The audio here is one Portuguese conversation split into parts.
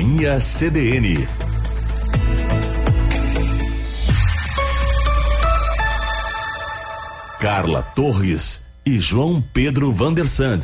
Companhia CDN. Carla Torres e João Pedro Vandersand.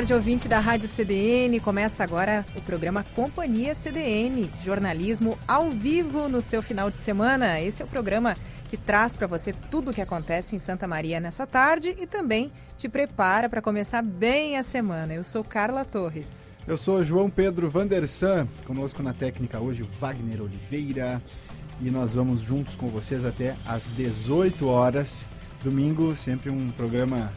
Tarde, ouvinte da Rádio CDN. Começa agora o programa Companhia CDN, jornalismo ao vivo no seu final de semana. Esse é o programa que traz para você tudo o que acontece em Santa Maria nessa tarde e também te prepara para começar bem a semana. Eu sou Carla Torres. Eu sou João Pedro Vandersan, conosco na técnica hoje o Wagner Oliveira e nós vamos juntos com vocês até às 18 horas. Domingo, sempre um programa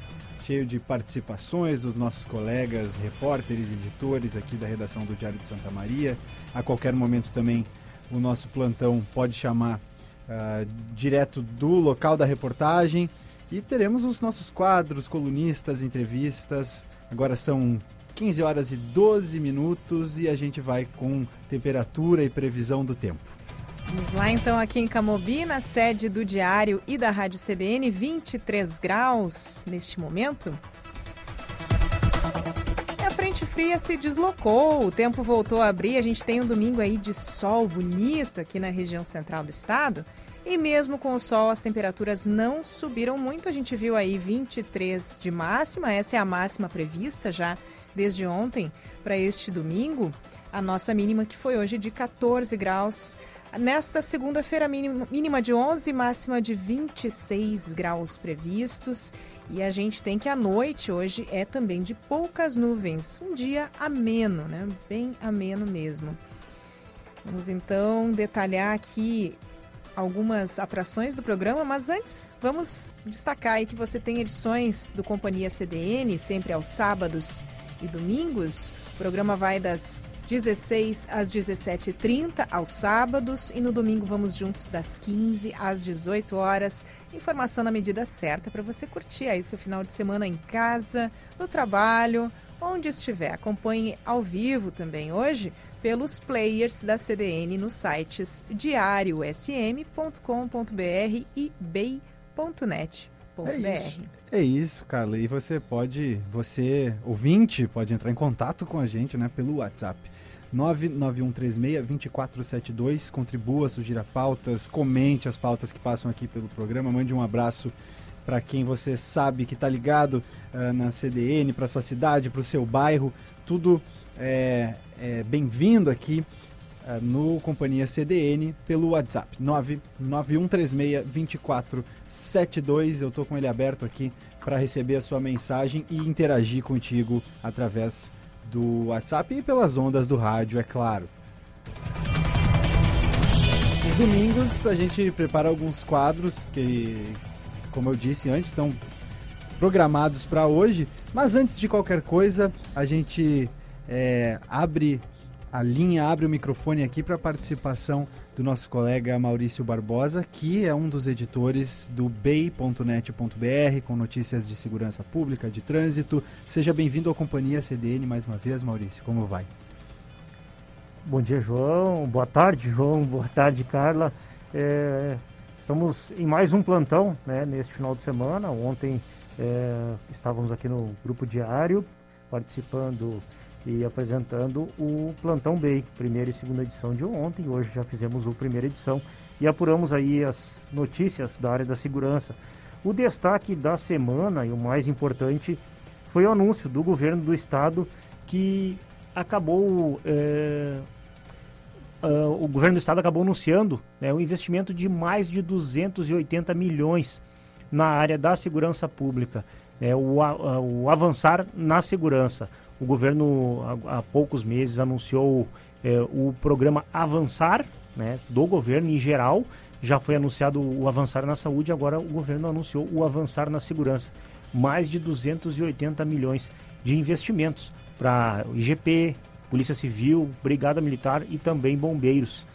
cheio de participações dos nossos colegas, repórteres, editores aqui da redação do Diário de Santa Maria. A qualquer momento também o nosso plantão pode chamar uh, direto do local da reportagem. E teremos os nossos quadros, colunistas, entrevistas. Agora são 15 horas e 12 minutos e a gente vai com temperatura e previsão do tempo. Vamos lá então aqui em Camobi, na sede do Diário e da Rádio CDN, 23 graus neste momento. E a frente fria se deslocou, o tempo voltou a abrir, a gente tem um domingo aí de sol bonito aqui na região central do estado. E mesmo com o sol, as temperaturas não subiram muito. A gente viu aí 23 de máxima, essa é a máxima prevista já desde ontem para este domingo. A nossa mínima que foi hoje de 14 graus. Nesta segunda-feira, mínima de 11, máxima de 26 graus previstos. E a gente tem que a noite hoje é também de poucas nuvens. Um dia ameno, né? Bem ameno mesmo. Vamos então detalhar aqui algumas atrações do programa, mas antes vamos destacar aí que você tem edições do Companhia CDN sempre aos sábados e domingos. O programa vai das 16 às 17h30 aos sábados e no domingo vamos juntos das 15 às 18 horas. Informação na medida certa para você curtir aí seu final de semana em casa, no trabalho, onde estiver. Acompanhe ao vivo também hoje pelos players da CDN nos sites diariosm.com.br e bay.net. É isso, é isso, Carla. E você pode, você ouvinte, pode entrar em contato com a gente, né, pelo WhatsApp 99136-2472. Contribua, sugira pautas, comente as pautas que passam aqui pelo programa. Mande um abraço para quem você sabe que está ligado uh, na CDN, para sua cidade, para o seu bairro. Tudo é, é bem-vindo aqui uh, no Companhia CDN pelo WhatsApp 99136-2472. Eu estou com ele aberto aqui para receber a sua mensagem e interagir contigo através do WhatsApp e pelas ondas do rádio, é claro. Nos domingos a gente prepara alguns quadros que, como eu disse antes, estão programados para hoje. Mas antes de qualquer coisa, a gente é, abre a linha, abre o microfone aqui para participação do nosso colega Maurício Barbosa, que é um dos editores do bay.net.br, com notícias de segurança pública, de trânsito. Seja bem-vindo à companhia CDN mais uma vez, Maurício. Como vai? Bom dia, João. Boa tarde, João. Boa tarde, Carla. É, estamos em mais um plantão né, neste final de semana. Ontem é, estávamos aqui no Grupo Diário participando e apresentando o Plantão Bay, primeira e segunda edição de ontem. Hoje já fizemos a primeira edição e apuramos aí as notícias da área da segurança. O destaque da semana e o mais importante foi o anúncio do governo do estado que acabou é, uh, o governo do estado acabou anunciando né, um investimento de mais de 280 milhões na área da segurança pública, é, o, o avançar na segurança. O governo, há, poucos meses, anunciou é, o programa Avançar, né, do governo em geral. Já foi anunciado o Avançar na Saúde, agora o governo anunciou o Avançar na Segurança. Mais de 280 milhões de investimentos para IGP, Polícia Civil, Brigada Militar e também bombeiros.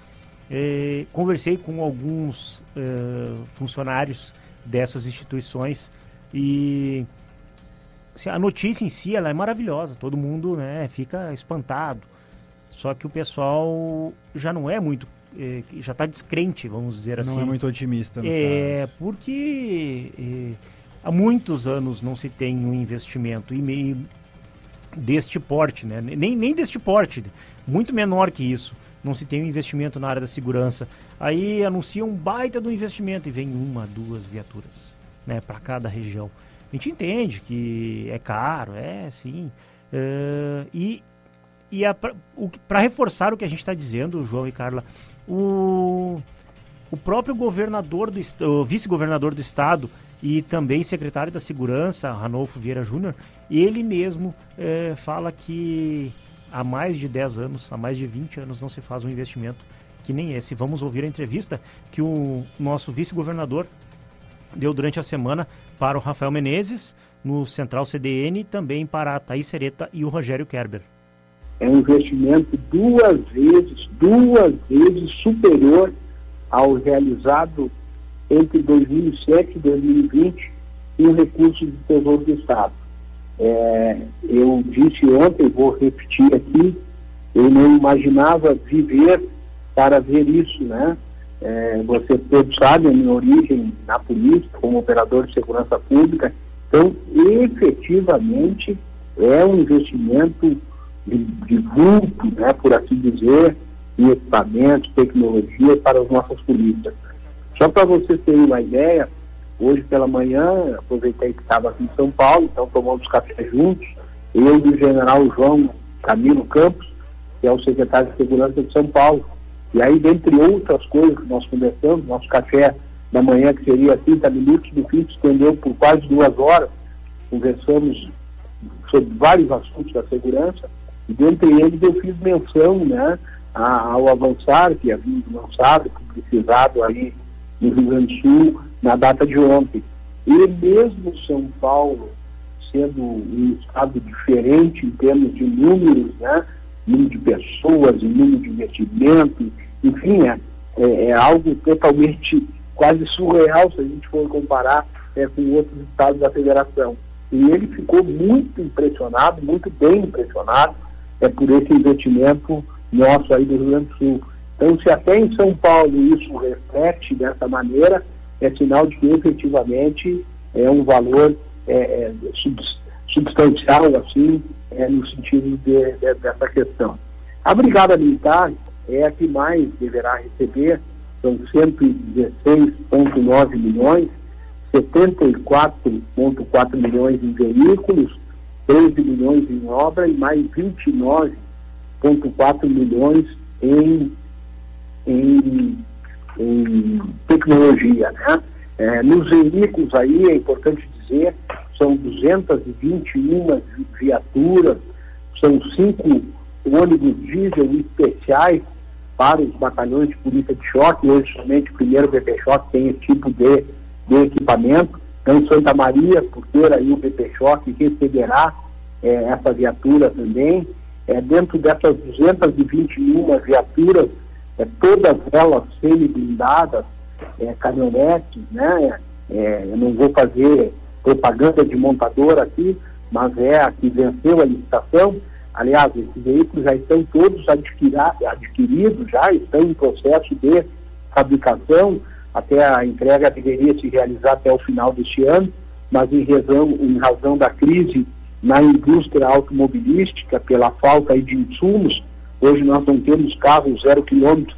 É, conversei com alguns é, funcionários dessas instituições e assim, a notícia em si ela é maravilhosa, todo mundo né, fica espantado. Só que o pessoal já não é muito, é, já está descrente, vamos dizer não assim. Não é muito otimista. é caso. porque é, há muitos anos não se tem um investimento e meio deste porte, né? Nem, nem deste porte, muito menor que isso. Não se tem um investimento na área da segurança. Aí anuncia um baita do investimento e vem uma, duas viaturas, né, para cada região. A gente entende que é caro, é sim. Uh, e e para reforçar o que a gente está dizendo, João e Carla, o, o próprio governador do vice-governador do estado e também secretário da segurança, Ranolfo Vieira Júnior, ele mesmo é, fala que há mais de 10 anos, há mais de 20 anos não se faz um investimento que nem esse. Vamos ouvir a entrevista que o nosso vice-governador deu durante a semana para o Rafael Menezes, no Central CDN, também para a Thaís Sereta e o Rogério Kerber. É um investimento duas vezes, duas vezes superior ao realizado entre 2007 e 2020 em recursos do Tesouro do Estado. É, eu disse ontem, vou repetir aqui, eu não imaginava viver para ver isso, né? É, você todos sabem a minha origem na polícia, como operador de segurança pública. Então, efetivamente, é um investimento de, de vulto, né, por assim dizer, em equipamentos, tecnologia para as nossas polícias. Só para você ter uma ideia, hoje pela manhã, aproveitei que estava aqui em São Paulo, então tomamos café juntos, eu e o general João Camilo Campos, que é o secretário de Segurança de São Paulo. E aí, dentre outras coisas que nós conversamos, nosso café da manhã, que seria 30 minutos, no fim se estendeu por quase duas horas. Conversamos sobre vários assuntos da segurança, e dentre eles eu fiz menção né, ao avançar que havia lançado, publicizado aí no Rio Grande do Sul na data de ontem. E mesmo São Paulo sendo um estado diferente em termos de números, né, número de pessoas, número de investimento, enfim, é, é, é, algo totalmente quase surreal se a gente for comparar é, com outros estados da federação. E ele ficou muito impressionado, muito bem impressionado é, por esse investimento nosso aí do Rio Grande do Sul. Então, se até em São Paulo isso reflete dessa maneira, é sinal de que efetivamente é um valor é, é, substancial, assim, é, no sentido de, de, dessa questão. A Brigada Militar é a que mais deverá receber, são 116,9 milhões, 74,4 milhões em veículos, 13 milhões em obra e mais 29,4 milhões em, em, em tecnologia. Né? É, nos veículos aí, é importante dizer, são 221 viaturas, são cinco ônibus diesel especiais para os batalhões de polícia de choque. Hoje, somente o primeiro BP Choque tem esse tipo de, de equipamento. Então, Santa Maria, por ter aí o BP Choque, receberá é, essa viatura também. É, dentro dessas 221 viaturas, é, todas elas semi-blindadas, é, caminhonetes, né? É, eu não vou fazer propaganda de montadora aqui, mas é a que venceu a licitação. Aliás, esses veículos já estão todos adquiridos, já estão em processo de fabricação, até a entrega deveria se realizar até o final deste ano, mas em razão, em razão da crise na indústria automobilística, pela falta de insumos, hoje nós não temos carros zero quilômetro,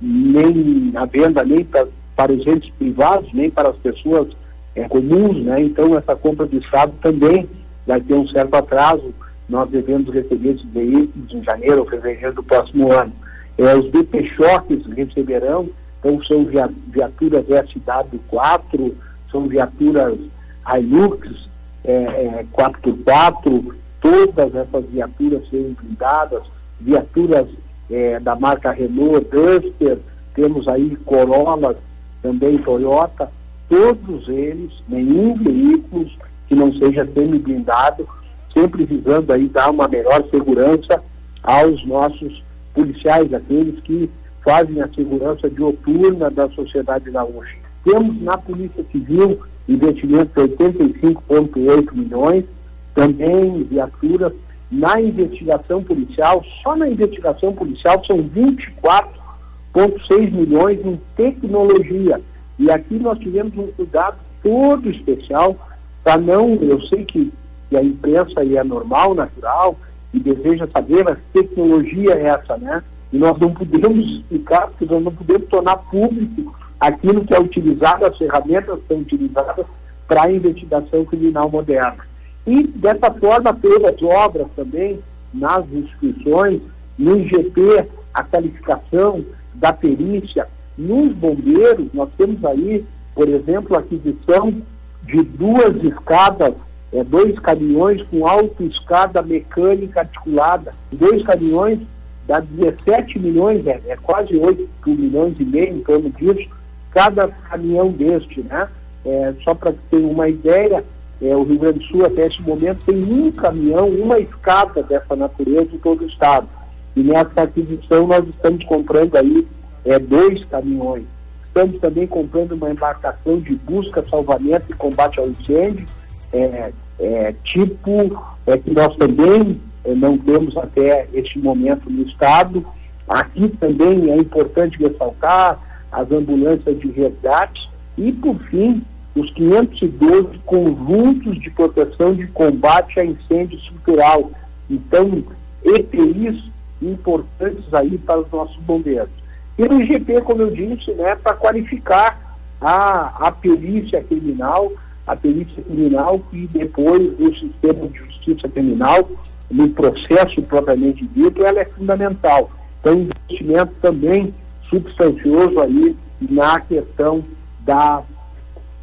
nem à venda, nem pra, para os entes privados, nem para as pessoas é, comuns, né? Então essa compra do Estado também vai ter um certo atraso. Nós devemos receber esses veículos em janeiro ou fevereiro do próximo ano. É, os BP Choques receberão, então são viaturas SW4, são viaturas Hilux é, é, 4x4, todas essas viaturas serem blindadas, viaturas é, da marca Renault, Duster, temos aí Corolla, também Toyota, todos eles, nenhum veículo que não seja semi-blindado, sempre visando aí dar uma melhor segurança aos nossos policiais, aqueles que fazem a segurança dioturna da sociedade gaúcha. Temos na Polícia Civil investimento de 85,8 milhões, também viaturas na investigação policial, só na investigação policial são 24,6 milhões em tecnologia. E aqui nós tivemos um cuidado todo especial para não, eu sei que, que a imprensa é normal, natural, e deseja saber, mas tecnologia é essa, né? E nós não podemos explicar, porque nós não podemos tornar público aquilo que é utilizado, as ferramentas que são utilizadas para a investigação criminal moderna. E, dessa forma, todas as obras também, nas instituições, no IGP, a qualificação da perícia, nos bombeiros, nós temos aí, por exemplo, a aquisição de duas escadas, é, dois caminhões com autoescada mecânica articulada, dois caminhões dá 17 milhões, é, é quase 8 milhões e meio em torno disso, cada caminhão deste, né? É, só para ter uma ideia, é, o Rio Grande do Sul até esse momento tem um caminhão, uma escada dessa natureza em todo o estado. E nessa aquisição nós estamos comprando aí é, dois caminhões. Estamos também comprando uma embarcação de busca, salvamento e combate ao incêndio, é, é, tipo é, que nós também é, não temos até este momento no Estado. Aqui também é importante ressaltar as ambulâncias de resgate e, por fim, os 512 conjuntos de proteção de combate a incêndio estrutural. Então, EPIs importantes aí para os nossos bombeiros. E no IGP, como eu disse, né, para qualificar a, a perícia criminal, a perícia criminal que depois do sistema de justiça criminal, no processo propriamente dito, ela é fundamental. Então, investimento também substancioso aí na questão da,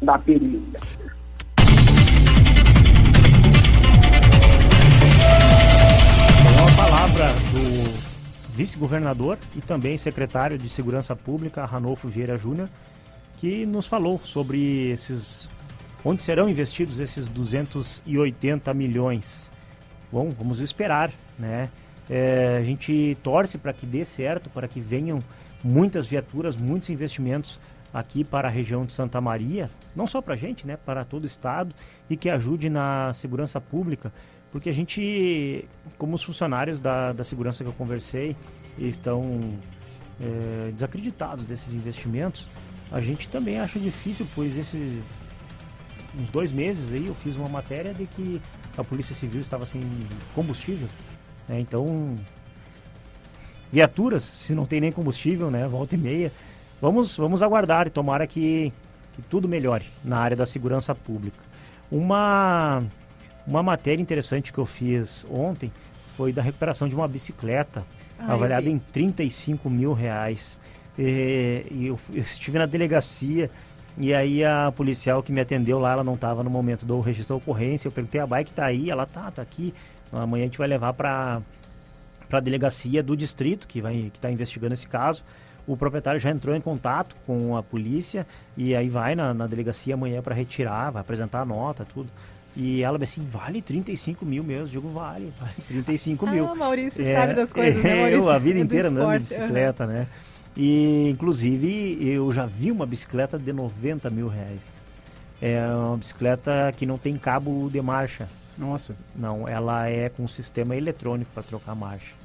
da perícia. Então, a palavra do vice-governador e também secretário de Segurança Pública, Ranolfo Vieira Júnior, que nos falou sobre esses onde serão investidos esses 280 milhões. Bom, vamos esperar, né? É, a gente torce para que dê certo, para que venham muitas viaturas, muitos investimentos aqui para a região de Santa Maria, não só para a gente, né, para todo o estado e que ajude na segurança pública, porque a gente, como os funcionários da, da segurança que eu conversei, estão é, desacreditados desses investimentos, a gente também acha difícil, pois esse, uns dois meses aí eu fiz uma matéria de que a Polícia Civil estava sem combustível, né, então viaturas, se não tem nem combustível, né, volta e meia, vamos, vamos aguardar e tomara que, que tudo melhore na área da segurança pública. Uma uma matéria interessante que eu fiz ontem foi da recuperação de uma bicicleta ah, avaliada em 35 mil reais. E, e eu, eu, estive na delegacia e aí a policial que me atendeu lá, ela não estava no momento do registro da ocorrência. Eu perguntei, a bike está aí? Ela tá, tá aqui. Amanhã a gente vai levar para a delegacia do distrito que vai que está investigando esse caso. O proprietário já entrou em contato com a polícia e aí vai na, na delegacia amanhã para retirar, vai apresentar a nota, tudo. E ela assim, vale 35 mil mesmo. Eu digo, vale, vale 35 ah, mil. Ah, Maurício é, sabe das coisas, né, Maurício? Eu a vida inteira andando de bicicleta, uhum. né? E, inclusive, eu já vi uma bicicleta de 90 mil reais. É uma bicicleta que não tem cabo de marcha. Nossa. Não, ela é com um sistema eletrônico para trocar marcha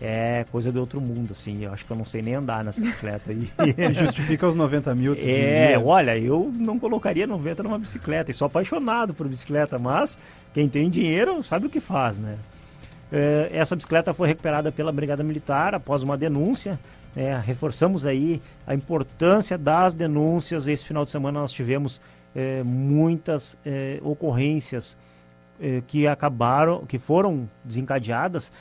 é coisa de outro mundo, assim. Eu acho que eu não sei nem andar nessa bicicleta aí. Justifica os 90 mil. É, diria. olha, eu não colocaria 90 numa bicicleta. E sou apaixonado por bicicleta, mas quem tem dinheiro sabe o que faz, né? É, essa bicicleta foi recuperada pela Brigada Militar após uma denúncia. É, reforçamos aí a importância das denúncias. Esse final de semana nós tivemos é, muitas é, ocorrências é, que acabaram, que foram desencadeadas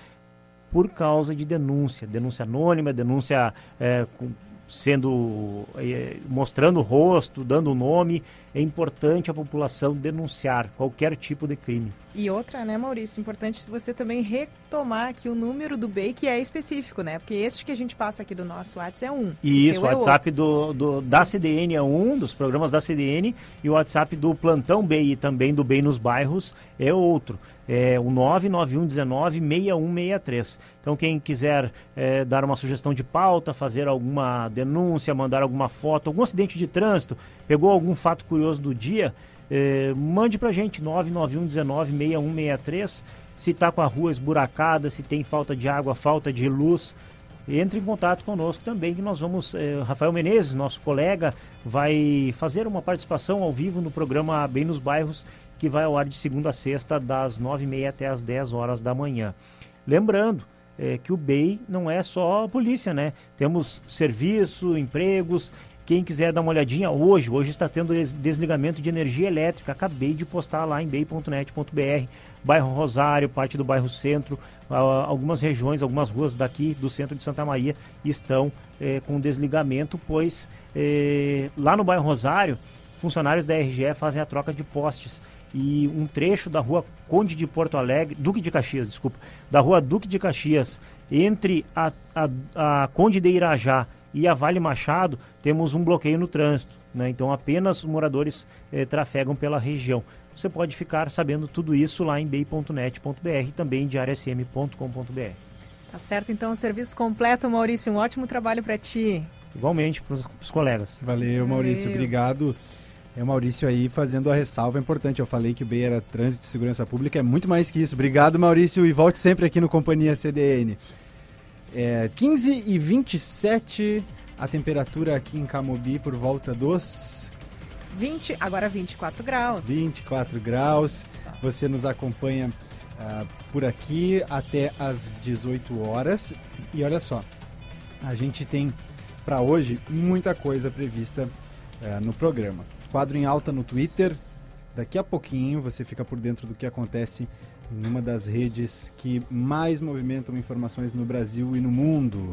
por causa de denúncia, denúncia anônima, denúncia é, com, sendo é, mostrando o rosto, dando o nome. É importante a população denunciar qualquer tipo de crime. E outra, né, Maurício, importante você também retomar aqui o número do BEI, que é específico, né? Porque este que a gente passa aqui do nosso WhatsApp é um. Isso, o é WhatsApp do, do, da CDN é um, dos programas da CDN, e o WhatsApp do Plantão BEI e também do BEI nos bairros é outro. É o 99119 6163. Então, quem quiser é, dar uma sugestão de pauta, fazer alguma denúncia, mandar alguma foto, algum acidente de trânsito, pegou algum fato curioso do dia, é, mande para gente, 99119 6163. Se está com a rua esburacada, se tem falta de água, falta de luz, entre em contato conosco também, que nós vamos. Eh, Rafael Menezes, nosso colega, vai fazer uma participação ao vivo no programa Bem nos Bairros, que vai ao ar de segunda a sexta, das nove e meia até as 10 horas da manhã. Lembrando eh, que o BEI não é só polícia, né? Temos serviço, empregos, quem quiser dar uma olhadinha hoje, hoje está tendo desligamento de energia elétrica. Acabei de postar lá em bay.net.br, bairro Rosário, parte do bairro Centro, algumas regiões, algumas ruas daqui do centro de Santa Maria estão é, com desligamento, pois é, lá no bairro Rosário, funcionários da RGE fazem a troca de postes e um trecho da rua Conde de Porto Alegre, Duque de Caxias, desculpa, da rua Duque de Caxias, entre a, a, a Conde de Irajá e a Vale Machado temos um bloqueio no trânsito. Né? Então apenas os moradores eh, trafegam pela região. Você pode ficar sabendo tudo isso lá em bay.net.br também de arsm.com.br. Tá certo, então o serviço completo, Maurício. Um ótimo trabalho para ti. Igualmente para os colegas. Valeu, Maurício. Valeu. Obrigado. É o Maurício aí fazendo a ressalva importante. Eu falei que o BEI era trânsito e segurança pública, é muito mais que isso. Obrigado, Maurício, e volte sempre aqui no Companhia CDN. É, 15 e 27 a temperatura aqui em Camobi por volta dos 20, agora 24 graus. 24 graus. Você nos acompanha uh, por aqui até às 18 horas. E olha só, a gente tem para hoje muita coisa prevista uh, no programa. Quadro em alta no Twitter. Daqui a pouquinho você fica por dentro do que acontece em uma das redes que mais movimentam informações no Brasil e no mundo.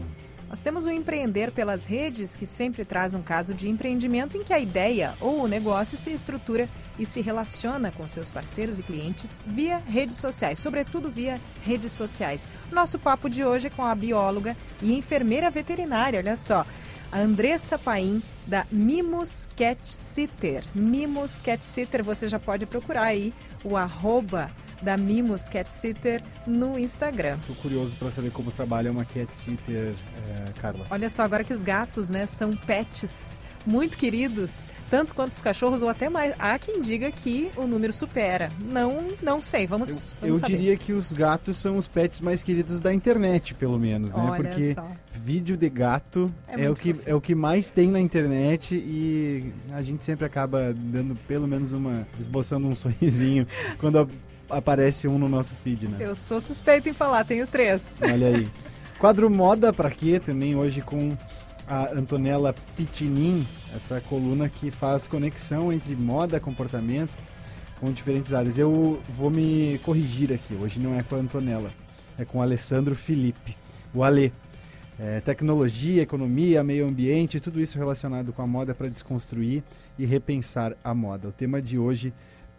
Nós temos o Empreender pelas Redes, que sempre traz um caso de empreendimento em que a ideia ou o negócio se estrutura e se relaciona com seus parceiros e clientes via redes sociais, sobretudo via redes sociais. Nosso papo de hoje é com a bióloga e enfermeira veterinária, olha só, a Andressa Paim, da Mimos Cat Sitter. Mimos Cat Sitter, você já pode procurar aí o arroba da Mimos Cat Sitter no Instagram. Tô curioso para saber como trabalha uma cat sitter, é, Carla. Olha só, agora que os gatos, né, são pets muito queridos, tanto quanto os cachorros ou até mais. Há quem diga que o número supera. Não, não sei. Vamos, eu, vamos eu saber. diria que os gatos são os pets mais queridos da internet, pelo menos, né? Olha Porque só. vídeo de gato é, é o que é o que mais tem na internet e a gente sempre acaba dando pelo menos uma esboçando um sorrisinho quando a aparece um no nosso feed, né? Eu sou suspeito em falar, tenho três. Olha aí. Quadro Moda para quê? Também hoje com a Antonella Pitinin, essa coluna que faz conexão entre moda, comportamento com diferentes áreas. Eu vou me corrigir aqui, hoje não é com a Antonella, é com o Alessandro Felipe, o Ale. É, tecnologia, economia, meio ambiente, tudo isso relacionado com a moda para desconstruir e repensar a moda. O tema de hoje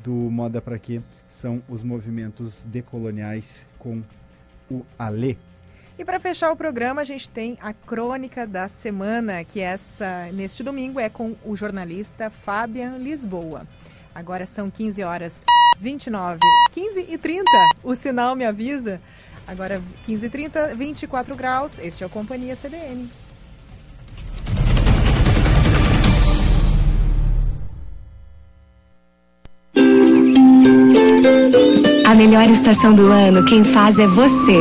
do Moda para Quê são os movimentos decoloniais com o Alê. E para fechar o programa, a gente tem a crônica da semana, que essa neste domingo é com o jornalista Fabian Lisboa. Agora são 15 horas 29, 15 e 30. O sinal me avisa. Agora 15 e 30, 24 graus. Este é o Companhia CDN. A melhor estação do ano, quem faz é você.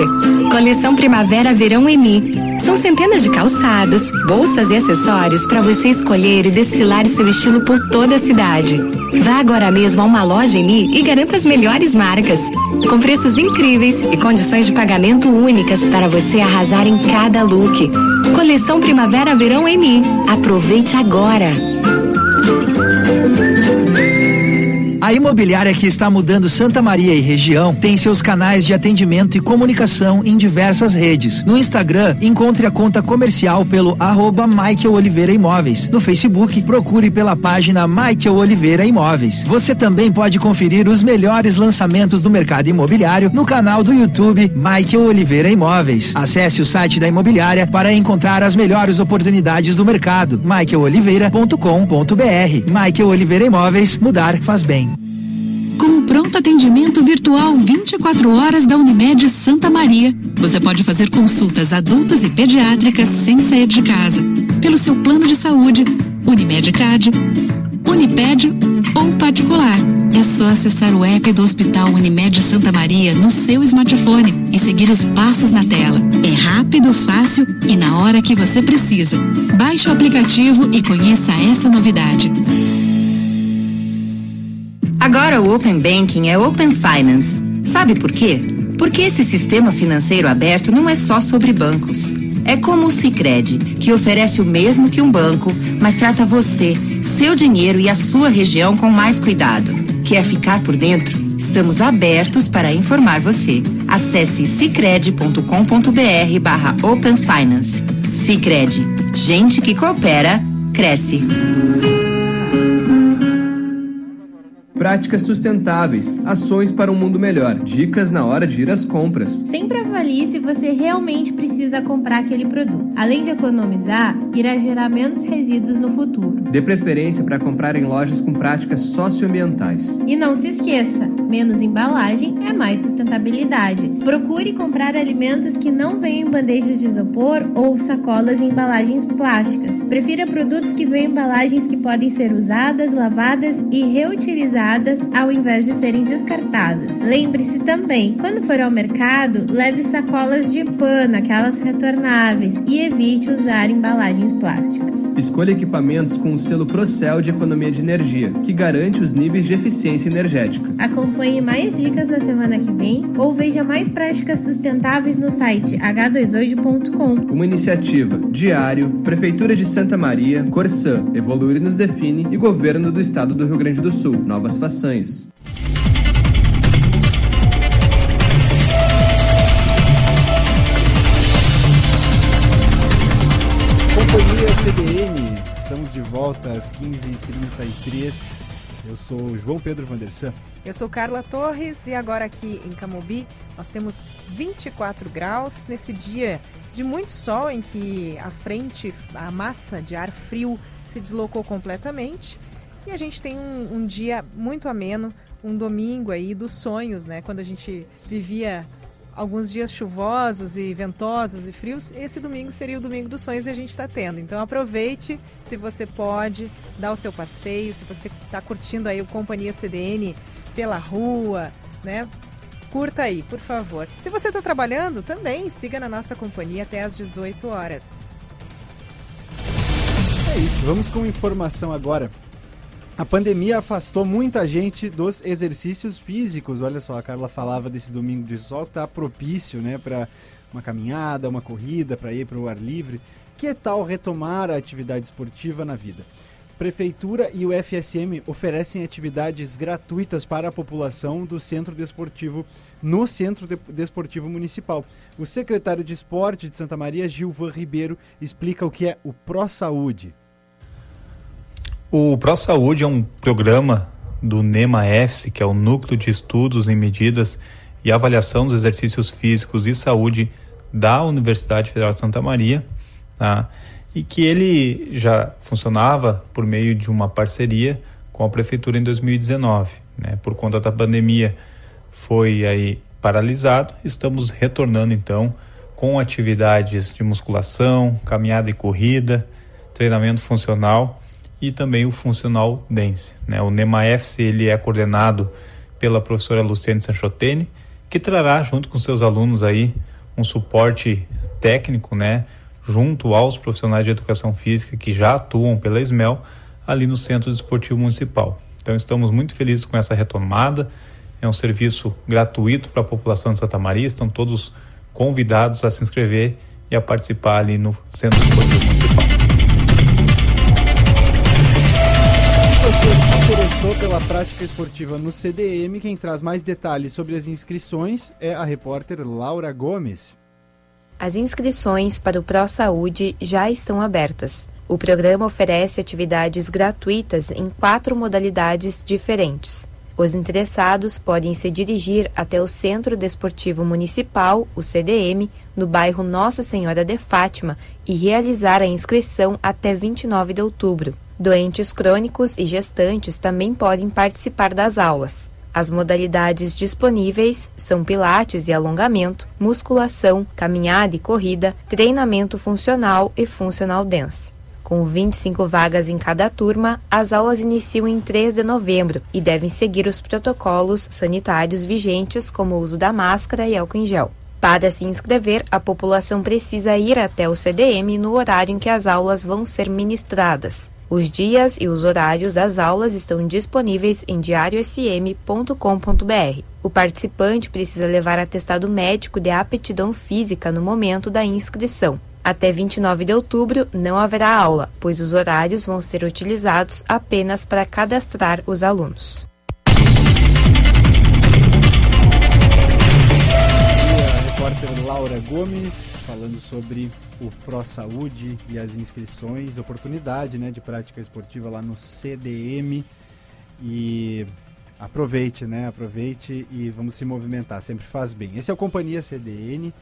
Coleção Primavera Verão Eni. São centenas de calçados, bolsas e acessórios para você escolher e desfilar seu estilo por toda a cidade. Vá agora mesmo a uma loja Eni e garanta as melhores marcas, com preços incríveis e condições de pagamento únicas para você arrasar em cada look. Coleção Primavera Verão Eni. Aproveite agora. A imobiliária que está mudando Santa Maria e região tem seus canais de atendimento e comunicação em diversas redes. No Instagram, encontre a conta comercial pelo arroba Michael Oliveira Imóveis. No Facebook, procure pela página Michael Oliveira Imóveis. Você também pode conferir os melhores lançamentos do mercado imobiliário no canal do YouTube Michael Oliveira Imóveis. Acesse o site da imobiliária para encontrar as melhores oportunidades do mercado. michaeloliveira.com.br Michael Oliveira Imóveis, mudar faz bem. Com o pronto atendimento virtual 24 horas da Unimed Santa Maria, você pode fazer consultas adultas e pediátricas sem sair de casa, pelo seu plano de saúde, Unimed Card, Uniped ou particular. É só acessar o app do Hospital Unimed Santa Maria no seu smartphone e seguir os passos na tela. É rápido, fácil e na hora que você precisa. Baixe o aplicativo e conheça essa novidade. Agora o Open Banking é Open Finance. Sabe por quê? Porque esse sistema financeiro aberto não é só sobre bancos. É como o Sicredi, que oferece o mesmo que um banco, mas trata você, seu dinheiro e a sua região com mais cuidado. Quer ficar por dentro? Estamos abertos para informar você. Acesse cicred.com.br barra Open Finance. Cicred. Gente que coopera, cresce. Práticas sustentáveis, ações para um mundo melhor, dicas na hora de ir às compras. Sempre avalie se você realmente precisa comprar aquele produto. Além de economizar, irá gerar menos resíduos no futuro. Dê preferência para comprar em lojas com práticas socioambientais. E não se esqueça, menos embalagem é mais sustentabilidade. Procure comprar alimentos que não venham em bandejas de isopor ou sacolas em embalagens plásticas. Prefira produtos que venham em embalagens que podem ser usadas, lavadas e reutilizadas ao invés de serem descartadas. Lembre-se também, quando for ao mercado, leve sacolas de pano, aquelas retornáveis, e evite usar embalagens plásticas. Escolha equipamentos com o selo Procel de economia de energia, que garante os níveis de eficiência energética. Acompanhe mais dicas na semana que vem ou veja mais práticas sustentáveis no site h2hoje.com. Uma iniciativa Diário, Prefeitura de Santa Maria, Corsã, Evoluir nos Define e Governo do Estado do Rio Grande do Sul. Novas façanhas. Companhia CDN, estamos de volta às 15h33. Eu sou João Pedro Vandersan. Eu sou Carla Torres e agora aqui em Camobi nós temos 24 graus nesse dia de muito sol em que a frente, a massa de ar frio se deslocou completamente e a gente tem um, um dia muito ameno, um domingo aí dos sonhos, né? Quando a gente vivia alguns dias chuvosos e ventosos e frios, esse domingo seria o domingo dos sonhos e a gente está tendo. Então aproveite, se você pode, dá o seu passeio, se você está curtindo aí o Companhia CDN pela rua, né? Curta aí, por favor. Se você está trabalhando, também siga na nossa companhia até às 18 horas. É isso, vamos com informação agora. A pandemia afastou muita gente dos exercícios físicos. Olha só, a Carla falava desse domingo de sol que tá propício, né, para uma caminhada, uma corrida, para ir para o ar livre. Que tal retomar a atividade esportiva na vida? Prefeitura e o FSM oferecem atividades gratuitas para a população do Centro Desportivo no Centro Desportivo Municipal. O secretário de Esporte de Santa Maria, Gilvan Ribeiro, explica o que é o Pro Saúde. O Pro Saúde é um programa do NEMA-EFSE, que é o Núcleo de Estudos em Medidas e Avaliação dos Exercícios Físicos e Saúde da Universidade Federal de Santa Maria, tá? e que ele já funcionava por meio de uma parceria com a prefeitura em 2019, né? Por conta da pandemia foi aí paralisado, estamos retornando então com atividades de musculação, caminhada e corrida, treinamento funcional e também o Funcional Dance. Né? O NEMAEFS ele é coordenado pela professora Luciane Sanchotene, que trará junto com seus alunos aí um suporte técnico, né, junto aos profissionais de educação física que já atuam pela SMEL ali no Centro Esportivo Municipal. Então estamos muito felizes com essa retomada. É um serviço gratuito para a população de Santa Maria, estão todos convidados a se inscrever e a participar ali no Centro Esportivo Municipal. Você se interessou pela prática esportiva no CDM, quem traz mais detalhes sobre as inscrições é a repórter Laura Gomes. As inscrições para o Pro Saúde já estão abertas. O programa oferece atividades gratuitas em quatro modalidades diferentes. Os interessados podem se dirigir até o Centro Desportivo Municipal, o CDM, no bairro Nossa Senhora de Fátima e realizar a inscrição até 29 de outubro. Doentes crônicos e gestantes também podem participar das aulas. As modalidades disponíveis são pilates e alongamento, musculação, caminhada e corrida, treinamento funcional e funcional dance. Com 25 vagas em cada turma, as aulas iniciam em 3 de novembro e devem seguir os protocolos sanitários vigentes, como o uso da máscara e álcool em gel. Para se inscrever, a população precisa ir até o CDM no horário em que as aulas vão ser ministradas. Os dias e os horários das aulas estão disponíveis em diariosm.com.br. O participante precisa levar atestado médico de aptidão física no momento da inscrição. Até 29 de outubro não haverá aula, pois os horários vão ser utilizados apenas para cadastrar os alunos. Repórter Laura Gomes falando sobre o Pro Saúde e as inscrições, oportunidade né, de prática esportiva lá no CDM. E aproveite, né? Aproveite e vamos se movimentar, sempre faz bem. Esse é o Companhia CDN.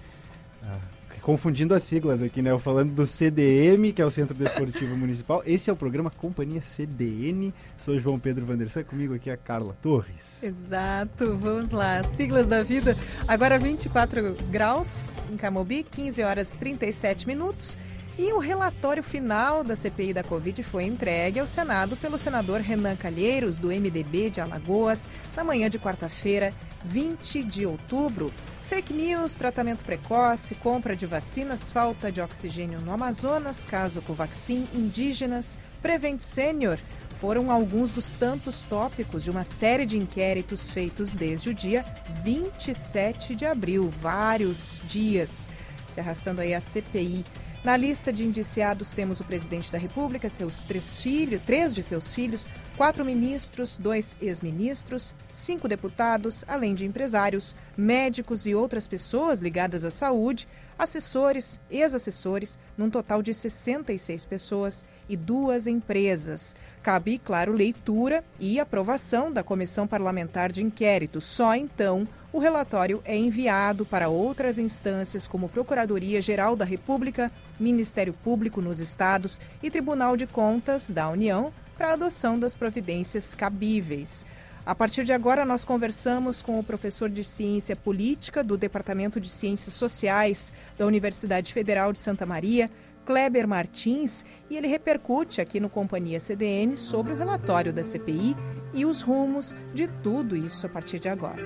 Ah, confundindo as siglas aqui, né? Eu falando do CDM, que é o Centro Desportivo Municipal. Esse é o programa Companhia CDN. Sou João Pedro Vandersan, comigo aqui é a Carla Torres. Exato, vamos lá. Siglas da vida. Agora 24 graus em Camobi, 15 horas 37 minutos. E o relatório final da CPI da Covid foi entregue ao Senado pelo senador Renan Calheiros, do MDB de Alagoas, na manhã de quarta-feira, 20 de outubro. Fake news, tratamento precoce, compra de vacinas, falta de oxigênio no Amazonas, caso Covaxin, indígenas, Prevent Senior foram alguns dos tantos tópicos de uma série de inquéritos feitos desde o dia 27 de abril, vários dias, se arrastando aí a CPI. Na lista de indiciados temos o presidente da República, seus três filhos, três de seus filhos, quatro ministros, dois ex-ministros, cinco deputados, além de empresários, médicos e outras pessoas ligadas à saúde, assessores, ex-assessores, num total de 66 pessoas e duas empresas. Cabe, claro, leitura e aprovação da Comissão Parlamentar de Inquérito. Só então o relatório é enviado para outras instâncias, como Procuradoria-Geral da República, Ministério Público nos Estados e Tribunal de Contas da União, para adoção das providências cabíveis. A partir de agora, nós conversamos com o professor de Ciência Política do Departamento de Ciências Sociais da Universidade Federal de Santa Maria, Kleber Martins, e ele repercute aqui no Companhia CDN sobre o relatório da CPI e os rumos de tudo isso a partir de agora.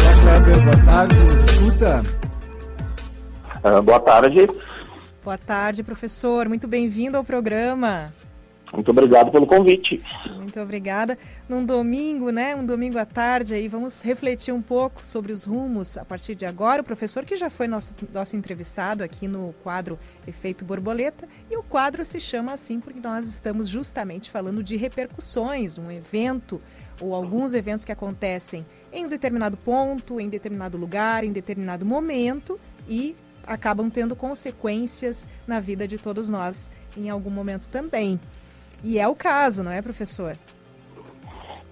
Olá, Kleber, boa tarde, escuta? Uh, boa tarde. Boa tarde, professor. Muito bem-vindo ao programa. Muito obrigado pelo convite. Muito obrigada. Num domingo, né? Um domingo à tarde aí, vamos refletir um pouco sobre os rumos a partir de agora. O professor que já foi nosso, nosso entrevistado aqui no quadro Efeito Borboleta. E o quadro se chama assim porque nós estamos justamente falando de repercussões, um evento ou alguns eventos que acontecem em um determinado ponto, em determinado lugar, em determinado momento e acabam tendo consequências na vida de todos nós em algum momento também. E é o caso, não é, professor?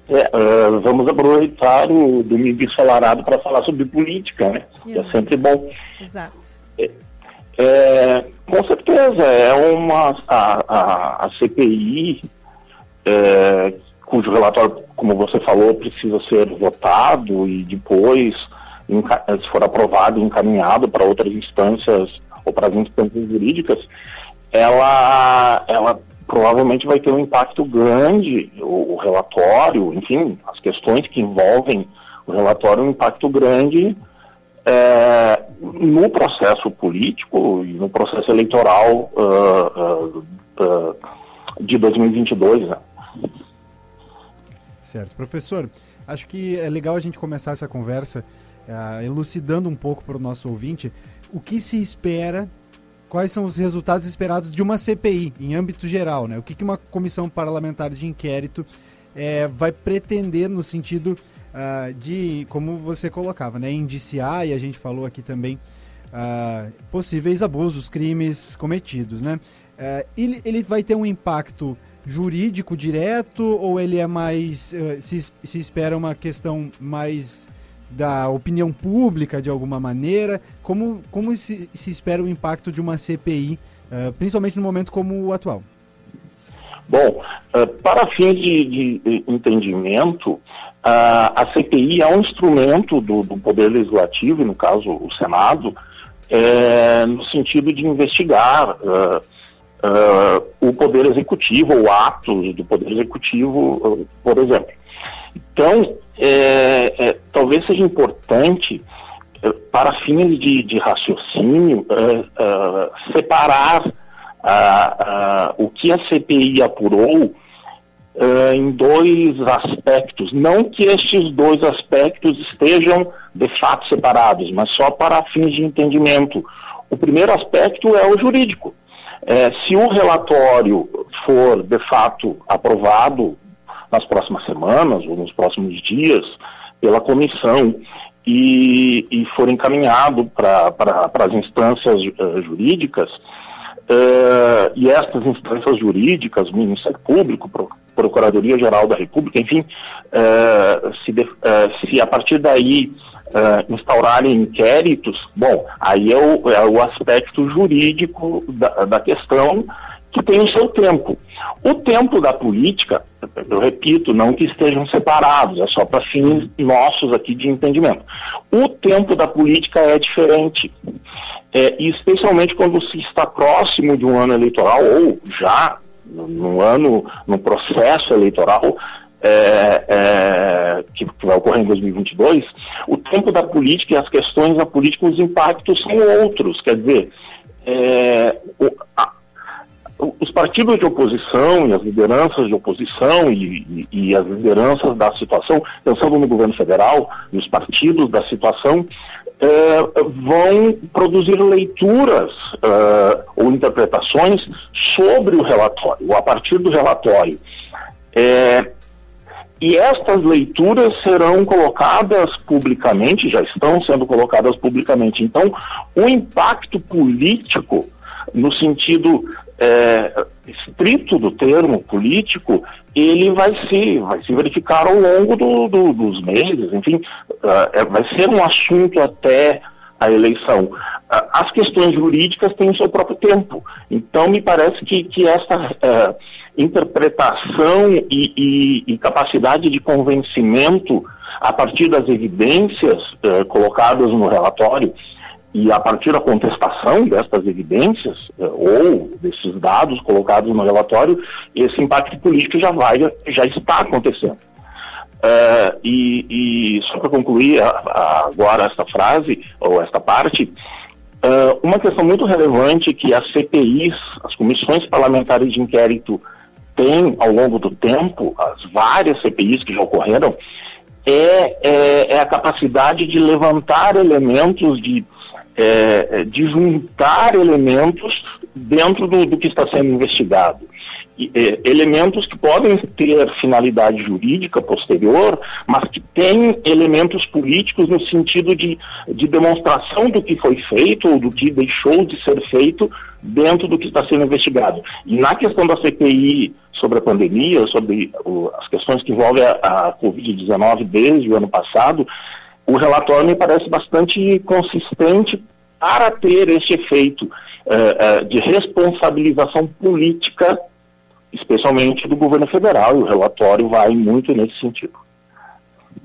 É, uh, vamos aproveitar o domingo ensolarado para falar sobre política, né? É sempre bom. Exato. É, é, com certeza, é uma. A, a, a CPI, é, cujo relatório, como você falou, precisa ser votado e depois, se for aprovado e encaminhado para outras instâncias ou para as instâncias jurídicas, ela, ela provavelmente vai ter um impacto grande, o, o, relatório, enfim, as questões que envolvem o relatório, um impacto grande é, no processo político e no processo eleitoral uh, uh, uh, de 2022. Né? Certo. Professor, acho que é legal a gente começar essa conversa elucidando um pouco para o nosso ouvinte o que se espera quais são os resultados esperados de uma CPI, em âmbito geral, né? O que, que uma comissão parlamentar de inquérito é, vai pretender no sentido uh, de, como você colocava, né? Indiciar, e a gente falou aqui também, uh, possíveis abusos, crimes cometidos, né? Uh, ele, ele vai ter um impacto jurídico direto ou ele é mais, se, se espera uma questão mais da opinião pública de alguma maneira? Como, como se, se espera o impacto de uma CPI, uh, eh, principalmente no momento como o atual? Bom, uh, para fins de, de entendimento, uh, a CPI é um instrumento do, do, Poder Legislativo, no caso o Senado, é, no sentido de investigar o Poder Executivo ou atos do Poder Executivo, por exemplo. Então, é, é, talvez seja importante, para fins de, de raciocínio, separar o que a CPI apurou em dois aspectos. Não que estes dois aspectos estejam de fato separados, mas só para fins de entendimento. O primeiro aspecto é o jurídico. É, se o relatório for de fato aprovado nas próximas semanas ou nos próximos dias pela comissão e, e for encaminhado para as instâncias uh, jurídicas, Uh, e estas instâncias jurídicas, Ministério Público, Procuradoria-Geral da República, enfim, uh, se, de, uh, se, a partir daí instaurarem inquéritos, bom, aí é o, é o aspecto jurídico da, da questão que tem o seu tempo. O tempo da política, eu repito, não que estejam separados, é só para fins nossos aqui de entendimento. O tempo da política é diferente é, especialmente quando se está próximo de um ano eleitoral ou já no ano, no processo eleitoral é, é, que, que, vai ocorrer em 2022, o tempo da política e as questões da política, os impactos são outros. Quer dizer, é, o, a, os partidos de oposição e as lideranças de oposição e, e, e, as lideranças da situação, pensando no governo federal e os partidos da situação, é, vão produzir leituras uh, ou interpretações sobre o relatório, ou a partir do relatório. É, e estas leituras serão colocadas publicamente, já estão sendo colocadas publicamente. Então, o impacto político, no sentido é, estrito do termo político, ele vai se, vai se verificar ao longo do, do, dos meses, enfim, uh, vai ser um assunto até a eleição. Uh, as questões jurídicas têm o seu próprio tempo. Então, me parece que, que essa uh, interpretação e, e, e, capacidade de convencimento a partir das evidências colocadas no relatório e a partir da contestação destas evidências eh, ou desses dados colocados no relatório, esse impacto político já vai, já está acontecendo. Uh, e, e, só para concluir agora esta frase ou esta parte, uh, uma questão muito relevante que as CPIs, as comissões parlamentares de inquérito, têm ao longo do tempo, as várias CPIs que já ocorreram, é, é, é a capacidade de levantar elementos de é, é, de juntar elementos dentro do, do que está sendo investigado. E, é, elementos que podem ter finalidade jurídica posterior, mas que têm elementos políticos no sentido de, de demonstração do que foi feito ou do que deixou de ser feito dentro do que está sendo investigado. E na questão da CPI sobre a pandemia, sobre o, as questões que envolvem a, a Covid-19 desde o ano passado, o relatório me parece bastante consistente para ter esse efeito uh, uh, de responsabilização política, especialmente do governo federal, e o relatório vai muito nesse sentido.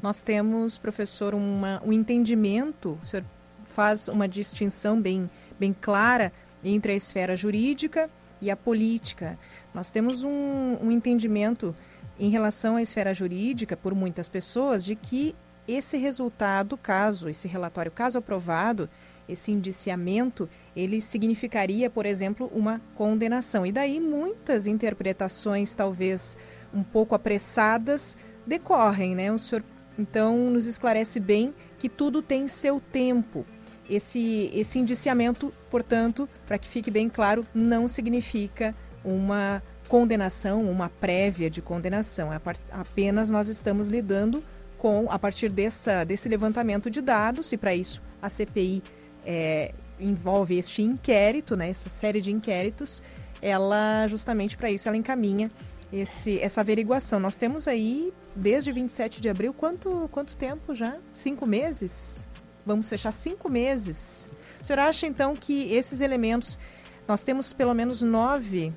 Nós temos, professor, uma, um entendimento, o senhor faz uma distinção bem, bem clara entre a esfera jurídica e a política. Nós temos um, um entendimento em relação à esfera jurídica, por muitas pessoas, de que esse resultado, caso, esse relatório, caso aprovado, esse indiciamento, ele significaria, por exemplo, uma condenação. E daí muitas interpretações, talvez um pouco apressadas, decorrem, né? O senhor então nos esclarece bem que tudo tem seu tempo. Esse, esse indiciamento, portanto, para que fique bem claro, não significa uma condenação, uma prévia de condenação. É apenas nós estamos lidando com, a partir dessa, desse levantamento de dados, e para isso a CPI é, envolve este inquérito, né, essa série de inquéritos, ela justamente para isso ela encaminha esse, essa averiguação. Nós temos aí, desde 27 de abril, quanto, quanto tempo já? Cinco meses? Vamos fechar cinco meses. O senhor acha então que esses elementos, nós temos pelo menos nove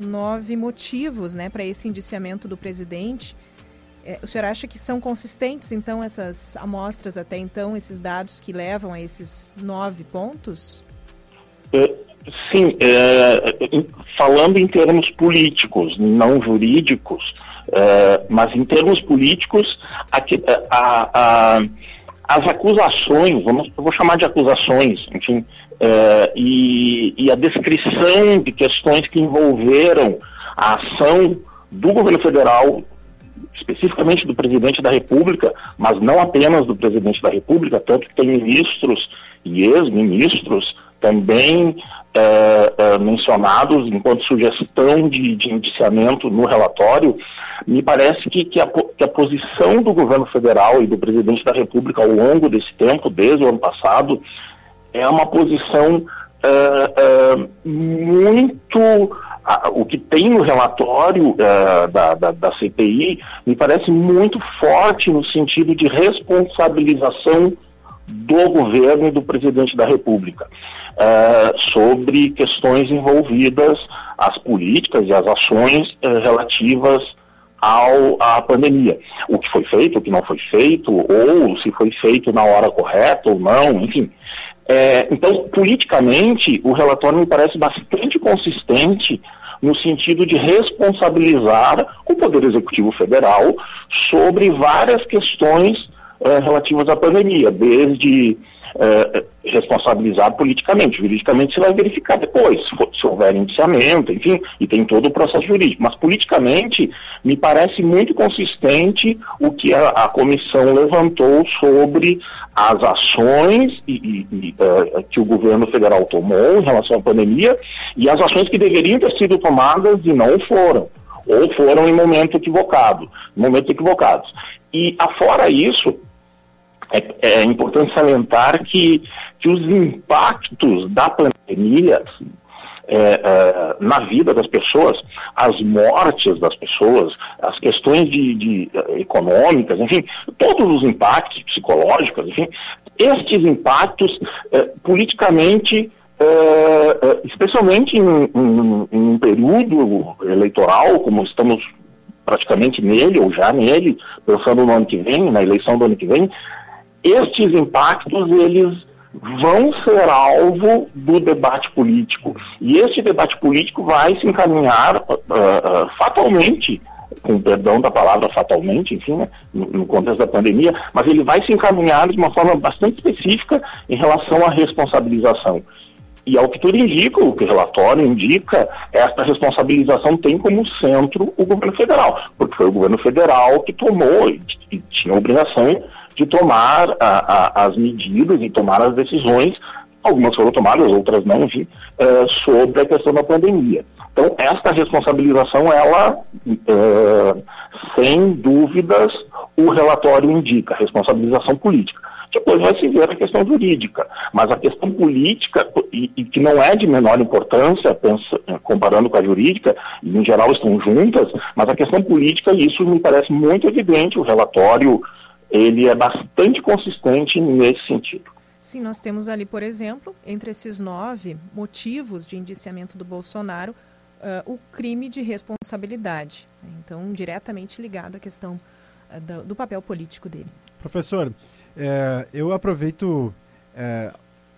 nove motivos né, para esse indiciamento do presidente. É, o senhor acha que são consistentes, então, essas amostras até então, esses dados que levam a esses nove pontos? É, sim, é, falando em termos políticos, não jurídicos, é, mas em termos políticos, a, a, a, as acusações, vamos, eu vou chamar de acusações, enfim, é, e, e a descrição de questões que envolveram a ação do governo federal especificamente do presidente da República, mas não apenas do presidente da República, tanto que tem ministros e ex-ministros também é, é, mencionados enquanto sugestão de, de, indiciamento no relatório, me parece que, que, a, que, a, posição do governo federal e do presidente da República ao longo desse tempo, desde o ano passado, é uma posição é, muito o que tem no relatório uh, da, da, da, CPI me parece muito forte no sentido de responsabilização do governo e do presidente da República uh, sobre questões envolvidas as políticas e as ações uh, relativas ao, à pandemia. O que foi feito, o que não foi feito, ou se foi feito na hora correta ou não, enfim. É, então, politicamente, o relatório me parece bastante consistente no sentido de responsabilizar o Poder Executivo Federal sobre várias questões é, relativas à pandemia, desde é, responsabilizar politicamente. Juridicamente você vai verificar depois, se, for, se, houver indiciamento, enfim, e tem todo o processo jurídico. Mas politicamente me parece muito consistente o que a, a comissão levantou sobre as ações e, e, uh, que o governo federal tomou em relação à pandemia e as ações que deveriam ter sido tomadas e não foram, ou foram em momento equivocado, momentos equivocados. E afora isso, é, é importante salientar que, que os impactos da pandemia é, é, na vida das pessoas, as mortes das pessoas, as questões de, de eh, econômicas, enfim, todos os impactos psicológicos, enfim, estes impactos é, politicamente é, especialmente em, em, em, um período eleitoral, como estamos praticamente nele, ou já nele, pensando no ano que vem, na eleição do ano que vem, estes impactos, eles vão ser alvo do debate político. E este debate político vai se encaminhar uh, uh, fatalmente, com perdão da palavra fatalmente, enfim, né, no, contexto da pandemia, mas ele vai se encaminhar de uma forma bastante específica em relação à responsabilização. E ao que tudo indica, o que o relatório indica, esta responsabilização tem como centro o governo federal, porque foi o governo federal que tomou e, e tinha a obrigação de tomar a, a, as medidas e tomar as decisões, algumas foram tomadas, outras não, enfim, uh, sobre a questão da pandemia. Então, esta responsabilização, ela, uh, sem dúvidas, o relatório indica, responsabilização política. Depois vai se ver a questão jurídica, mas a questão política, e, e que não é de menor importância, pensa, comparando com a jurídica, e em geral estão juntas, mas a questão política, isso me parece muito evidente, o relatório ele é bastante consistente nesse sentido. Sim, nós temos ali, por exemplo, entre esses nove motivos de indiciamento do Bolsonaro, uh, o crime de responsabilidade. Né? Então, diretamente ligado à questão uh, do, do, papel político dele. Professor, é, eu aproveito é,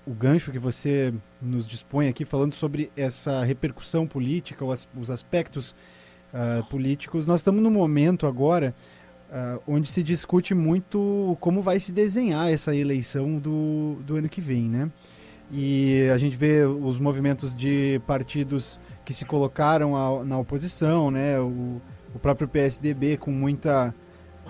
o gancho que você nos dispõe aqui, falando sobre essa repercussão política, os, os aspectos uh, políticos. Nós estamos no momento agora Uh, onde se discute muito como vai se desenhar essa eleição do, do ano que vem, né? E a gente vê os movimentos de partidos que se colocaram a, na oposição, né? O, o próprio PSDB com muita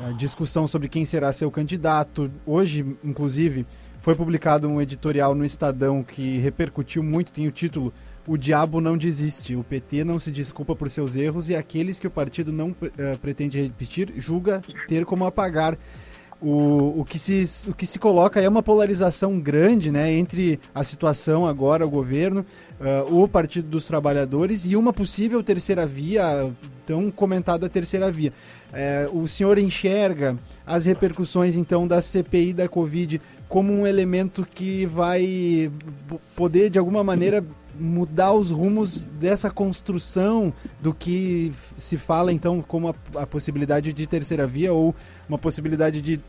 uh, discussão sobre quem será seu candidato. Hoje, inclusive, foi publicado um editorial no Estadão que repercutiu muito, tem o título o diabo não desiste. O PT não se desculpa por seus erros e aqueles que o partido não uh, pretende repetir julga ter como apagar. O, o, que se, o que se coloca é uma polarização grande né, entre a situação agora, o governo, uh, o Partido dos Trabalhadores e uma possível terceira via, tão comentada terceira via. É, o senhor enxerga as repercussões então da CPI da Covid como um elemento que vai poder de alguma maneira mudar os rumos dessa construção do que se fala então como a, a possibilidade de terceira via ou uma possibilidade de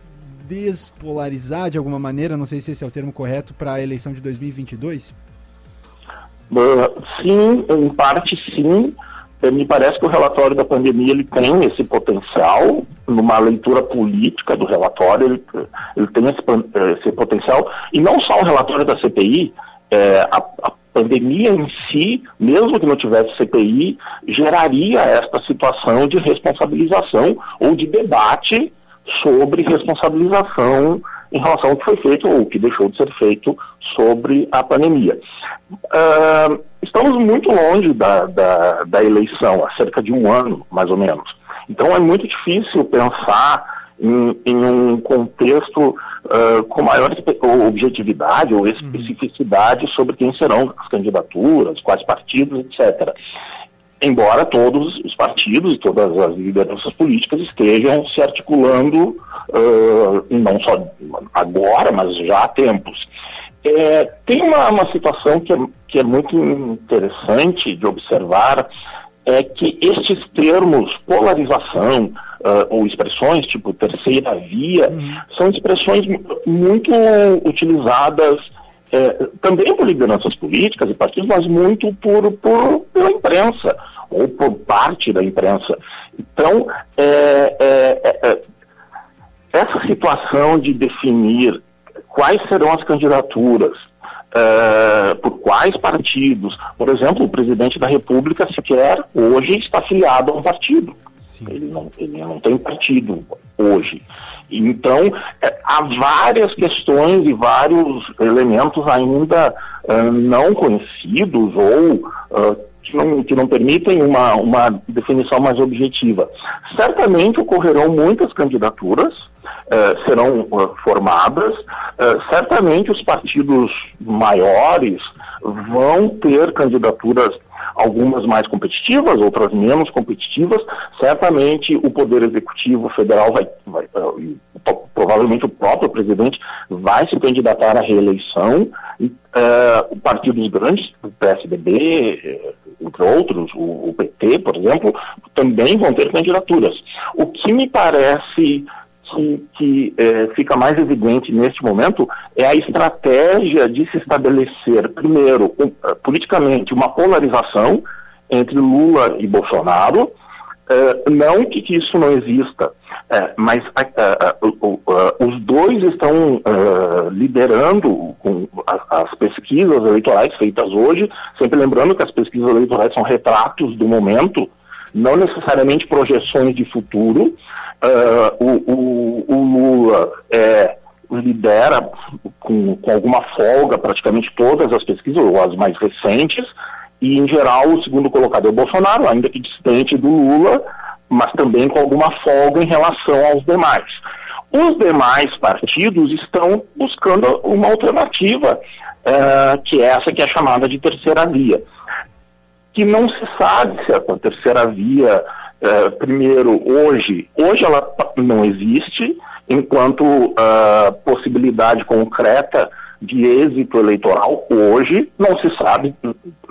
despolarizar de alguma maneira, não sei se esse é o termo correto, para a eleição de 2022? Uh, sim, em parte sim. Eh, me parece que o relatório da pandemia ele tem esse potencial, numa leitura política do relatório, ele, ele tem esse, eh, esse, potencial, e não só o relatório da CPI, é, eh, a, a pandemia em si, mesmo que não tivesse CPI, geraria esta situação de responsabilização ou de debate sobre responsabilização em relação ao que foi feito ou que deixou de ser feito sobre a pandemia. Uh, estamos muito longe da, da, da, eleição, há cerca de um ano, mais ou menos. Então é muito difícil pensar em, em um contexto uh, com maior objetividade ou especificidade sobre quem serão as candidaturas, quais partidos, etc embora todos os partidos e todas as lideranças políticas estejam se articulando, uh, não só agora, mas já há tempos. É, tem uma, uma situação que é, que é muito interessante de observar, é que estes termos polarização uh, ou expressões tipo terceira via uhum. são expressões muito utilizadas é, também por lideranças políticas e partidos, mas muito por, por, pela imprensa ou por parte da imprensa. Então, é, é, é, é, essa situação de definir quais serão as candidaturas, é, por quais partidos, por exemplo, o presidente da República sequer hoje está afiliado a um partido. Ele não, ele não tem partido hoje. Então, é, há várias questões e vários elementos ainda uh, não conhecidos ou uh, que, não, que não permitem uma, uma definição mais objetiva. Certamente ocorrerão muitas candidaturas, uh, serão formadas, certamente os partidos maiores vão ter candidaturas algumas mais competitivas, outras menos competitivas. Certamente o Poder Executivo Federal vai, vai uh, provavelmente o próprio presidente vai se candidatar à reeleição. Uh, partidos grandes, o PSDB, eh, entre outros, o, o PT, por exemplo, também vão ter candidaturas. O que me parece que, que é, fica mais evidente neste momento é a estratégia de se estabelecer, primeiro, um, eh, politicamente, uma polarização entre Lula e Bolsonaro. É, não que, que, isso não exista, é, mas os dois estão liderando com as, as pesquisas eleitorais feitas hoje, sempre lembrando que as pesquisas eleitorais são retratos do momento, não necessariamente projeções de futuro, Uh, o, o, o, Lula é, lidera com, com alguma folga praticamente todas as pesquisas, ou as mais recentes, e em geral o segundo colocado é o Bolsonaro, ainda que distante do Lula, mas também com alguma folga em relação aos demais. Os demais partidos estão buscando uma alternativa, uh, que é essa que é chamada de terceira via, que não se sabe se a terceira via Uh, primeiro, hoje, hoje ela não existe, enquanto uh, possibilidade concreta de êxito eleitoral, hoje não se sabe,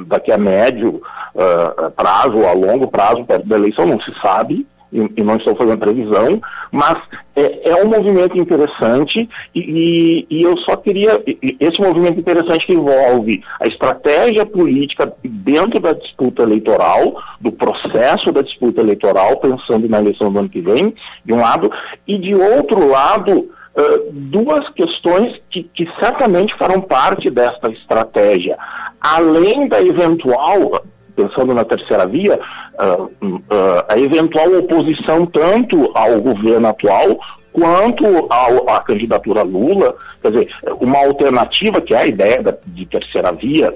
daqui a médio uh, prazo a longo prazo, perto da eleição, não se sabe, e, não estou fazendo previsão, mas é, é um movimento interessante e, e, e, eu só queria. Esse movimento interessante que envolve a estratégia política dentro da disputa eleitoral, do processo da disputa eleitoral, pensando na eleição do ano que vem, de um lado, e de outro lado. Uh, duas questões que, que certamente farão parte desta estratégia. Além da eventual pensando na terceira via, uh, uh, a eventual oposição tanto ao governo atual quanto ao, à candidatura Lula, quer dizer, uma alternativa que é a ideia da, de terceira via,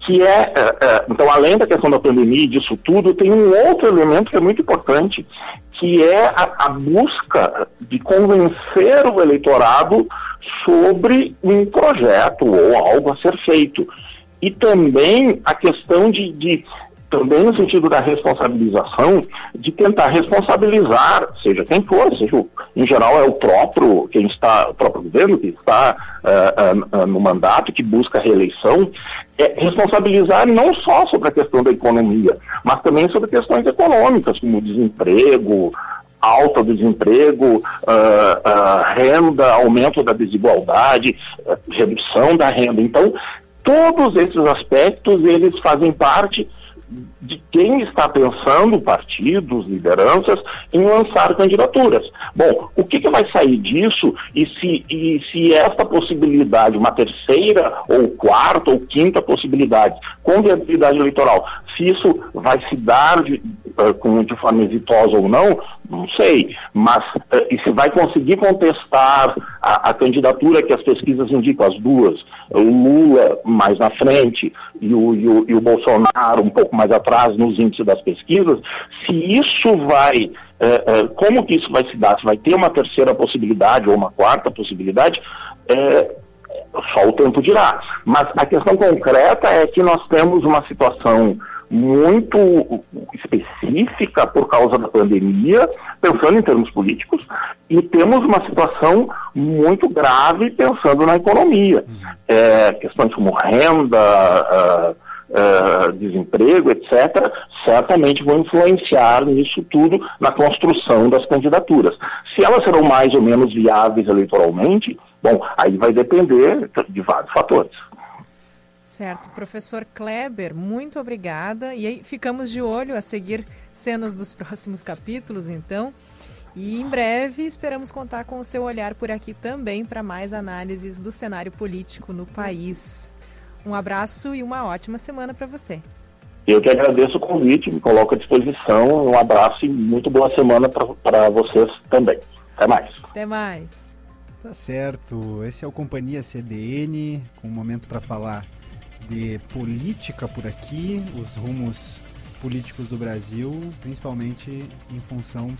que é, uh, então além da questão da pandemia e disso tudo, tem um outro elemento que é muito importante, que é a, a busca de convencer o eleitorado sobre um projeto ou algo a ser feito e também a questão de, de também no sentido da responsabilização, de tentar responsabilizar, seja quem for, seja em geral é o próprio, quem está, o próprio governo que está uh, uh, no mandato, que busca reeleição, é responsabilizar não só sobre a questão da economia, mas também sobre questões econômicas, como desemprego, alta do desemprego, uh, renda, aumento da desigualdade, redução da renda. Então, todos esses aspectos, eles fazem parte de quem está pensando, partidos, lideranças, em lançar candidaturas. Bom, o que, que vai sair disso e se, e se esta possibilidade, uma terceira ou quarta ou quinta possibilidade, com viabilidade eleitoral, se isso vai se dar de, uh, de forma exitosa ou não, não sei. Mas uh, e se vai conseguir contestar a, a, candidatura que as pesquisas indicam, as duas, o Lula mais na frente e o, e o, e o Bolsonaro um pouco mais atrás nos índices das pesquisas, se isso vai uh, como que isso vai se dar? Se vai ter uma terceira possibilidade ou uma quarta possibilidade, só o tempo dirá. Mas a questão concreta é que nós temos uma situação muito específica por causa da pandemia, pensando em termos políticos, e temos uma situação muito grave pensando na economia. É, questões como renda, uh, uh, desemprego, etc., certamente vão influenciar nisso tudo na construção das candidaturas. Se elas serão mais ou menos viáveis eleitoralmente, bom, aí vai depender de vários fatores. Certo. Professor Kleber, muito obrigada. E aí ficamos de olho a seguir cenas dos próximos capítulos, então. E em breve esperamos contar com o seu olhar por aqui também para mais análises do cenário político no país. Um abraço e uma ótima semana para você. Eu que agradeço o convite, me coloco à disposição. Um abraço e muito boa semana para vocês também. Até mais. Até mais. Tá certo. Esse é o Companhia CDN, com um momento para falar de política por aqui, os rumos políticos do Brasil, principalmente em função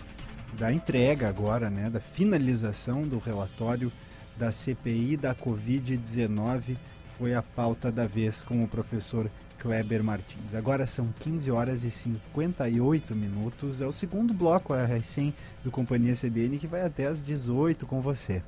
da entrega agora, né, da finalização do relatório da CPI da Covid-19, foi a pauta da vez com o professor Kleber Martins. Agora são 15 horas e 58 minutos, é o segundo bloco, recém do Companhia CDN, que vai até às 18 com você.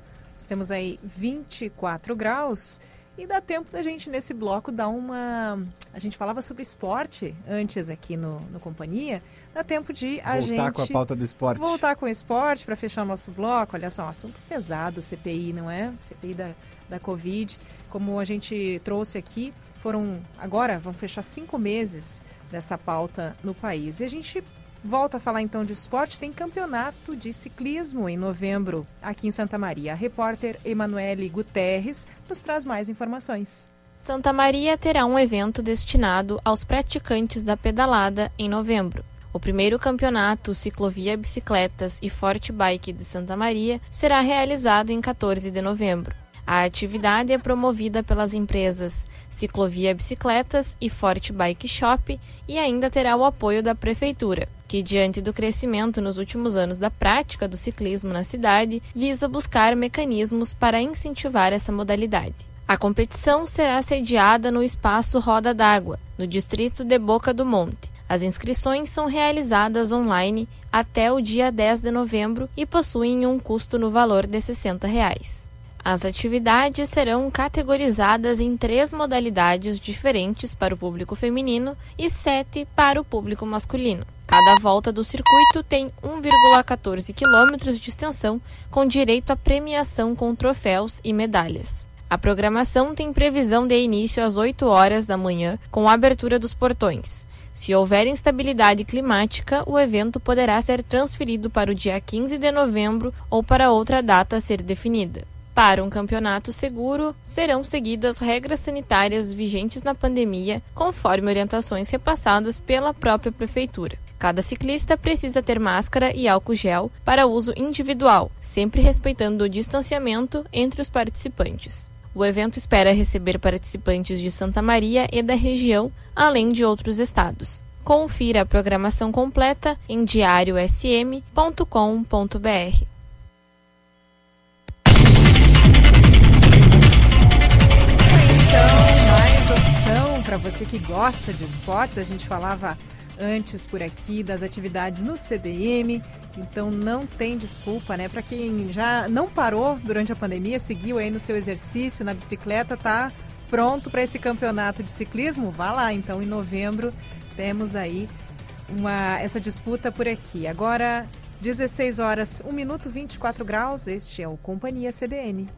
Temos aí 24 graus e dá tempo da gente, nesse bloco, dar uma. A gente falava sobre esporte antes aqui no, no Companhia. Dá tempo de a voltar gente. Voltar com a pauta do esporte. Voltar com o esporte para fechar o nosso bloco. Olha só, um assunto pesado, CPI, não é? CPI da, da Covid. Como a gente trouxe aqui, foram. Agora vão fechar cinco meses dessa pauta no país. E a gente Volta a falar então de esporte, tem campeonato de ciclismo em novembro aqui em Santa Maria. A repórter Emanuele Guterres nos traz mais informações. Santa Maria terá um evento destinado aos praticantes da pedalada em novembro. O primeiro campeonato Ciclovia Bicicletas e Forte Bike de Santa Maria será realizado em 14 de novembro. A atividade é promovida pelas empresas Ciclovia Bicicletas e Forte Bike Shop e ainda terá o apoio da Prefeitura, que, diante do crescimento nos últimos anos da prática do ciclismo na cidade, visa buscar mecanismos para incentivar essa modalidade. A competição será sediada no espaço Roda d'Água, no distrito de Boca do Monte. As inscrições são realizadas online até o dia 10 de novembro e possuem um custo no valor de 60 reais. As atividades serão categorizadas em três modalidades diferentes para o público feminino e sete para o público masculino. Cada volta do circuito tem 1,14 quilômetros de extensão, com direito à premiação com troféus e medalhas. A programação tem previsão de início às 8 horas da manhã, com a abertura dos portões. Se houver instabilidade climática, o evento poderá ser transferido para o dia 15 de novembro ou para outra data a ser definida. Para um campeonato seguro, serão seguidas regras sanitárias vigentes na pandemia, conforme orientações repassadas pela própria prefeitura. Cada ciclista precisa ter máscara e álcool gel para uso individual, sempre respeitando o distanciamento entre os participantes. O evento espera receber participantes de Santa Maria e da região, além de outros estados. Confira a programação completa em diariosm.com.br. Então, mais opção para você que gosta de esportes. A gente falava antes por aqui das atividades no CDM, então não tem desculpa, né? Para quem já não parou durante a pandemia, seguiu aí no seu exercício na bicicleta, tá pronto para esse campeonato de ciclismo? Vá lá, então em novembro temos aí uma essa disputa por aqui. Agora 16 horas, 1 minuto 24 graus. Este é o Companhia CDN.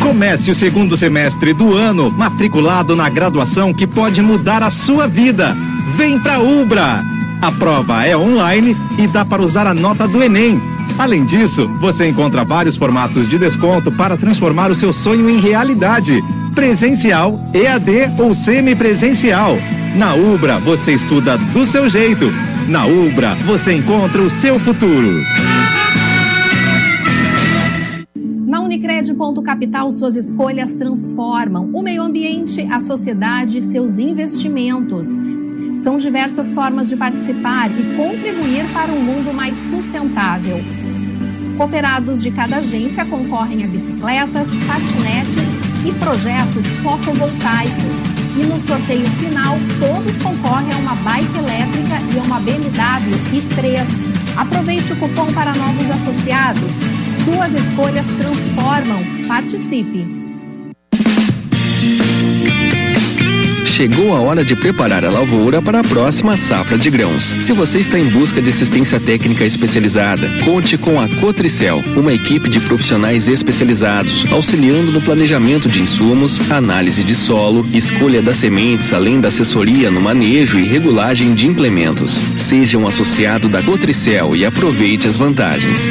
Comece o segundo semestre do ano matriculado na graduação que pode mudar a sua vida. Vem pra Ubra! A prova é online e dá para usar a nota do Enem. Além disso, você encontra vários formatos de desconto para transformar o seu sonho em realidade. Presencial, EAD ou semipresencial. Na Ubra, você estuda do seu jeito. Na Ubra, você encontra o seu futuro. Na Unicred Ponto Capital, suas escolhas transformam o meio ambiente, a sociedade e seus investimentos. São diversas formas de participar e contribuir para um mundo mais sustentável. Cooperados de cada agência concorrem a bicicletas, patinetes e projetos fotovoltaicos. E no sorteio final, todos concorrem a uma bike elétrica e a uma BMW i3. Aproveite o cupom para novos associados. Suas escolhas transformam. Participe! Chegou a hora de preparar a lavoura para a próxima safra de grãos. Se você está em busca de assistência técnica especializada, conte com a Cotricel, uma equipe de profissionais especializados, auxiliando no planejamento de insumos, análise de solo, escolha das sementes, além da assessoria no manejo e regulagem de implementos. Seja um associado da Cotricel e aproveite as vantagens.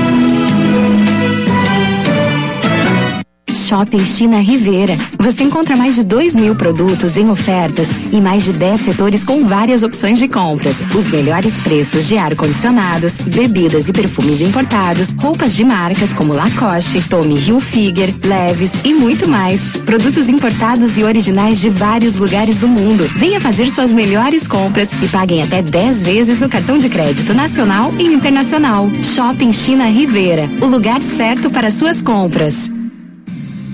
Shopping China Rivera. Você encontra mais de 2 mil produtos em ofertas e mais de 10 setores com várias opções de compras. Os melhores preços de ar-condicionados, bebidas e perfumes importados, roupas de marcas como Lacoste, Tommy Hilfiger, Leves e muito mais. Produtos importados e originais de vários lugares do mundo. Venha fazer suas melhores compras e paguem até 10 vezes no cartão de crédito nacional e internacional. Shopping China Rivera. O lugar certo para suas compras.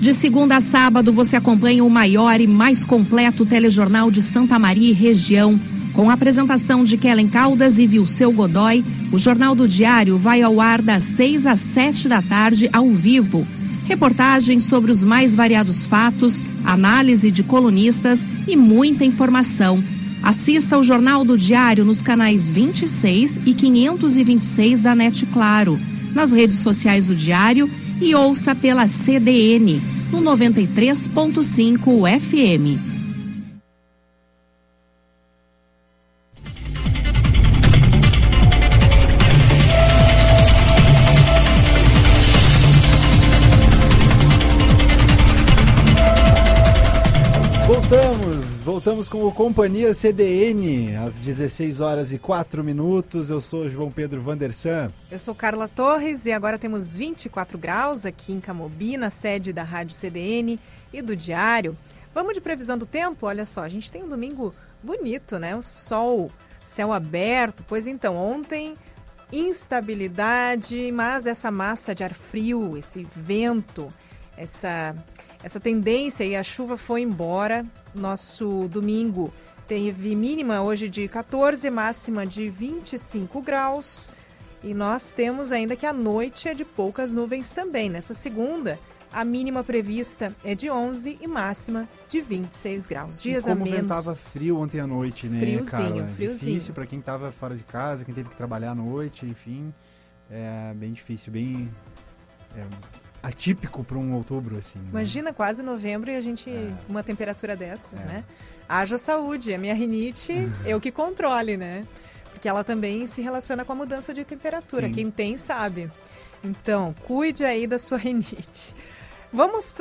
De segunda a sábado, você acompanha o maior e mais completo telejornal de Santa Maria e região. Com a apresentação de Kellen Caldas e Vilceu Godoy, o Jornal do Diário vai ao ar das 6 às 7 da tarde, ao vivo. Reportagens sobre os mais variados fatos, análise de colunistas e muita informação. Assista o Jornal do Diário nos canais 26 e 526 da NET Claro, nas redes sociais do Diário e ouça pela CDN no 93.5 FM. Voltamos com o Companhia CDN, às 16 horas e 4 minutos. Eu sou João Pedro Vandersan. Eu sou Carla Torres e agora temos 24 graus aqui em Camobi, na sede da Rádio CDN e do Diário. Vamos de previsão do tempo? Olha só, a gente tem um domingo bonito, né? O sol, céu aberto. Pois então, ontem instabilidade, mas essa massa de ar frio, esse vento, essa essa tendência e a chuva foi embora. Nosso domingo teve mínima hoje de 14, máxima de 25 graus. E nós temos ainda que a noite é de poucas nuvens também. Nessa segunda, a mínima prevista é de 11 e máxima de 26 graus. Dias e como a menos. ventava frio ontem à noite, né, Friozinho, Carla? friozinho. Difícil para quem estava fora de casa, quem teve que trabalhar à noite, enfim. É bem difícil, bem é, atípico para um outubro assim. né? Imagina quase novembro e a gente É. uma temperatura dessas, né? Haja saúde, a minha rinite eu que controle, né? porque ela também se relaciona com a mudança de temperatura. Sim. Quem tem sabe. Então, cuide aí da sua rinite. Vamos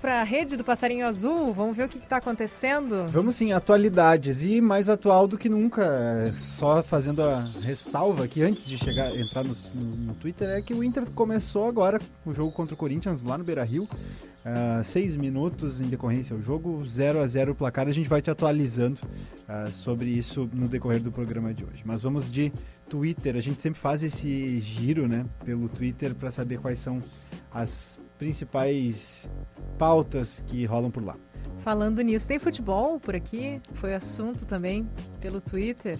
para a rede do Passarinho Azul, vamos ver o que está acontecendo. Vamos sim, atualidades e mais atual do que nunca. Só fazendo a ressalva que antes de chegar, entrar no, no- no Twitter, é que o Inter começou agora o jogo contra o Corinthians lá no Beira Rio. seis minutos em decorrência ao jogo, 0 a 0 o placar. A gente vai te atualizando ah, sobre isso no decorrer do programa de hoje. Mas vamos de Twitter. A gente sempre faz esse giro, né, pelo Twitter para saber quais são as principais pautas que rolam por lá. Falando nisso, tem futebol por aqui? Foi assunto também pelo Twitter.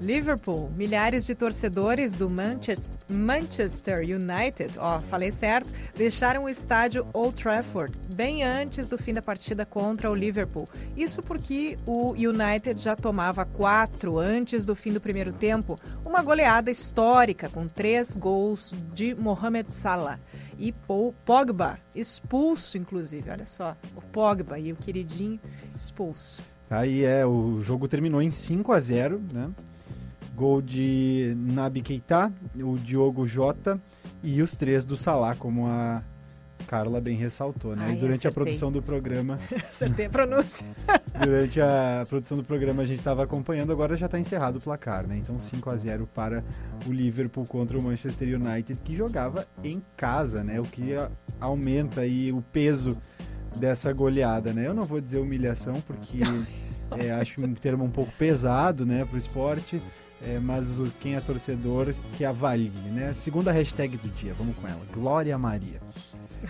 Liverpool, milhares de torcedores do Manchester, United, ó, falei certo, deixaram o estádio Old Trafford bem antes do fim da partida contra o Liverpool. Isso porque o United já tomava quatro antes do fim do primeiro tempo, uma goleada histórica com três gols de Mohamed Salah e Paul Pogba expulso, inclusive. Olha só, o Pogba e o queridinho expulso. Aí é, o jogo terminou em 5 a 0 né? Gol de Nabi Keita, o Diogo Jota e os três do Salah, como a Carla bem ressaltou, né? Ai, e durante acertei. a produção do programa, Acertei a pronúncia. durante a produção do programa a gente estava acompanhando, agora já está encerrado o placar, né? Então 5 a 0 para o Liverpool contra o Manchester United, que jogava em casa, né? O que a- aumenta aí o peso dessa goleada, né? Eu não vou dizer humilhação, porque é, acho um termo um pouco pesado, né, pro esporte, é, mas quem é torcedor que avalie, né? Segunda hashtag do dia, vamos com ela, Glória Maria.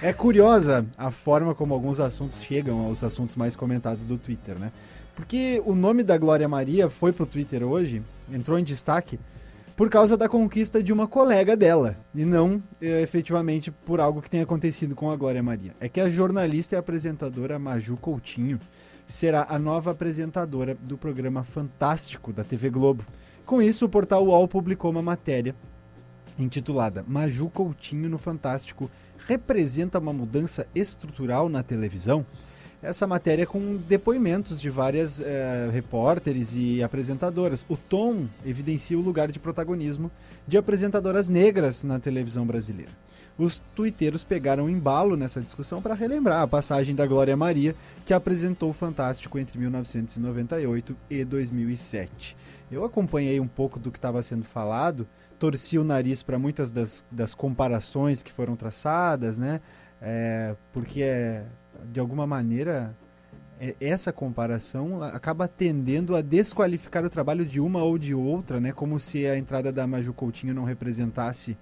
É curiosa a forma como alguns assuntos chegam aos assuntos mais comentados do Twitter, né? Porque o nome da Glória Maria foi pro Twitter hoje, entrou em destaque, por causa da conquista de uma colega dela, e não eh, efetivamente por algo que tenha acontecido com a Glória Maria. É que a jornalista e apresentadora Maju Coutinho será a nova apresentadora do programa Fantástico da TV Globo. Com isso, o portal UOL publicou uma matéria intitulada Maju Coutinho no Fantástico representa uma mudança estrutural na televisão? Essa matéria com depoimentos de várias eh, repórteres e apresentadoras. O tom evidencia o lugar de protagonismo de apresentadoras negras na televisão brasileira. Os tuiteiros pegaram embalo nessa discussão para relembrar a passagem da Glória Maria, que apresentou o Fantástico entre 1998 e 2007. Eu acompanhei um pouco do que estava sendo falado, torci o nariz para muitas das, das comparações que foram traçadas, né? É, porque é, de alguma maneira é, essa comparação acaba tendendo a desqualificar o trabalho de uma ou de outra, né? Como se a entrada da Maju Coutinho não representasse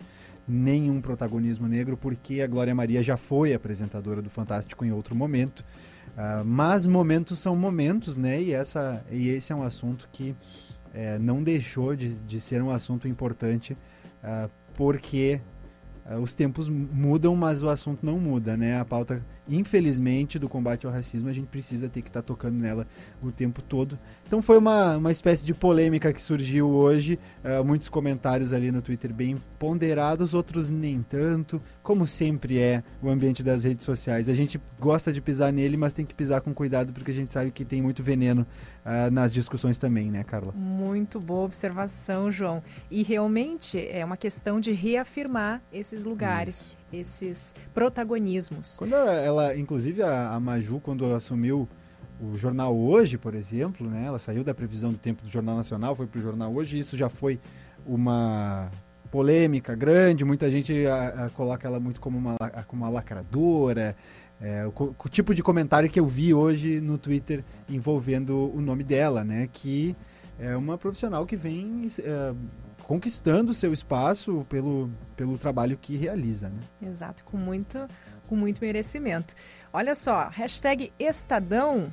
nenhum protagonismo negro, porque a Glória Maria já foi apresentadora do Fantástico em outro momento. Ah, mas momentos são momentos, né? E, essa, e esse é um assunto que é, não deixou de, de ser um assunto importante, ah, porque ah, os tempos mudam, mas o assunto não muda, né? A pauta, infelizmente, do combate ao racismo, a gente precisa ter que estar tocando nela o tempo todo. Então foi uma, uma espécie de polêmica que surgiu hoje, ah, muitos comentários ali no Twitter bem ponderados, outros nem tanto, como sempre é o ambiente das redes sociais. A gente gosta de pisar nele, mas tem que pisar com cuidado, porque a gente sabe que tem muito veneno ah, nas discussões também, né, Carla? Muito boa observação, João. E realmente é uma questão de reafirmar esses lugares, esses protagonismos. Quando ela, inclusive a, a Maju, quando assumiu o jornal Hoje, por exemplo, né? Ela saiu da previsão do tempo do Jornal Nacional, foi pro Jornal Hoje, isso já foi uma polêmica grande, muita gente a, a, coloca ela muito como uma, como uma lacradora, é, o, o tipo de comentário que eu vi hoje no Twitter envolvendo o nome dela, né? Que é uma profissional que vem é, conquistando o seu espaço pelo, pelo trabalho que realiza, né? Exato, com muito, com muito merecimento. Olha só, hashtag Estadão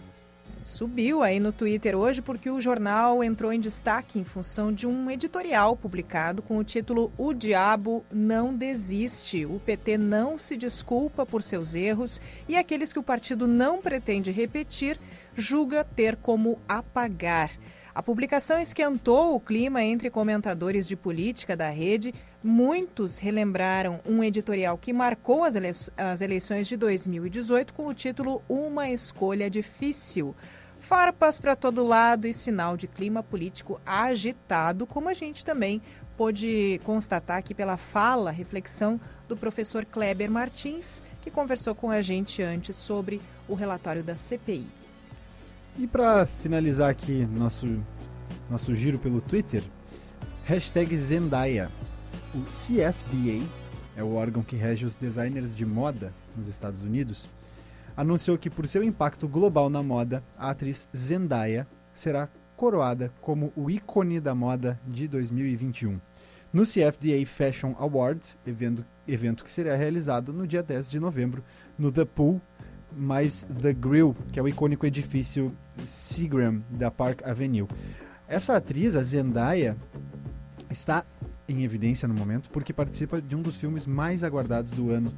subiu aí no Twitter hoje porque o jornal entrou em destaque em função de um editorial publicado com o título O Diabo Não Desiste. O PT não se desculpa por seus erros e aqueles que o partido não pretende repetir julga ter como apagar. A publicação esquentou o clima entre comentadores de política da rede. Muitos relembraram um editorial que marcou as, ele as eleições de 2018 com o título Uma Escolha Difícil. farpas para todo lado e sinal de clima político agitado, como a gente também pôde constatar aqui pela fala, reflexão do professor Kleber Martins, que conversou com a gente antes sobre o relatório da CPI. E para finalizar aqui nosso, nosso giro pelo Twitter, hashtag Zendaya. O CFDA é o órgão que rege os designers de moda nos Estados Unidos anunciou que, por seu impacto global na moda, a atriz Zendaya será coroada como o ícone da moda de 2021. No CFDA Fashion Awards, evento, evento que será realizado no dia 10 de novembro, no The Pool, mais The Grill, que é o icônico edifício Seagram da Park Avenue. Essa atriz, a Zendaya, está em evidência no momento porque participa de um dos filmes mais aguardados do ano,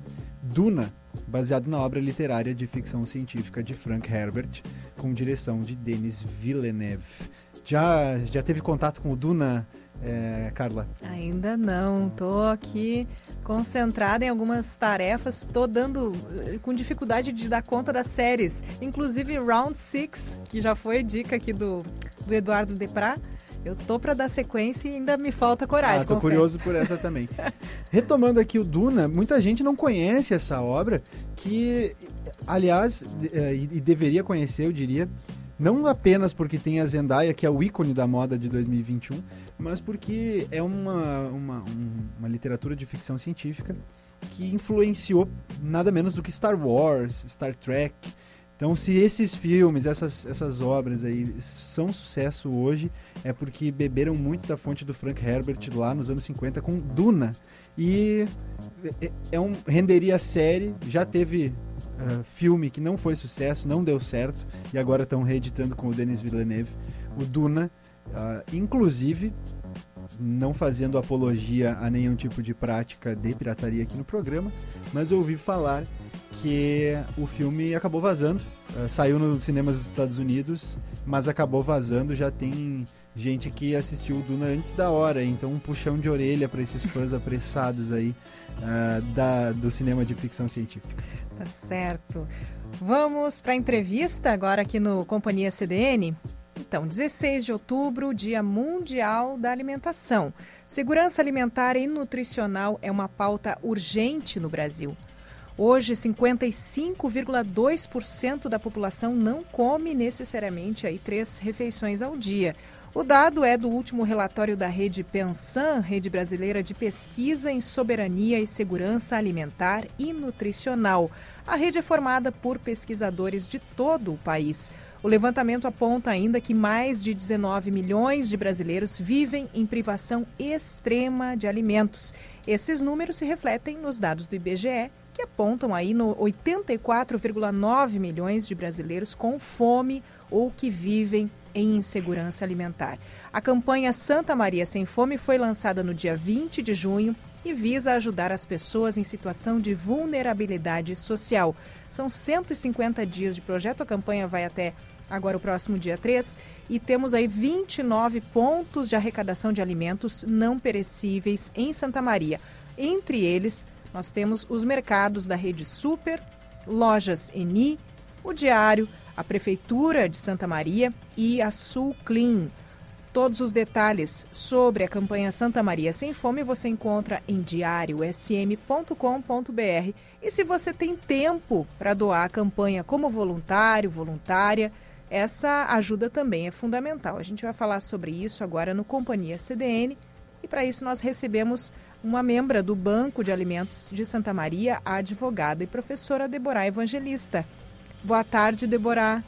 Duna, baseado na obra literária de ficção científica de Frank Herbert, com direção de Denis Villeneuve. Já, já teve contato com o Duna, é, Carla? Ainda não. Tô aqui concentrada em algumas tarefas. Estou dando com dificuldade de dar conta das séries. Inclusive Round Six, que já foi dica aqui do, do Eduardo Deprá. Eu tô para dar sequência e ainda me falta coragem. Ah, tô confesso. curioso por essa também. Retomando aqui o Duna, muita gente não conhece essa obra, que, aliás, eh, e deveria conhecer, eu diria, não apenas porque tem a Zendaya, que é o ícone da moda de 2021, mas porque é uma, uma, uma literatura de ficção científica que influenciou nada menos do que Star Wars, Star Trek, então, se esses filmes, essas, essas obras aí são sucesso hoje, é porque beberam muito da fonte do Frank Herbert lá nos anos 50 com Duna. E é, é um, renderia série, já teve uh, filme que não foi sucesso, não deu certo, e agora estão reeditando com o Denis Villeneuve o Duna. Uh, inclusive, não fazendo apologia a nenhum tipo de prática de pirataria aqui no programa, mas ouvi falar que o filme acabou vazando. Uh, saiu nos cinemas dos Estados Unidos, mas acabou vazando. Já tem gente que assistiu o Duna antes da hora, então um puxão de orelha para esses fãs apressados aí uh, da, do cinema de ficção científica. Tá certo. Vamos para a entrevista agora aqui no Companhia CDN. Então, 16 de outubro, Dia Mundial da Alimentação. Segurança alimentar e nutricional é uma pauta urgente no Brasil. Hoje, 55,2% da população não come necessariamente aí três refeições ao dia. O dado é do último relatório da rede Pensan, Rede Brasileira de Pesquisa em Soberania e Segurança Alimentar e Nutricional. A rede é formada por pesquisadores de todo o país. O levantamento aponta ainda que mais de 19 milhões de brasileiros vivem em privação extrema de alimentos. Esses números se refletem nos dados do IBGE que apontam aí no 84,9 milhões de brasileiros com fome ou que vivem em insegurança alimentar. A campanha Santa Maria Sem Fome foi lançada no dia 20 de junho e visa ajudar as pessoas em situação de vulnerabilidade social. São 150 dias de projeto, a campanha vai até agora o próximo dia 3 e temos aí 29 pontos de arrecadação de alimentos não perecíveis em Santa Maria. Entre eles, nós temos os mercados da rede Super, lojas Eni, o Diário, a Prefeitura de Santa Maria e a Sul Clean. Todos os detalhes sobre a campanha Santa Maria Sem Fome você encontra em diariosm.com.br. E se você tem tempo para doar a campanha como voluntário, voluntária, essa ajuda também é fundamental. A gente vai falar sobre isso agora no Companhia CDN e para isso nós recebemos uma membra do Banco de Alimentos de Santa Maria, a advogada e professora Deborah Evangelista. Boa tarde, Deborah.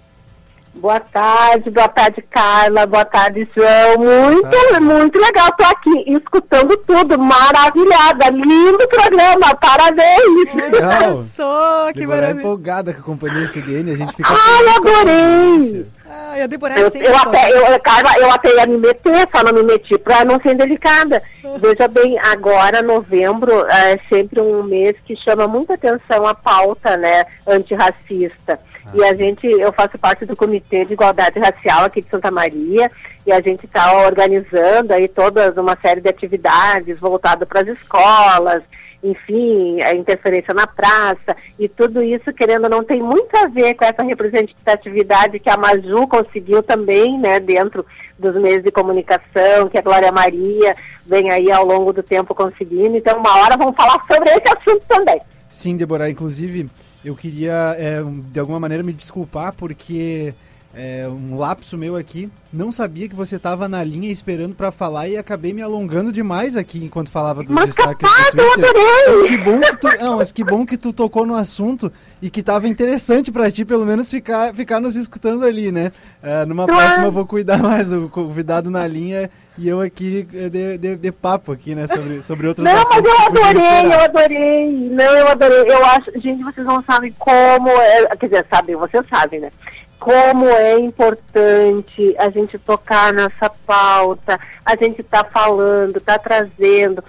Boa tarde, boa tarde, Carla, boa tarde, João. Muito, muito legal, tô aqui escutando tudo, maravilhada, lindo programa, parabéns. Legal. Sou, que maravilha. empolgada com a companhia CDN, a gente fica Ai, adorei. Ai, a Deborah é eu, eu, até, eu, Carla, eu até ia me meter, só não me meti pra não ser delicada. Veja bem, agora, novembro, é sempre um mês que chama muita atenção a pauta, né, antirracista. E a gente, eu faço parte do Comitê de Igualdade Racial aqui de Santa Maria, e a gente está organizando aí toda uma série de atividades voltadas para as escolas, enfim, a interferência na praça e tudo isso, querendo ou não, tem muito a ver com essa representatividade que a Maju conseguiu também, né, dentro dos meios de comunicação, que a Glória Maria vem aí ao longo do tempo conseguindo. Então, uma hora vamos falar sobre esse assunto também. Sim, Deborah, inclusive eu queria é, de alguma maneira me desculpar porque é, um lapso meu aqui. Não sabia que você estava na linha esperando para falar e acabei me alongando demais aqui enquanto falava dos mas destaques capaz, do Twitter. Então, que bom que tu, não, mas que bom que tu tocou no assunto e que estava interessante para ti, pelo menos ficar, ficar nos escutando ali, né? Uh, numa próxima eu vou cuidar mais o convidado na linha e eu aqui eh, de, de, de papo aqui, né, sobre, sobre outros não, assuntos. Não, mas eu adorei, eu adorei. Não, eu adorei. Eu acho, gente, vocês não sabem como, é, quer dizer, sabem, vocês sabem, né? Como é importante a gente tocar nessa pauta, a gente está falando, está trazendo,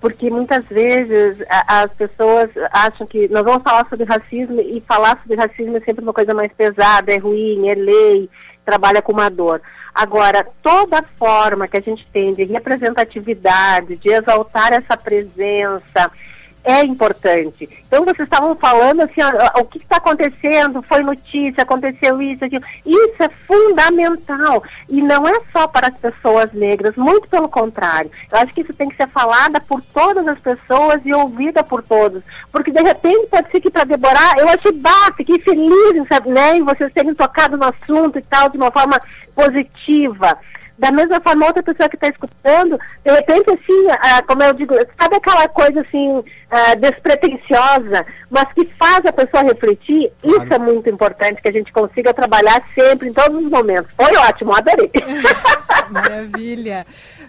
porque muitas vezes a, as pessoas acham que nós vamos falar sobre racismo e falar sobre racismo é sempre uma coisa mais pesada, é ruim, é lei, trabalha com uma dor. Agora, toda forma que a gente tem de representatividade, de exaltar essa presença, é importante. Então vocês estavam falando assim, ó, o que está acontecendo, foi notícia, aconteceu isso, aquilo. Isso é fundamental. E não é só para as pessoas negras, muito pelo contrário. Eu acho que isso tem que ser falada por todas as pessoas e ouvida por todos. Porque de repente pode ser que para Deborah, eu achei bah, fiquei feliz sabe, né, em vocês terem tocado no assunto e tal, de uma forma positiva. Da mesma forma, outra pessoa que está escutando, de repente, assim, ah, como eu digo, sabe aquela coisa assim, ah, despretensiosa, mas que faz a pessoa refletir? Claro. Isso é muito importante, que a gente consiga trabalhar sempre, em todos os momentos. Foi ótimo, adorei. Maravilha.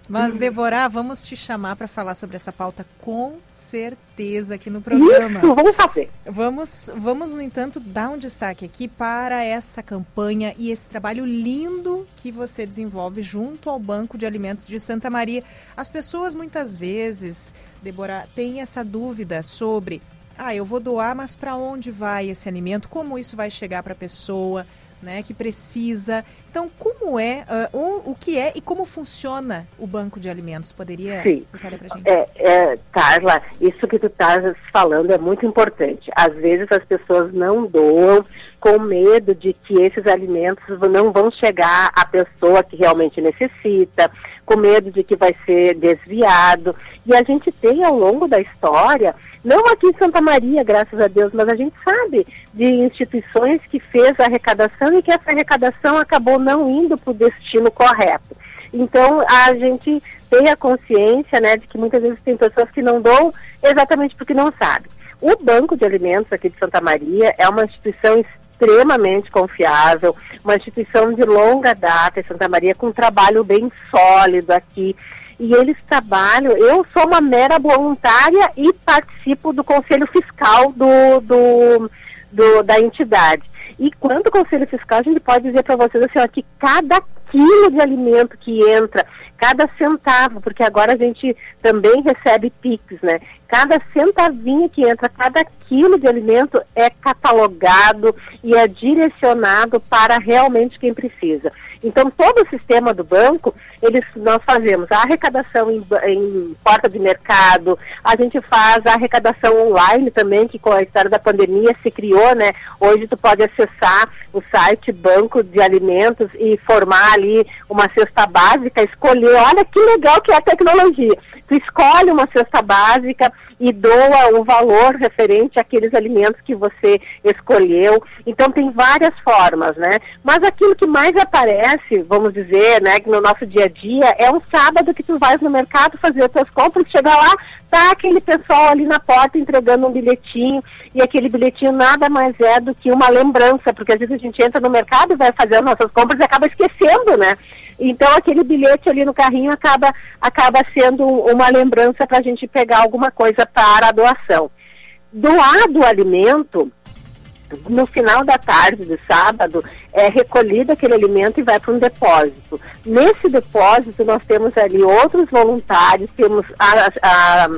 Mas, Deborah, vamos te chamar para falar sobre essa pauta com certeza aqui no programa. Isso, vamos fazer. Vamos, vamos, no entanto, dar um destaque aqui para essa campanha e esse trabalho lindo que você desenvolve junto ao Banco de Alimentos de Santa Maria. As pessoas muitas vezes, Deborah, têm essa dúvida sobre: ah, eu vou doar, mas para onde vai esse alimento? Como isso vai chegar para a pessoa? Né, que precisa. Então, como é, uh, o, o que é e como funciona o banco de alimentos? Poderia Sim. explicar para gente? É, é, Carla, isso que tu estás falando é muito importante. Às vezes as pessoas não doam com medo de que esses alimentos não vão chegar à pessoa que realmente necessita, com medo de que vai ser desviado. E a gente tem ao longo da história não aqui em Santa Maria, graças a Deus, mas a gente sabe de instituições que fez a arrecadação e que essa arrecadação acabou não indo para o destino correto. Então, a gente tem a consciência né, de que muitas vezes tem pessoas que não dão exatamente porque não sabem. O Banco de Alimentos aqui de Santa Maria é uma instituição extremamente confiável, uma instituição de longa data em Santa Maria, com um trabalho bem sólido aqui e eles trabalham. Eu sou uma mera voluntária e participo do conselho fiscal do, do, do da entidade. E quanto ao conselho fiscal, a gente pode dizer para vocês assim, ó, que cada quilo de alimento que entra, cada centavo, porque agora a gente também recebe PIX, né? Cada centavinho que entra, cada quilo de alimento é catalogado e é direcionado para realmente quem precisa. Então, todo o sistema do banco, eles, nós fazemos a arrecadação em, em porta de mercado, a gente faz a arrecadação online também, que com a história da pandemia se criou, né? Hoje tu pode acessar o site Banco de Alimentos e formar ali uma cesta básica, escolher, olha que legal que é a tecnologia. Tu escolhe uma cesta básica, e doa o valor referente àqueles alimentos que você escolheu. Então tem várias formas, né? Mas aquilo que mais aparece, vamos dizer, né, no nosso dia a dia, é um sábado que tu vais no mercado fazer as tuas compras, chegar lá, tá aquele pessoal ali na porta entregando um bilhetinho, e aquele bilhetinho nada mais é do que uma lembrança, porque às vezes a gente entra no mercado e vai fazer as nossas compras e acaba esquecendo, né? Então aquele bilhete ali no carrinho acaba, acaba sendo uma lembrança para a gente pegar alguma coisa para a doação. Doado o alimento, no final da tarde de sábado, é recolhido aquele alimento e vai para um depósito. Nesse depósito, nós temos ali outros voluntários, temos a, a,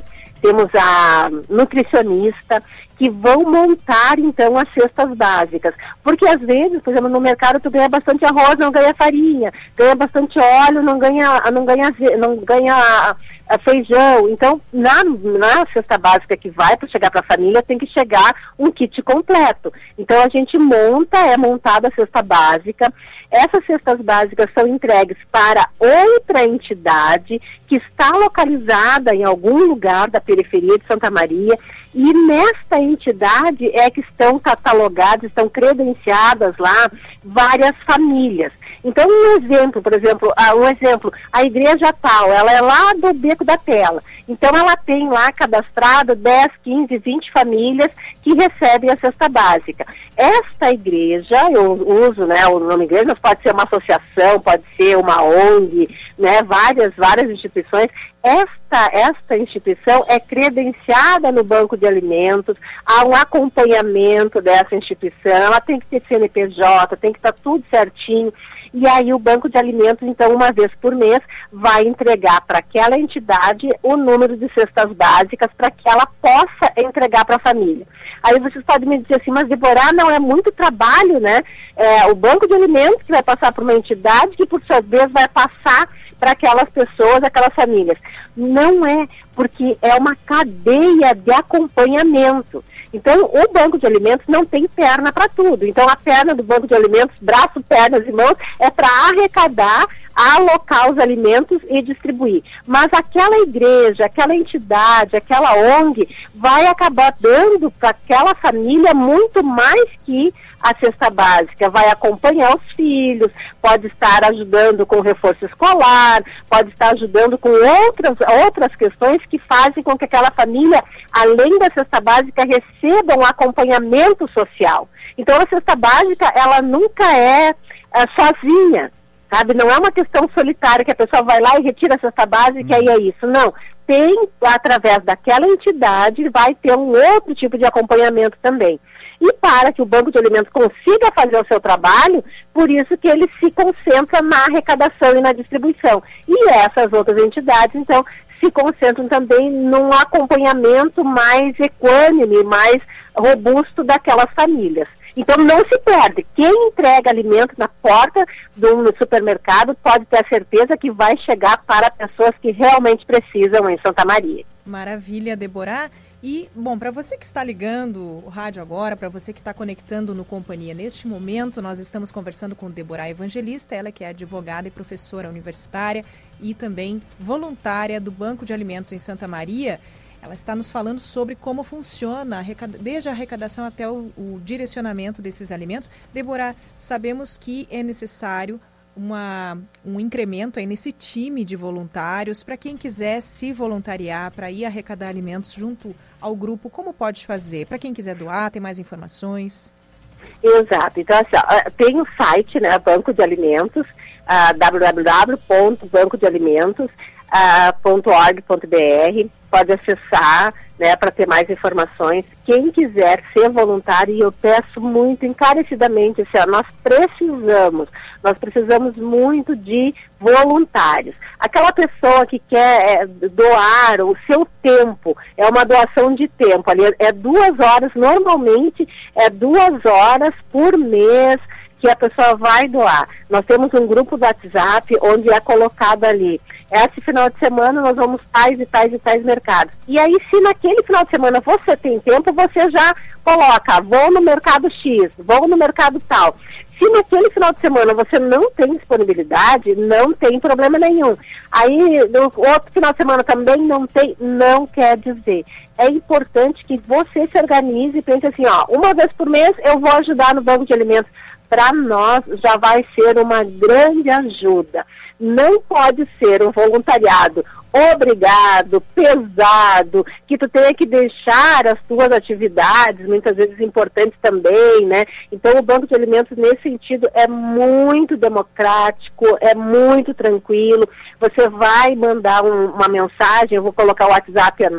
temos a nutricionista que vão montar então as cestas básicas. Porque às vezes, por exemplo, no mercado tu ganha bastante arroz, não ganha farinha, ganha bastante óleo, não ganha, não ganha, não ganha feijão. Então, na, na cesta básica que vai para chegar para a família, tem que chegar um kit completo. Então, a gente monta, é montada a cesta básica. Essas cestas básicas são entregues para outra entidade que está localizada em algum lugar da periferia de Santa Maria e nesta entidade é que estão catalogadas, estão credenciadas lá várias famílias. Então, um exemplo, por exemplo, uh, um exemplo, a igreja tal, ela é lá do Beco da Tela. Então, ela tem lá cadastrado 10, 15, 20 famílias que recebem a cesta básica. Esta igreja, eu uso né, o nome igreja, mas pode ser uma associação, pode ser uma ONG, né, várias, várias instituições. Esta, esta instituição é credenciada no banco de alimentos, há um acompanhamento dessa instituição, ela tem que ter CNPJ, tem que estar tudo certinho. E aí o banco de alimentos, então, uma vez por mês, vai entregar para aquela entidade o número de cestas básicas para que ela possa entregar para a família. Aí vocês podem me dizer assim, mas Deborah, não é muito trabalho, né? É, o banco de alimentos que vai passar para uma entidade que, por sua vez, vai passar para aquelas pessoas, aquelas famílias. Não é, porque é uma cadeia de acompanhamento. Então, o banco de alimentos não tem perna para tudo. Então, a perna do banco de alimentos, braço, pernas e mãos, é para arrecadar, alocar os alimentos e distribuir. Mas aquela igreja, aquela entidade, aquela ONG vai acabar dando para aquela família muito mais que a cesta básica, vai acompanhar os filhos, pode estar ajudando com reforço escolar, pode estar ajudando com outras, outras questões que fazem com que aquela família, além da cesta básica, receba um acompanhamento social. Então a cesta básica, ela nunca é, é sozinha, sabe? Não é uma questão solitária que a pessoa vai lá e retira a cesta básica e aí é isso. Não. Tem, através daquela entidade, vai ter um outro tipo de acompanhamento também e para que o Banco de Alimentos consiga fazer o seu trabalho, por isso que ele se concentra na arrecadação e na distribuição. E essas outras entidades, então, se concentram também num acompanhamento mais equânime, mais robusto daquelas famílias. Então não se perde. Quem entrega alimento na porta do supermercado pode ter a certeza que vai chegar para pessoas que realmente precisam em Santa Maria. Maravilha, Deborah. E, bom, para você que está ligando o rádio agora, para você que está conectando no Companhia neste momento, nós estamos conversando com Deborah Evangelista, ela que é advogada e professora universitária e também voluntária do Banco de Alimentos em Santa Maria. Ela está nos falando sobre como funciona, desde a arrecadação até o, o direcionamento desses alimentos. Deborah, sabemos que é necessário uma, um incremento aí nesse time de voluntários para quem quiser se voluntariar para ir arrecadar alimentos junto ao grupo, como pode fazer? Para quem quiser doar, tem mais informações? Exato. Então, assim, tem o site, né, Banco de Alimentos, uh, www.bancodealimentos.org.br. Pode acessar né, para ter mais informações. Quem quiser ser voluntário, e eu peço muito encarecidamente, assim, ó, nós precisamos, nós precisamos muito de voluntários. Aquela pessoa que quer é, doar o seu tempo, é uma doação de tempo, ali é duas horas, normalmente é duas horas por mês, que a pessoa vai doar. Nós temos um grupo do WhatsApp onde é colocado ali. Esse final de semana nós vamos tais e tais e tais mercados. E aí, se naquele final de semana você tem tempo, você já coloca, vou no mercado X, vou no mercado tal. Se naquele final de semana você não tem disponibilidade, não tem problema nenhum. Aí, no outro final de semana também não tem, não quer dizer. É importante que você se organize e pense assim, ó, uma vez por mês eu vou ajudar no banco de alimentos para nós já vai ser uma grande ajuda. Não pode ser um voluntariado obrigado, pesado, que tu tenha que deixar as tuas atividades, muitas vezes importantes também, né? Então o Banco de Alimentos nesse sentido é muito democrático, é muito tranquilo. Você vai mandar um, uma mensagem, eu vou colocar o WhatsApp é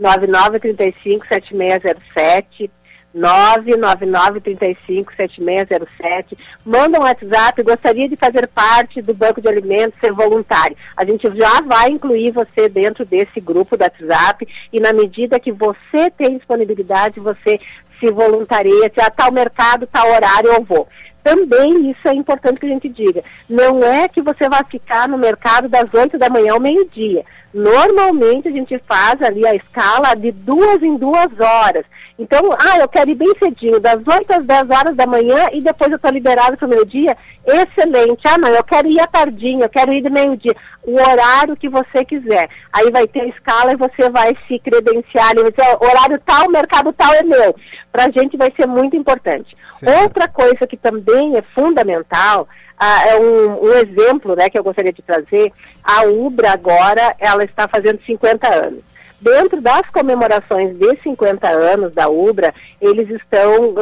999357607 999-35-7607. Manda um WhatsApp, gostaria de fazer parte do Banco de Alimentos, ser voluntário. A gente já vai incluir você dentro desse grupo do WhatsApp e na medida que você tem disponibilidade, você se voluntaria, se a tal mercado, tal horário eu vou também isso é importante que a gente diga. Não é que você vai ficar no mercado das 8 da manhã ao meio-dia. Normalmente a gente faz ali a escala de duas em duas horas. Então, ah, eu quero ir bem cedinho, das 8 às 10 horas da manhã e depois eu estou liberado para o meio-dia. Excelente. Ah, não, eu quero ir à tardinha, eu quero ir de meio-dia. O horário que você quiser. Aí vai ter a escala e você vai se credenciar. E vai dizer, horário tal, mercado tal é meu. Para a gente vai ser muito importante. Outra coisa que também é fundamental, ah, é um, um, exemplo né, que eu gostaria de trazer, a UBRA agora, ela está fazendo 50 anos. Dentro das comemorações de 50 anos da UBRA, eles estão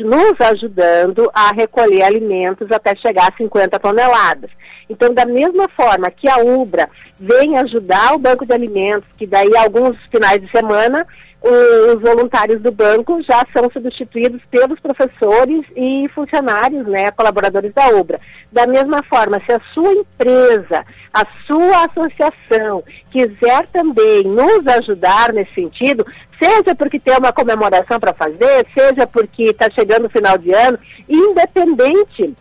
nos ajudando a recolher alimentos até chegar a 50 toneladas. Então, da mesma forma que a UBRA vem ajudar o Banco de Alimentos, que daí alguns finais de semana os voluntários do banco já são substituídos pelos professores e funcionários, né, colaboradores da obra. Da mesma forma, se a sua empresa, a sua associação quiser também nos ajudar nesse sentido, seja porque tem uma comemoração para fazer, seja porque está chegando o final de ano, independente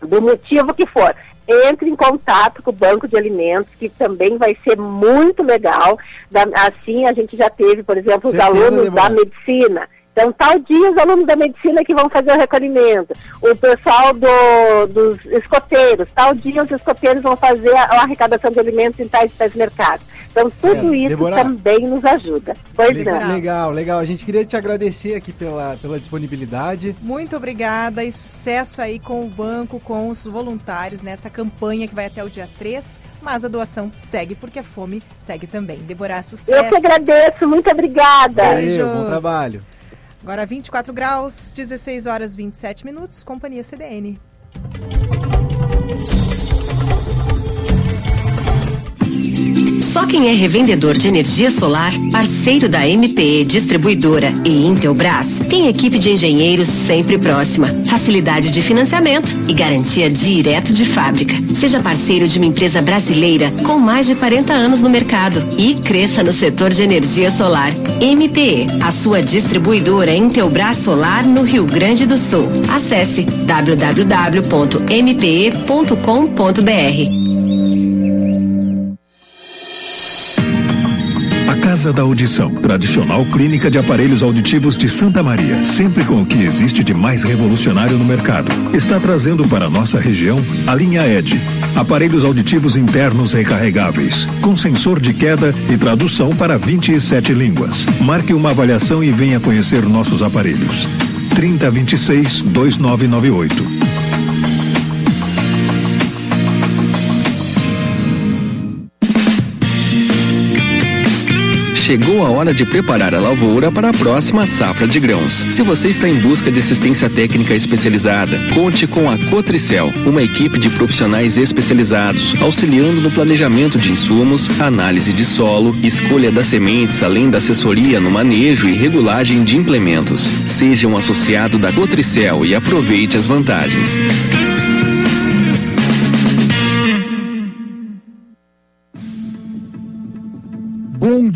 do motivo que for entre em contato com o banco de alimentos, que também vai ser muito legal. Assim, a gente já teve, por exemplo, Certeza, os alunos da medicina. Então, tal dia os alunos da medicina que vão fazer o recolhimento. O pessoal do, dos escoteiros, tal dia os escoteiros vão fazer a, a arrecadação de alimentos em tais, tais mercados. Então, tudo isso Deborah, também nos ajuda. Pois legal, não. Legal, legal. A gente queria te agradecer aqui pela, pela disponibilidade. Muito obrigada e sucesso aí com o banco, com os voluntários nessa campanha que vai até o dia 3. Mas a doação segue, porque a fome segue também. Deborah, sucesso. Eu que agradeço. Muito obrigada. Beijos. bom trabalho. Agora 24 graus, 16 horas 27 minutos, Companhia CDN. Só quem é revendedor de energia solar, parceiro da MPE Distribuidora e Intelbras, tem equipe de engenheiros sempre próxima, facilidade de financiamento e garantia direto de fábrica. Seja parceiro de uma empresa brasileira com mais de 40 anos no mercado e cresça no setor de energia solar. MPE, a sua distribuidora Intelbras Solar no Rio Grande do Sul. Acesse www.mpe.com.br. Casa da Audição, tradicional clínica de aparelhos auditivos de Santa Maria, sempre com o que existe de mais revolucionário no mercado. Está trazendo para nossa região a linha ED, aparelhos auditivos internos recarregáveis, com sensor de queda e tradução para 27 línguas. Marque uma avaliação e venha conhecer nossos aparelhos. 3026 2998 Chegou a hora de preparar a lavoura para a próxima safra de grãos. Se você está em busca de assistência técnica especializada, conte com a Cotricel, uma equipe de profissionais especializados, auxiliando no planejamento de insumos, análise de solo, escolha das sementes, além da assessoria no manejo e regulagem de implementos. Seja um associado da Cotricel e aproveite as vantagens.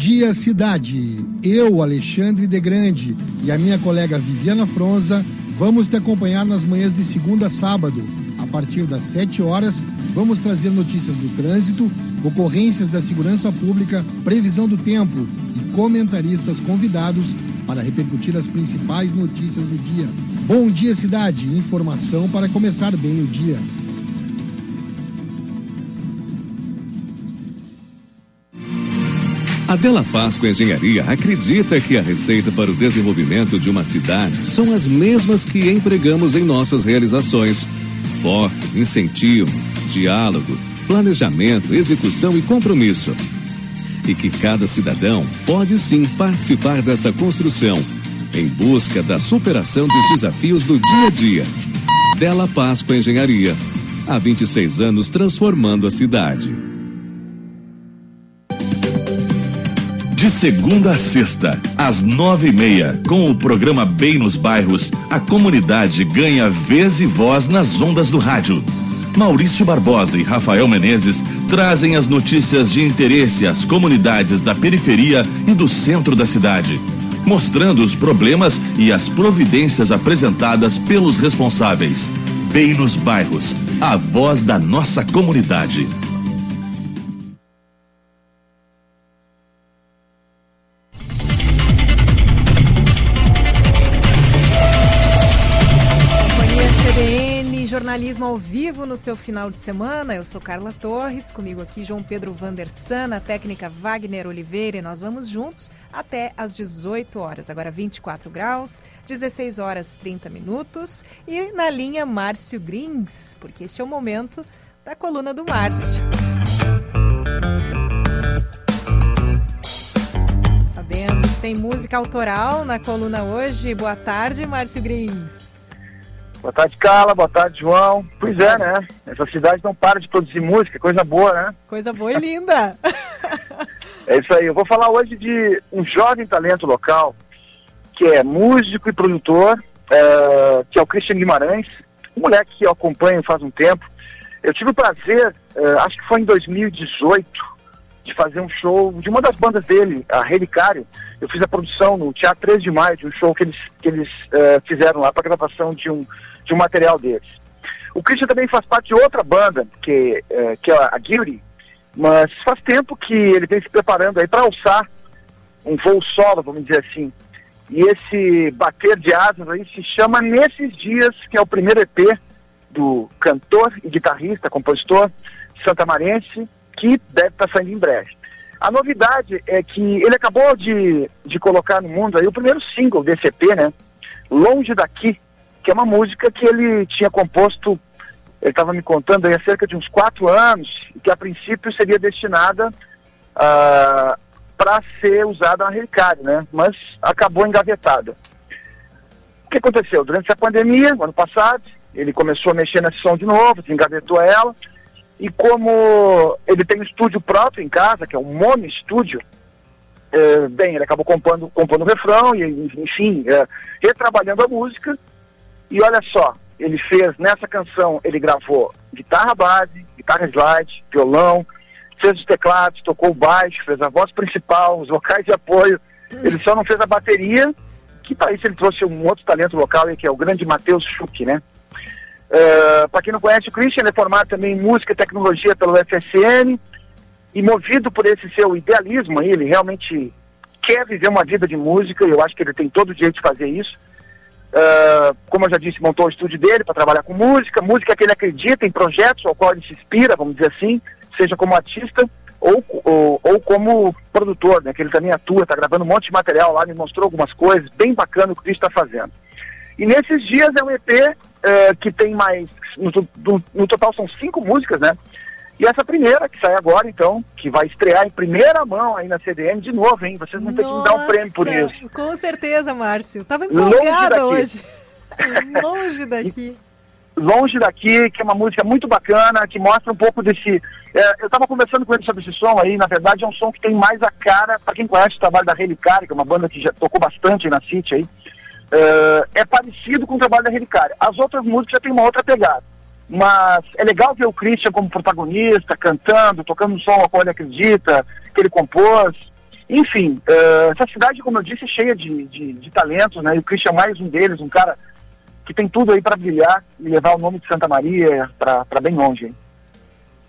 Dia, cidade. Eu, Alexandre de Grande, e a minha colega Viviana Fronza vamos te acompanhar nas manhãs de segunda a sábado. A partir das 7 horas, vamos trazer notícias do trânsito, ocorrências da segurança pública, previsão do tempo e comentaristas convidados para repercutir as principais notícias do dia. Bom dia, cidade. Informação para começar bem o dia. A Della Páscoa Engenharia acredita que a receita para o desenvolvimento de uma cidade são as mesmas que empregamos em nossas realizações: foco, incentivo, diálogo, planejamento, execução e compromisso. E que cada cidadão pode sim participar desta construção, em busca da superação dos desafios do dia a dia. Della Páscoa Engenharia. Há 26 anos transformando a cidade. De segunda a sexta, às nove e meia, com o programa Bem nos Bairros, a comunidade ganha vez e voz nas ondas do rádio. Maurício Barbosa e Rafael Menezes trazem as notícias de interesse às comunidades da periferia e do centro da cidade, mostrando os problemas e as providências apresentadas pelos responsáveis. Bem nos Bairros, a voz da nossa comunidade. Jornalismo ao vivo no seu final de semana. Eu sou Carla Torres, comigo aqui João Pedro Vandersan, a técnica Wagner Oliveira, e nós vamos juntos até às 18 horas. Agora 24 graus, 16 horas 30 minutos. E na linha Márcio Grins, porque este é o momento da coluna do Márcio. Sabendo que tem música autoral na coluna hoje. Boa tarde, Márcio Grins. Boa tarde, Carla. Boa tarde, João. Pois é, né? Essa cidade não para de produzir música, coisa boa, né? Coisa boa e linda. é isso aí. Eu vou falar hoje de um jovem talento local, que é músico e produtor, é, que é o Christian Guimarães, um moleque que eu acompanho faz um tempo. Eu tive o prazer, é, acho que foi em 2018, de fazer um show de uma das bandas dele, a Relicário. Eu fiz a produção no Teatro 3 de Maio de um show que eles, que eles uh, fizeram lá para gravação de um, de um material deles. O Christian também faz parte de outra banda, que, uh, que é a Guilty, mas faz tempo que ele vem se preparando aí para alçar um voo solo, vamos dizer assim. E esse bater de asas aí se chama Nesses Dias, que é o primeiro EP do cantor e guitarrista, compositor santamarense, que deve estar tá saindo em breve. A novidade é que ele acabou de, de colocar no mundo aí o primeiro single desse EP, né? Longe Daqui, que é uma música que ele tinha composto, ele estava me contando aí há cerca de uns quatro anos, que a princípio seria destinada ah, para ser usada na Relicário, né? Mas acabou engavetada. O que aconteceu? Durante a pandemia, ano passado, ele começou a mexer nessa som de novo, engavetou ela, e como ele tem um estúdio próprio em casa, que é um Mono Estúdio, é, bem, ele acabou compondo, compondo o refrão e, enfim, é, retrabalhando a música. E olha só, ele fez nessa canção, ele gravou guitarra base, guitarra slide, violão, fez os teclados, tocou o baixo, fez a voz principal, os vocais de apoio. Hum. Ele só não fez a bateria, que para isso ele trouxe um outro talento local, que é o grande Matheus Schuch, né? Uh, é, Para quem não conhece o Christian, ele é formado também em música e tecnologia pelo FSN e movido por esse seu idealismo aí, ele realmente quer viver uma vida de música e eu acho que ele tem todo o direito de fazer isso. Uh, como eu já disse, montou o estúdio dele para trabalhar com música, música que ele acredita em projetos ao qual ele se inspira, vamos dizer assim, seja como artista ou, ou, ou como produtor, né, que ele também atua, está gravando um monte de material lá, me mostrou algumas coisas, bem bacana o que Christian está fazendo. E nesses dias é um EP uh, que tem mais. No, no, no, total são cinco músicas, né? E essa primeira, que sai agora, então, que vai estrear em primeira mão aí na CDM de novo, hein? Vocês vão ter que me dar um prêmio por isso. Com certeza, Márcio. Tava empolgada hoje. Longe daqui. Longe daqui, que é uma música muito bacana, que mostra um pouco desse. É, eu estava conversando com ele sobre esse som aí, na verdade é um som que tem mais a cara, para quem conhece o trabalho da Relicária, que é uma banda que já tocou bastante na City aí. Uh, é parecido com o trabalho da Relicária. As outras músicas já tem uma outra pegada. Mas é legal ver o Christian como protagonista, cantando, tocando um som ao qual ele acredita, que ele compôs. Enfim, uh, essa cidade, como eu disse, é cheia de, de, de talentos, né? E o Christian é mais um deles, um cara que tem tudo aí para brilhar e levar o nome de Santa Maria para bem longe. Hein?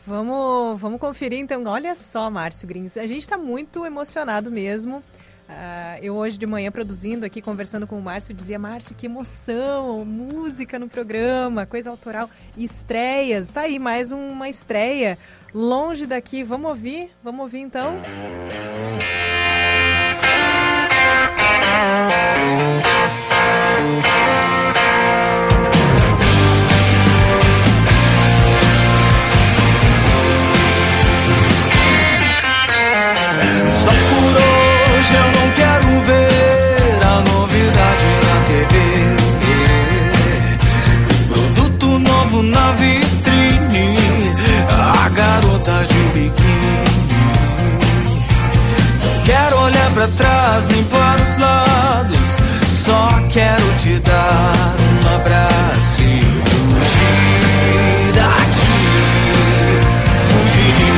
Vamos, vamos conferir então. Olha só, Márcio Grins, a gente está muito emocionado mesmo. Uh, eu hoje de manhã produzindo aqui, conversando com o Márcio, dizia, Márcio, que emoção, música no programa, coisa autoral, estreias. Tá aí mais uma estreia longe daqui. Vamos ouvir? Vamos ouvir então? Música pra trás, limpar os lados. Só quero te dar um abraço e fugir daqui, fugir de mim.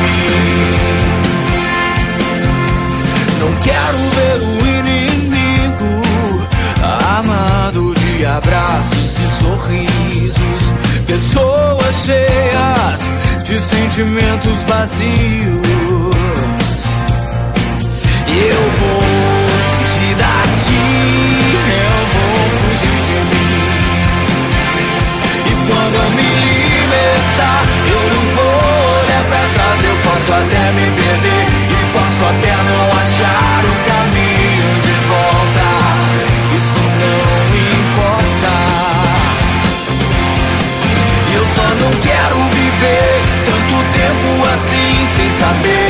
Não quero ver o inimigo amado de abraços e sorrisos, pessoas cheias de sentimentos vazios. Eu vou fugir daqui, eu vou fugir de mim. E quando eu me libertar, eu não vou olhar pra trás. Eu posso até me perder e posso até não achar o caminho de volta. Isso não importa. Eu só não quero viver tanto tempo assim sem saber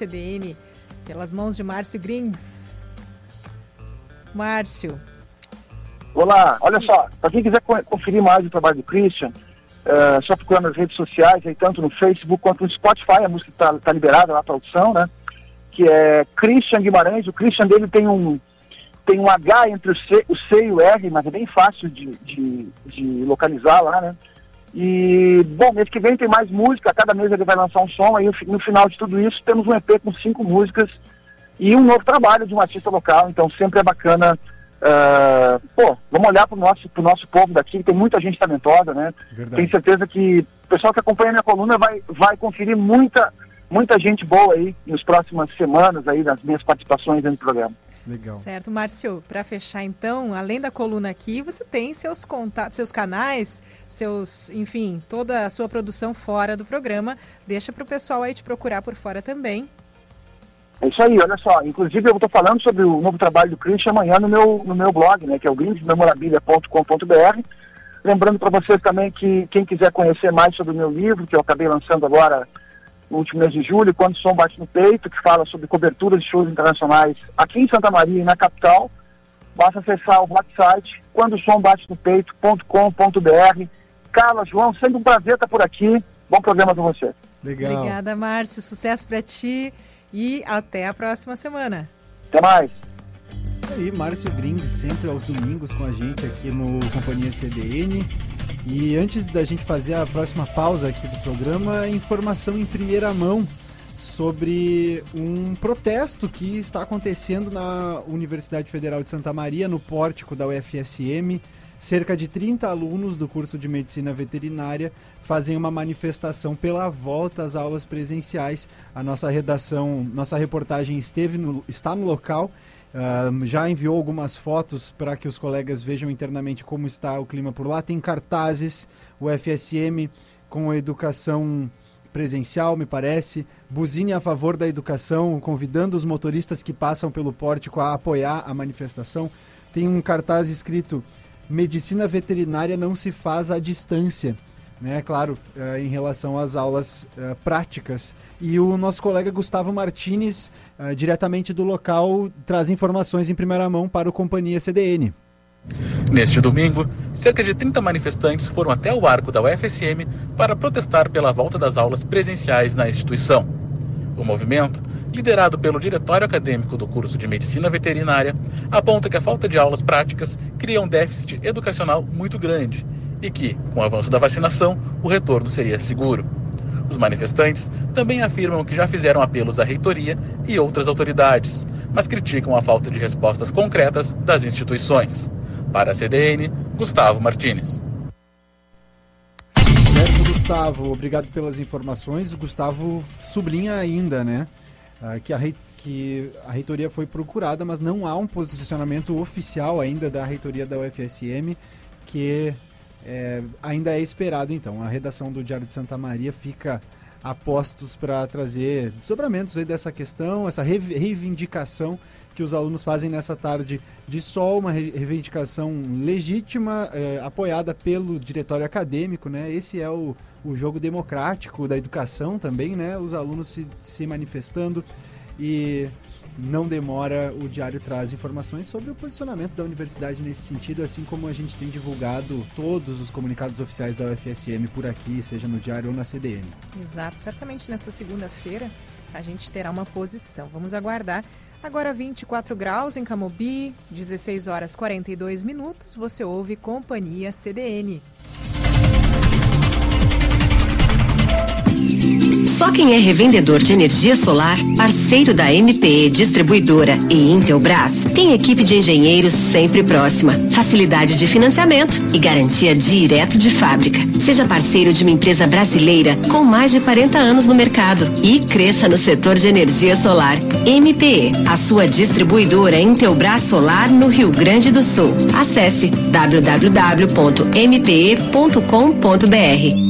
CDN, pelas mãos de Márcio Grings. Márcio, Olá, olha só, para quem quiser co- conferir mais o trabalho do Christian, é só procurar nas redes sociais, aí, tanto no Facebook quanto no Spotify, a música está tá liberada lá para audição, né? Que é Christian Guimarães, o Christian dele tem um, tem um H entre o C, o C e o R, mas é bem fácil de, de, de localizar lá, né? E, bom, mês que vem tem mais música, cada mês ele vai lançar um som, aí no final de tudo isso temos um EP com cinco músicas e um novo trabalho de um artista local, então sempre é bacana. ah, pô, vamos olhar pro nosso, pro nosso povo daqui, tem muita gente talentosa, né? Verdade. Tenho certeza que o pessoal que acompanha minha coluna vai, vai conferir muita, muita gente boa aí nas próximas semanas aí, nas minhas participações no programa. Legal. certo, Márcio, para fechar então, além da coluna aqui, você tem seus contatos, seus canais, seus, enfim, toda a sua produção fora do programa. Deixa para o pessoal aí te procurar por fora também. É isso aí, olha só. Inclusive eu estou falando sobre o novo trabalho do Christian amanhã no meu, no meu blog, né, que é o grimesmemorabilia.com.br. Lembrando para vocês também que quem quiser conhecer mais sobre o meu livro, que eu acabei lançando agora no último mês de julho, Quando o Som Bate no Peito, que fala sobre cobertura de shows internacionais aqui em Santa Maria e na capital, basta acessar o website quandosombatenpeito.com.br. Carla, João, sempre um prazer estar por aqui. Bom programa com você. Legal. Obrigada, Márcio. Sucesso para ti e até a próxima semana. Até mais. Aí, Márcio Grings, sempre aos domingos com a gente aqui no Companhia CDN. E antes da gente fazer a próxima pausa aqui do programa, informação em primeira mão sobre um protesto que está acontecendo na Universidade Federal de Santa Maria, no pórtico da UFSM. cerca de 30 alunos do curso de medicina veterinária fazem uma manifestação pela volta às aulas presenciais. A nossa redação, nossa reportagem esteve no, está no local. Uh, já enviou algumas fotos para que os colegas vejam internamente como está o clima por lá. Tem cartazes, o FSM com a educação presencial, me parece, buzine a favor da educação, convidando os motoristas que passam pelo pórtico a apoiar a manifestação. Tem um cartaz escrito: Medicina veterinária não se faz à distância né, claro, uh, em relação às aulas uh, práticas. E o nosso colega Gustavo Martinez, uh, diretamente do local, traz informações em primeira mão para o Companhia CDN. Neste domingo, cerca de 30 manifestantes foram até o arco da UFSM para protestar pela volta das aulas presenciais na instituição. O movimento, liderado pelo diretório acadêmico do curso de Medicina Veterinária, aponta que a falta de aulas práticas cria um déficit educacional muito grande e que, com o avanço da vacinação, o retorno seria seguro. Os manifestantes também afirmam que já fizeram apelos à reitoria e outras autoridades, mas criticam a falta de respostas concretas das instituições. Para a CDN, Gustavo Martins. Certo, Gustavo, obrigado pelas informações. O Gustavo sublinha ainda, né, ah, que a, rei, que a reitoria foi procurada, mas não há um posicionamento oficial ainda da reitoria da UFSM que é, ainda é esperado, então. A redação do Diário de Santa Maria fica a postos para trazer sobramentos aí dessa questão, essa reivindicação que os alunos fazem nessa tarde de sol, uma reivindicação legítima, é, apoiada pelo diretório acadêmico, né? Esse é o, o jogo democrático da educação também, né? Os alunos se, se manifestando e não demora, o Diário traz informações sobre o posicionamento da universidade nesse sentido, assim como a gente tem divulgado todos os comunicados oficiais da UFSM por aqui, seja no Diário ou na CDN. Exato, certamente nessa segunda-feira a gente terá uma posição. Vamos aguardar. Agora 24 graus em Camobi, 16 horas 42 minutos. Você ouve Companhia CDN. Só quem é revendedor de energia solar, parceiro da MPE Distribuidora e Intelbras, tem equipe de engenheiros sempre próxima, facilidade de financiamento e garantia direto de fábrica. Seja parceiro de uma empresa brasileira com mais de 40 anos no mercado e cresça no setor de energia solar. MPE, a sua distribuidora Intelbras Solar no Rio Grande do Sul. Acesse www.mpe.com.br.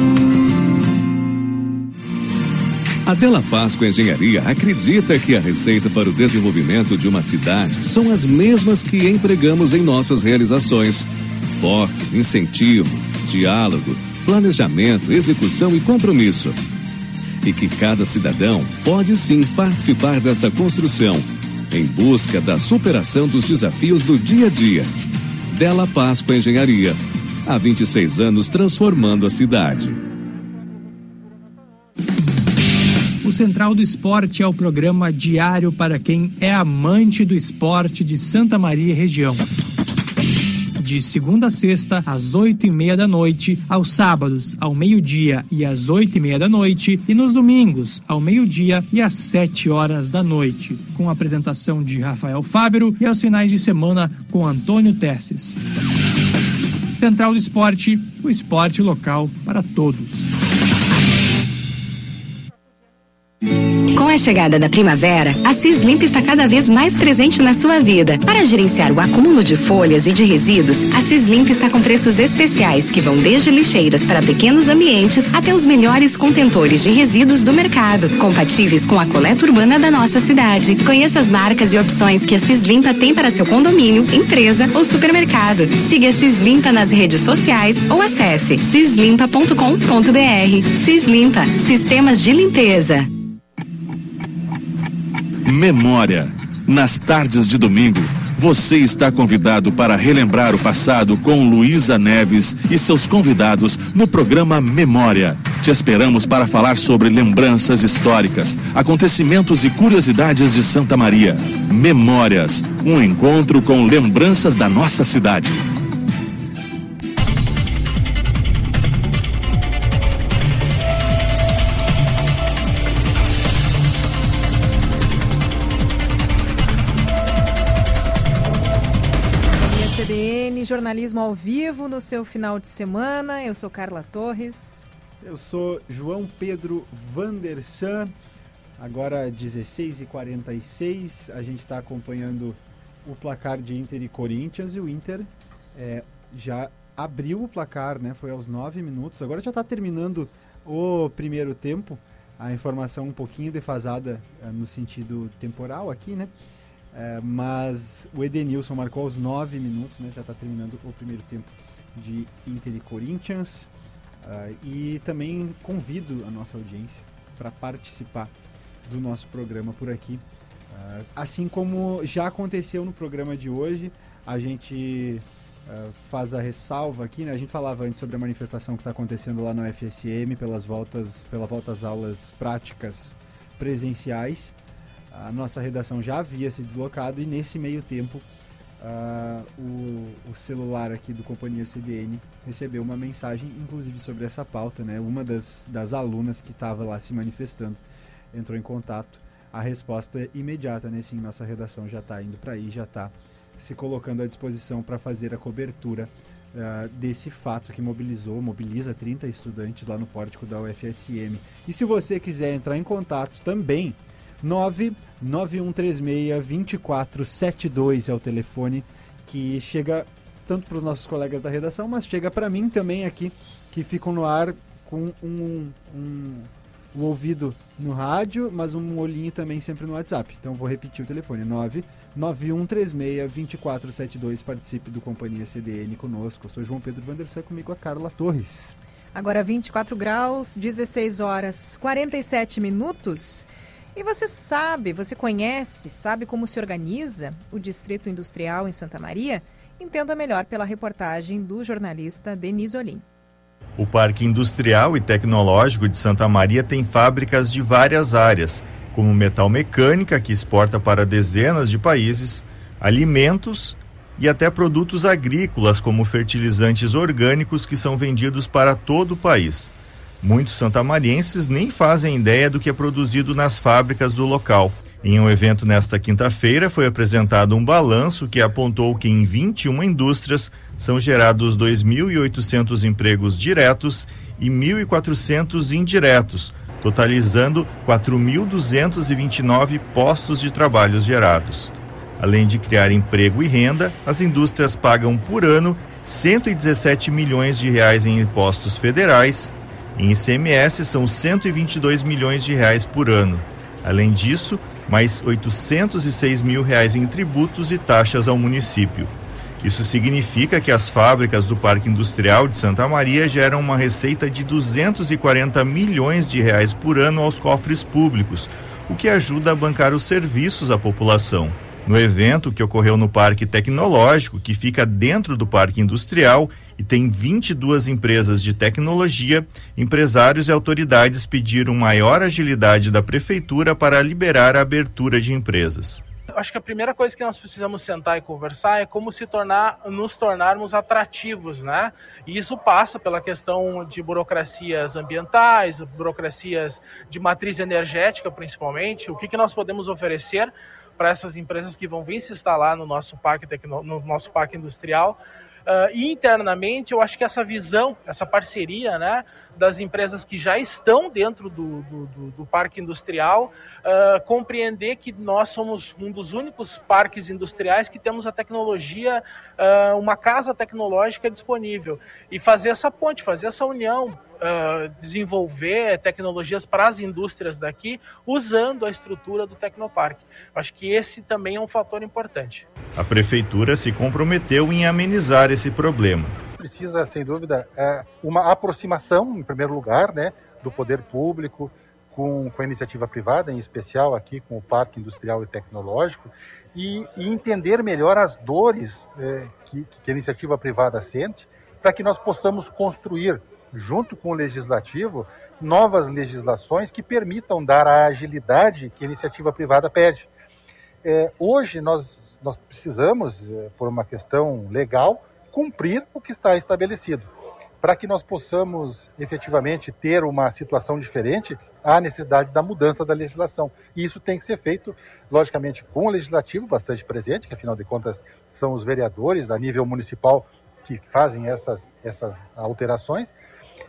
A Della Páscoa Engenharia acredita que a receita para o desenvolvimento de uma cidade são as mesmas que empregamos em nossas realizações: foco, incentivo, diálogo, planejamento, execução e compromisso. E que cada cidadão pode sim participar desta construção, em busca da superação dos desafios do dia a dia. Della Páscoa Engenharia. Há 26 anos transformando a cidade. O Central do Esporte é o programa diário para quem é amante do esporte de Santa Maria e região. De segunda a sexta, às oito e meia da noite, aos sábados, ao meio-dia e às oito e meia da noite, e nos domingos, ao meio-dia e às sete horas da noite, com a apresentação de Rafael Fábio e aos finais de semana com Antônio Tesses. Central do Esporte, o esporte local para todos. A chegada da primavera, a Cislimp está cada vez mais presente na sua vida. Para gerenciar o acúmulo de folhas e de resíduos, a Cislimp está com preços especiais que vão desde lixeiras para pequenos ambientes até os melhores contentores de resíduos do mercado, compatíveis com a coleta urbana da nossa cidade. Conheça as marcas e opções que a Cislimpa tem para seu condomínio, empresa ou supermercado. Siga a Cislimpa nas redes sociais ou acesse cislimpa.com.br. Cislimpa, sistemas de limpeza. Memória. Nas tardes de domingo, Você está convidado para relembrar o passado com Luísa Neves e seus convidados no programa Memória. Te esperamos para falar sobre lembranças históricas, acontecimentos e curiosidades de Santa Maria. Memórias, um encontro com lembranças da nossa cidade. Ao vivo no seu final de semana. Eu sou Carla Torres. Eu sou João Pedro Vandersan. Agora 16h46, a gente está acompanhando o placar de Inter e Corinthians e o Inter é, já abriu o placar, né? Foi aos 9 minutos. Agora já está terminando o primeiro tempo. A informação um pouquinho defasada é, no sentido temporal aqui, né? É, mas o Edenilson marcou aos 9 minutos, né? Já está terminando o primeiro tempo de Inter e Corinthians. Uh, e também convido a nossa audiência para participar do nosso programa por aqui. Uh, assim como já aconteceu no programa de hoje, a gente uh, faz a ressalva aqui, né? A gente falava antes sobre a manifestação que está acontecendo lá no FSM pelas voltas, pela volta às aulas práticas presenciais a nossa redação já havia se deslocado e nesse meio tempo uh, o, o, celular aqui do Companhia CDN recebeu uma mensagem, inclusive sobre essa pauta, né? Uma das, das alunas que estava lá se manifestando entrou em contato. A resposta é imediata, né? Sim, nossa redação já está indo para aí, já está se colocando à disposição para fazer a cobertura uh, desse fato que mobilizou, mobiliza 30 estudantes lá no pórtico da UFSM. E se você quiser entrar em contato também 99136-2472 é o telefone que chega tanto para os nossos colegas da redação, mas chega para mim também aqui, que ficam no ar com um, um, um, ouvido no rádio, mas um olhinho também sempre no WhatsApp. Então vou repetir o telefone: 99136-2472. Participe do Companhia CDN conosco. Eu sou João Pedro Vandersan, comigo a Carla Torres. Agora 24 graus, 16 horas 47 minutos. E você sabe, você conhece, sabe como se organiza o Distrito Industrial em Santa Maria? Entenda melhor pela reportagem do jornalista Denis Olim. O Parque Industrial e Tecnológico de Santa Maria tem fábricas de várias áreas, como metal mecânica, que exporta para dezenas de países, alimentos e até produtos agrícolas, como fertilizantes orgânicos, que são vendidos para todo o país. Muitos santamarienses nem fazem ideia do que é produzido nas fábricas do local. Em um evento nesta quinta-feira, foi apresentado um balanço que apontou que em 21 indústrias são gerados 2.800 empregos diretos e 1.400 indiretos, totalizando 4.229 postos de trabalho gerados. Além de criar emprego e renda, as indústrias pagam por ano 117 milhões de reais em impostos federais em ICMS são 122 milhões de reais por ano. Além disso, mais 806 mil reais em tributos e taxas ao município. Isso significa que as fábricas do Parque Industrial de Santa Maria geram uma receita de 240 milhões de reais por ano aos cofres públicos, o que ajuda a bancar os serviços à população. No evento que ocorreu no Parque Tecnológico, que fica dentro do Parque Industrial e tem 22 empresas de tecnologia, empresários e autoridades pediram maior agilidade da prefeitura para liberar a abertura de empresas. Acho que a primeira coisa que nós precisamos sentar e conversar é como se tornar, nos tornarmos atrativos, né? E isso passa pela questão de burocracias ambientais, burocracias de matriz energética, principalmente. O que, que nós podemos oferecer para essas empresas que vão vir se instalar no nosso parque, no nosso parque industrial. Uh, e internamente, eu acho que essa visão, essa parceria né, das empresas que já estão dentro do, do, do, do parque industrial, uh, compreender que nós somos um dos únicos parques industriais que temos a tecnologia, uh, uma casa tecnológica disponível. E fazer essa ponte, fazer essa união, uh, desenvolver tecnologias para as indústrias daqui usando a estrutura do Tecnoparque. Acho que esse também é um fator importante. A prefeitura se comprometeu em amenizar esse problema. Precisa, sem dúvida, é uma aproximação, em primeiro lugar, né, do poder público com, com a iniciativa privada, em especial aqui com o Parque Industrial e Tecnológico, e, e entender melhor as dores é, que, que a iniciativa privada sente, para que nós possamos construir, junto com o legislativo, novas legislações que permitam dar a agilidade que a iniciativa privada pede. É, hoje nós, nós precisamos, é, por uma questão legal, cumprir o que está estabelecido. Para que nós possamos efetivamente ter uma situação diferente, há necessidade da mudança da legislação. E isso tem que ser feito, logicamente, com o legislativo bastante presente, que afinal de contas são os vereadores a nível municipal que fazem essas, essas alterações,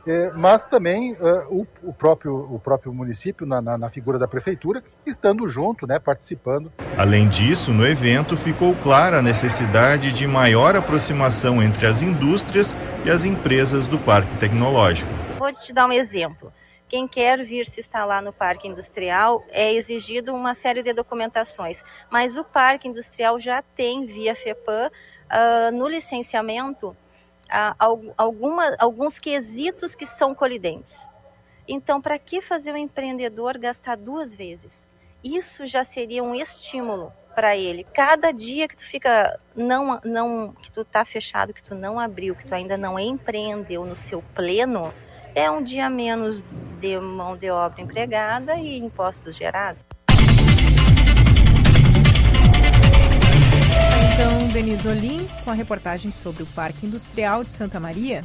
é, mas também é, o, o, próprio, o próprio município, na, na, na, figura da prefeitura, estando junto, né, participando. Além disso, no evento ficou clara a necessidade de maior aproximação entre as indústrias e as empresas do Parque Tecnológico. Vou te dar um exemplo. Quem quer vir se instalar no parque industrial é exigido uma série de documentações, mas o parque industrial já tem, via FEPAM, uh, no licenciamento, alguma, alguns quesitos que são colidentes. Então, para que fazer o empreendedor gastar duas vezes? Isso já seria um estímulo para ele. Cada dia que tu fica não não que tu tá fechado, que tu não abriu, que tu ainda não empreendeu no seu pleno, é um dia menos de mão de obra empregada e impostos gerados. Então, Denise Olim, com a reportagem sobre o Parque Industrial de Santa Maria.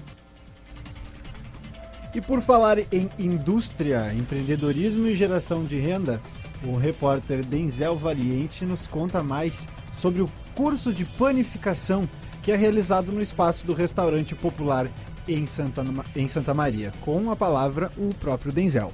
E por falar em indústria, empreendedorismo e geração de renda, o repórter Denzel Valiente nos conta mais sobre o curso de panificação que é realizado no espaço do restaurante popular em Santa, em Santa Maria. Com a palavra, o próprio Denzel.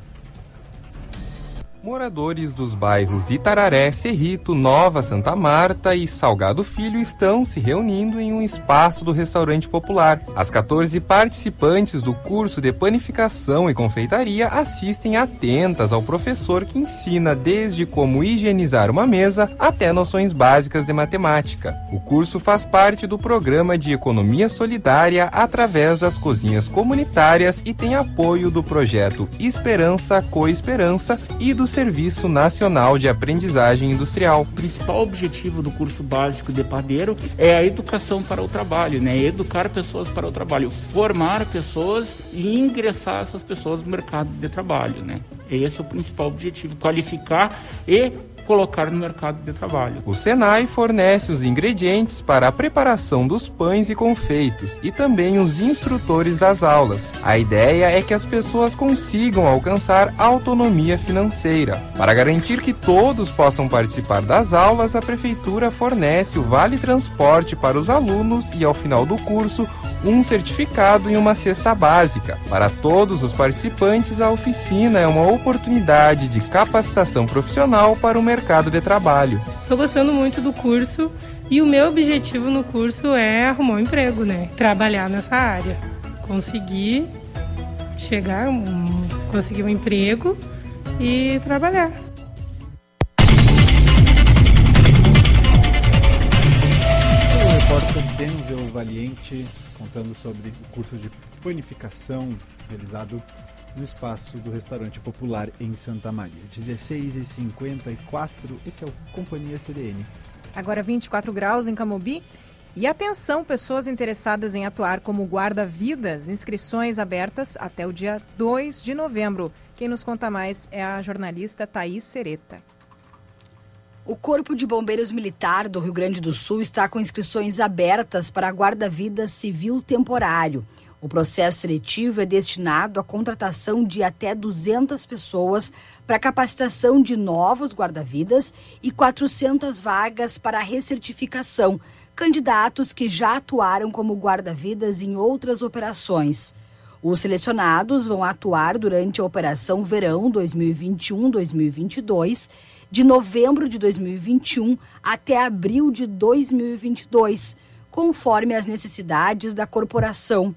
Moradores dos bairros Itararé, Cerrito, Nova Santa Marta e Salgado Filho estão se reunindo em um espaço do restaurante popular. As 14 participantes do curso de panificação e confeitaria assistem atentas ao professor que ensina desde como higienizar uma mesa até noções básicas de matemática. O curso faz parte do programa de economia solidária através das cozinhas comunitárias e tem apoio do projeto Esperança Coesperança e do Serviço Nacional de Aprendizagem Industrial. O principal objetivo do curso básico de padeiro é a educação para o trabalho, né? Educar pessoas para o trabalho, formar pessoas e ingressar essas pessoas no mercado de trabalho, né? Esse é o principal objetivo, qualificar e colocar no mercado de trabalho. O Senai fornece os ingredientes para a preparação dos pães e confeitos e também os instrutores das aulas. A ideia é que as pessoas consigam alcançar autonomia financeira. Para garantir que todos possam participar das aulas, a prefeitura fornece o vale transporte para os alunos e ao final do curso um certificado e uma cesta básica. Para todos os participantes, a oficina é uma oportunidade de capacitação profissional para o mercado de trabalho. Estou gostando muito do curso e o meu objetivo no curso é arrumar um emprego, né? Trabalhar nessa área. Conseguir chegar, um, conseguir um emprego e trabalhar. O repórter Denzel Valiente contando sobre o curso de panificação realizado no espaço do restaurante popular em Santa Maria. 16h54, esse é o Companhia CDN. Agora 24 graus em Camobi. E atenção, pessoas interessadas em atuar como guarda-vidas, inscrições abertas até o dia 2 de novembro. Quem nos conta mais é a jornalista Thaís Sereta. O Corpo de Bombeiros Militar do Rio Grande do Sul está com inscrições abertas para guarda-vidas civil temporário. O processo seletivo é destinado à contratação de até 200 pessoas para capacitação de novos guarda-vidas e 400 vagas para recertificação, candidatos que já atuaram como guarda-vidas em outras operações. Os selecionados vão atuar durante a Operação Verão 2021-2022 de novembro de 2021 até abril de 2022, conforme as necessidades da corporação.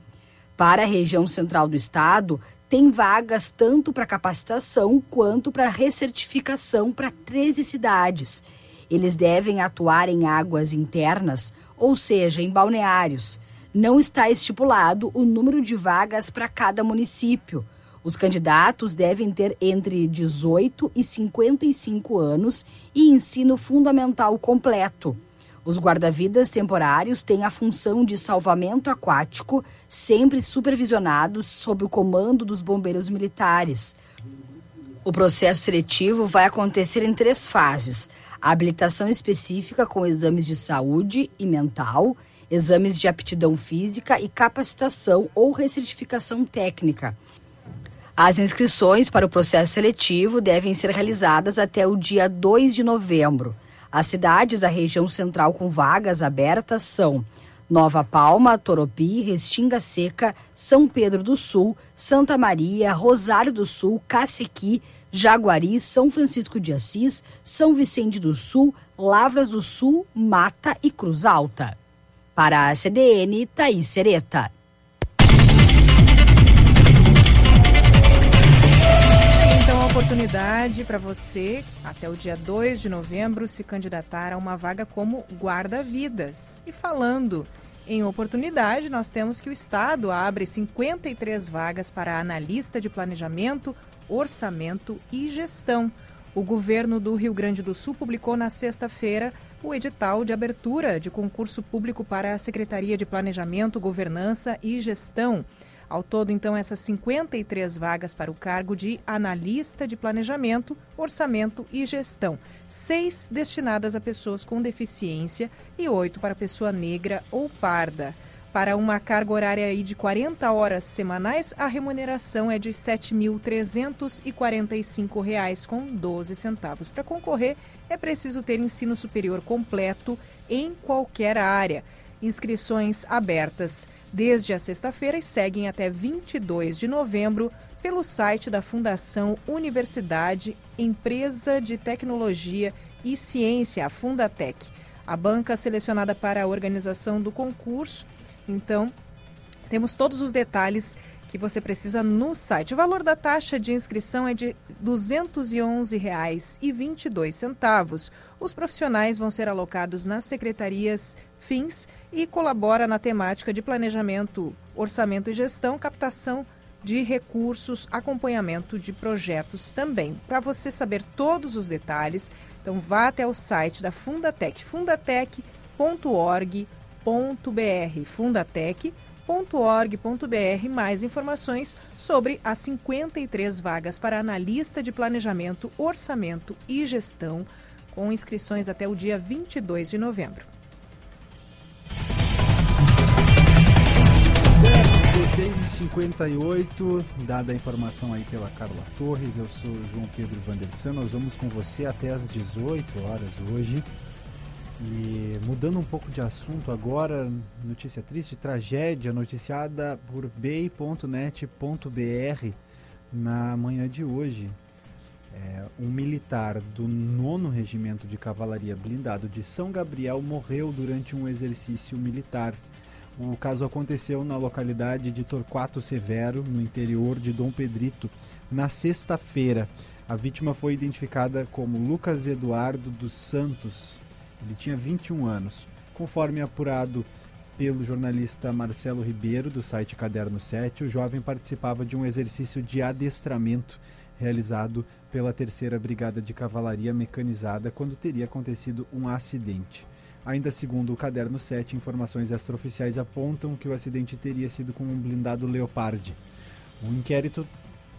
Para a região central do estado, tem vagas tanto para capacitação quanto para recertificação para 13 cidades. Eles devem atuar em águas internas, ou seja, em balneários. Não está estipulado o número de vagas para cada município. Os candidatos devem ter entre 18 e 55 anos e ensino fundamental completo. Os guarda-vidas temporários têm a função de salvamento aquático, sempre supervisionados sob o comando dos bombeiros militares. O processo seletivo vai acontecer em três fases: a habilitação específica com exames de saúde e mental, exames de aptidão física e capacitação ou recertificação técnica. As inscrições para o processo seletivo devem ser realizadas até o dia 2 de novembro. As cidades da região central com vagas abertas são Nova Palma, Toropi, Restinga Seca, São Pedro do Sul, Santa Maria, Rosário do Sul, Cacequi, Jaguari, São Francisco de Assis, São Vicente do Sul, Lavras do Sul, Mata e Cruz Alta. Para a CDN, Thaís Sereta. Oportunidade para você, até o dia 2 de novembro, se candidatar a uma vaga como guarda-vidas. E falando em oportunidade, nós temos que o Estado abre 53 vagas para analista de planejamento, orçamento e gestão. O governo do Rio Grande do Sul publicou na sexta-feira o edital de abertura de concurso público para a Secretaria de Planejamento, Governança e Gestão. Ao todo, então, essas 53 vagas para o cargo de analista de planejamento, orçamento e gestão. Seis destinadas a pessoas com deficiência e oito para pessoa negra ou parda. Para uma carga horária aí de 40 horas semanais, a remuneração é de R$ 7.345,12 com 12 centavos. Para concorrer, é preciso ter ensino superior completo em qualquer área. Inscrições abertas desde a sexta-feira e seguem até 22 de novembro pelo site da Fundação Universidade Empresa de Tecnologia e Ciência, a Fundatec. A banca selecionada para a organização do concurso, então, temos todos os detalhes que você precisa no site. O valor da taxa de inscrição é de R$ 211,22. Os profissionais vão ser alocados nas secretarias fins e colabora na temática de planejamento, orçamento e gestão, captação de recursos, acompanhamento de projetos também. Para você saber todos os detalhes, então vá até o site da Fundatec, fundatec.org.br, fundatec.org.br, mais informações sobre as 53 vagas para analista de planejamento, orçamento e gestão, com inscrições até o dia 22 de novembro. 16h58, dada a informação aí pela Carla Torres, eu sou João Pedro Vandersan, nós vamos com você até às 18 horas hoje. E mudando um pouco de assunto agora, notícia triste, tragédia noticiada por bay.net.br na manhã de hoje. É, um militar do nono regimento de cavalaria blindado de São Gabriel morreu durante um exercício militar. O caso aconteceu na localidade de Torquato Severo, no interior de Dom Pedrito, na sexta-feira. A vítima foi identificada como Lucas Eduardo dos Santos. Ele tinha 21 anos. Conforme apurado pelo jornalista Marcelo Ribeiro, do site Caderno 7, o jovem participava de um exercício de adestramento realizado pela Terceira Brigada de Cavalaria Mecanizada quando teria acontecido um acidente. Ainda segundo o caderno 7, informações extraoficiais apontam que o acidente teria sido com um blindado Leopard. Um inquérito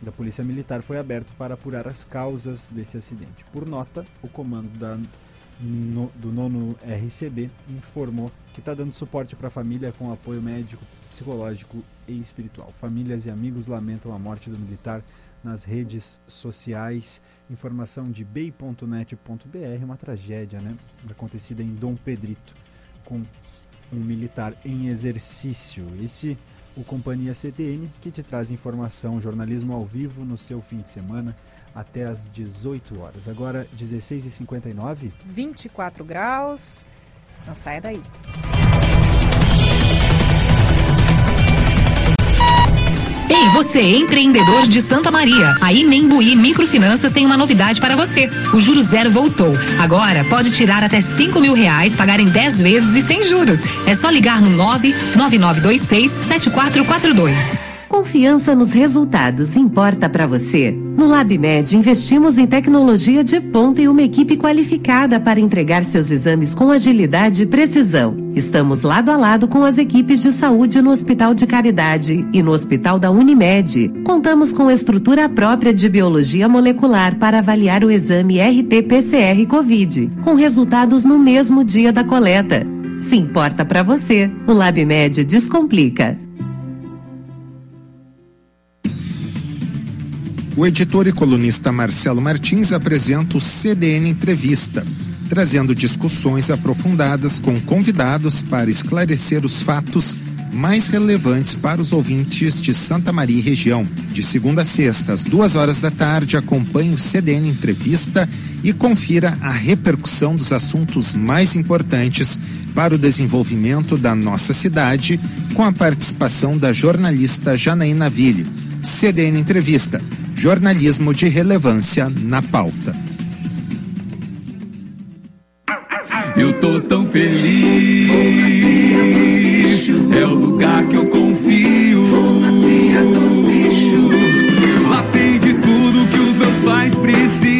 da Polícia Militar foi aberto para apurar as causas desse acidente. Por nota, o comando da, no, do nono RCB informou que está dando suporte para a família com apoio médico, psicológico e espiritual. Famílias e amigos lamentam a morte do militar nas redes sociais. Informação de bay.net.br, uma tragédia, né? Acontecida em Dom Pedrito, com um militar em exercício. Esse o Companhia CDN, que te traz informação, jornalismo ao vivo no seu fim de semana até às 18 horas. Agora, 16h59. 24 graus. Não saia daí. Você empreendedor de Santa Maria. A Imembuí Microfinanças tem uma novidade para você. O Juro Zero voltou. Agora pode tirar até 5 mil reais, pagar em 10 vezes e sem juros. É só ligar no 99926 7442. Confiança nos resultados importa para você? No LabMed investimos em tecnologia de ponta e uma equipe qualificada para entregar seus exames com agilidade e precisão. Estamos lado a lado com as equipes de saúde no Hospital de Caridade e no Hospital da Unimed. Contamos com estrutura própria de biologia molecular para avaliar o exame RT-PCR COVID, com resultados no mesmo dia da coleta. Se importa para você, o LabMed descomplica. O editor e colunista Marcelo Martins apresenta o CDN Entrevista, trazendo discussões aprofundadas com convidados para esclarecer os fatos mais relevantes para os ouvintes de Santa Maria e região. De segunda a sexta, às duas horas da tarde, acompanhe o CDN Entrevista e confira a repercussão dos assuntos mais importantes para o desenvolvimento da nossa cidade, com a participação da jornalista Janaína Ville. CDN Entrevista jornalismo de relevância na pauta. Eu tô tão feliz. É o lugar que eu confio. Lá tem de tudo que os meus pais precisam.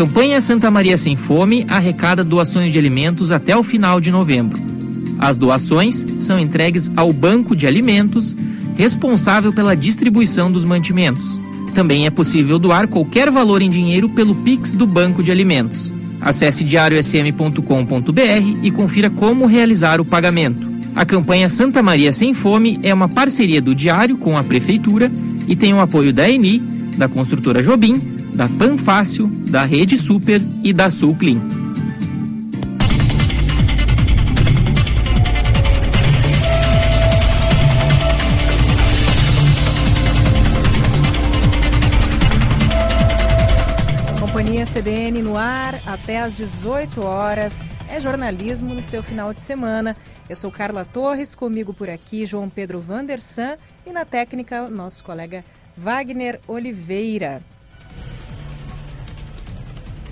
Campanha Santa Maria Sem Fome arrecada doações de alimentos até o final de novembro. As doações são entregues ao Banco de Alimentos, responsável pela distribuição dos mantimentos. Também é possível doar qualquer valor em dinheiro pelo Pix do Banco de Alimentos. Acesse diariosm.com.br e confira como realizar o pagamento. A campanha Santa Maria Sem Fome é uma parceria do Diário com a Prefeitura e tem o apoio da ENI, da construtora Jobim, da Panfácil, da Rede Super e da Sul Clean. Companhia CDN no ar até às 18 horas. É jornalismo no seu final de semana. Eu sou Carla Torres, comigo por aqui João Pedro Vandersan e na técnica nosso colega Wagner Oliveira.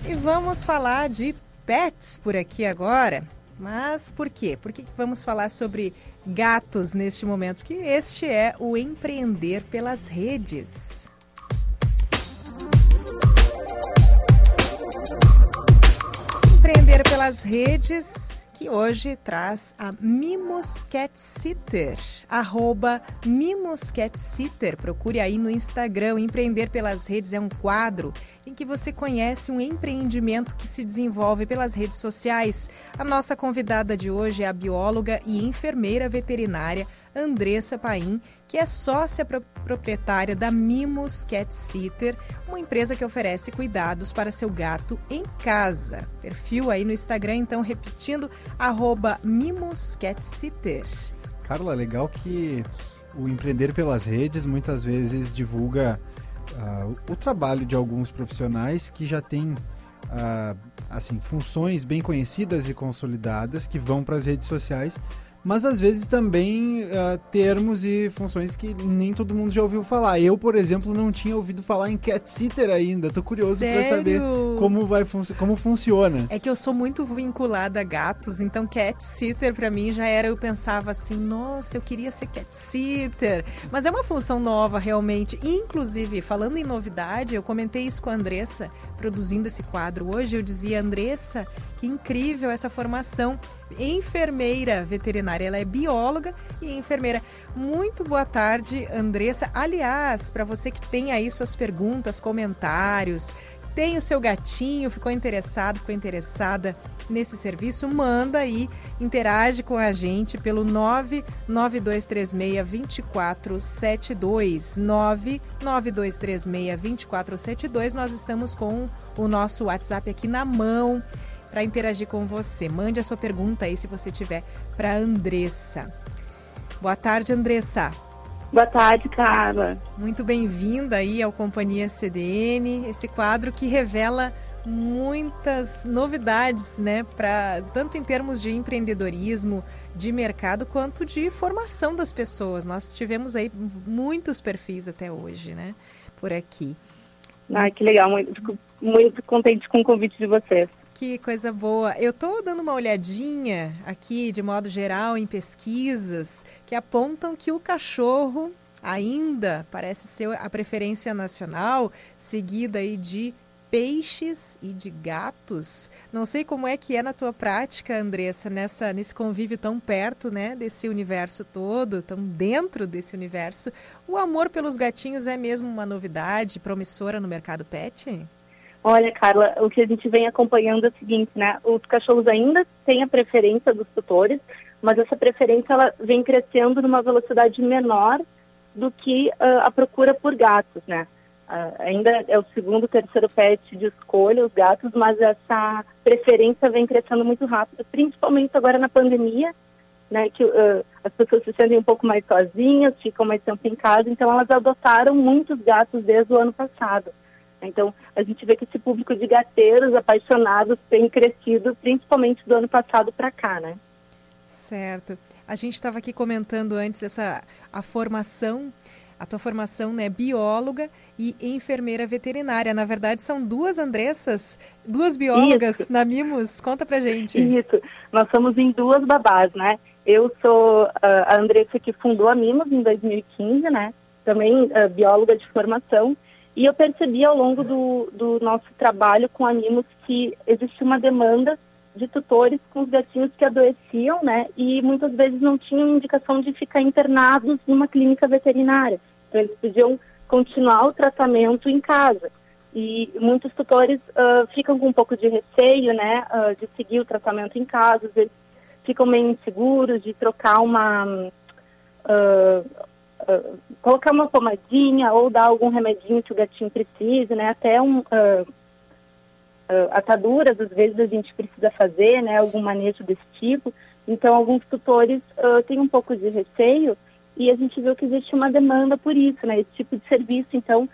E vamos falar de pets por aqui agora. Mas por quê? Por que vamos falar sobre gatos neste momento? Porque este é o empreender pelas redes. Empreender pelas redes, que hoje traz a Mimos Cat Sitter, arroba Mimos Cat Sitter. Procure aí no Instagram. Empreender pelas redes é um quadro em que você conhece um empreendimento que se desenvolve pelas redes sociais. A nossa convidada de hoje é a bióloga e enfermeira veterinária Andressa Paim, que é sócia pro proprietária da Mimos Cat Sitter, uma empresa que oferece cuidados para seu gato em casa. Perfil aí no Instagram, então, repetindo, arroba Mimos Cat Sitter. Carla, legal que o empreender pelas redes muitas vezes divulga uh, o trabalho de alguns profissionais que já têm uh, assim funções bem conhecidas e consolidadas que vão para as redes sociais mas às vezes também uh, termos e funções que nem todo mundo já ouviu falar. Eu, por exemplo, não tinha ouvido falar em cat sitter ainda. Tô curioso para saber como vai fun como funciona. É que eu sou muito vinculada a gatos, então cat sitter para mim já era eu pensava assim, nossa, eu queria ser cat sitter. Mas é uma função nova realmente. Inclusive, falando em novidade, eu comentei isso com a Andressa produzindo esse quadro hoje, eu dizia, Andressa, que incrível essa formação. Enfermeira veterinária, ela é bióloga e enfermeira. Muito boa tarde, Andressa. Aliás, para você que tem aí suas perguntas, comentários, tem o seu gatinho, ficou interessado, ficou interessada nesse serviço, manda aí, interage com a gente pelo 99236-2472. 99236-2472. Nós estamos com o nosso WhatsApp aqui na mão para interagir com você. Mande a sua pergunta aí se você tiver para Andressa. Boa tarde, Andressa. Boa tarde, Carla. Muito bem-vinda aí ao Companhia CDN, esse quadro que revela muitas novidades, né, para tanto em termos de empreendedorismo, de mercado, quanto de formação das pessoas. Nós tivemos aí muitos perfis até hoje, né, por aqui. Ah, que legal, muito, muito contente com o convite de vocês. Que coisa boa. Eu estou dando uma olhadinha aqui, de modo geral, em pesquisas que apontam que o cachorro ainda parece ser a preferência nacional, seguida aí de peixes e de gatos. Não sei como é que é na tua prática, Andressa, nessa nesse convívio tão perto, né, desse universo todo, tão dentro desse universo. O amor pelos gatinhos é mesmo uma novidade promissora no mercado pet? Olha, Carla, o que a gente vem acompanhando é o seguinte, né? Os cachorros ainda têm a preferência dos tutores, mas essa preferência ela vem crescendo numa velocidade menor do que uh, a procura por gatos, né? Uh, ainda é o segundo, terceiro pet de escolha, os gatos, mas essa preferência vem crescendo muito rápido, principalmente agora na pandemia, né? Que uh, as pessoas se sentem um pouco mais sozinhas, ficam mais tempo em casa, então elas adotaram muitos gatos desde o ano passado. Então, a gente vê que esse público de gateiros apaixonados tem crescido, principalmente do ano passado para cá, né? Certo. A gente estava aqui comentando antes essa a formação, a tua formação, né, bióloga e enfermeira veterinária. Na verdade, são duas Andressas, duas biólogas Isso. na Mimos. Conta pra gente. Isso. Nós somos em duas babás, né? Eu sou uh, a Andressa que fundou a Mimos em 2015, né? Também uh, bióloga de formação e eu percebi ao longo do, do nosso trabalho com Animos que existe uma demanda de tutores com os gatinhos que adoeciam, né? E muitas vezes não tinham indicação de ficar internados numa clínica veterinária. Então eles podiam continuar o tratamento em casa. E muitos tutores uh, ficam com um pouco de receio, né? Uh, de seguir o tratamento em casa. Às vezes ficam meio inseguros de trocar uma... Uh, uh, colocar uma pomadinha ou dar algum remedinho que o gatinho precise, né? Até um, uh, uh, ataduras, às vezes a gente precisa fazer, né? Algum manejo desse tipo. Então, alguns tutores têm um pouco de receio e a gente viu que existe uma demanda por isso, né? Esse tipo de serviço, então,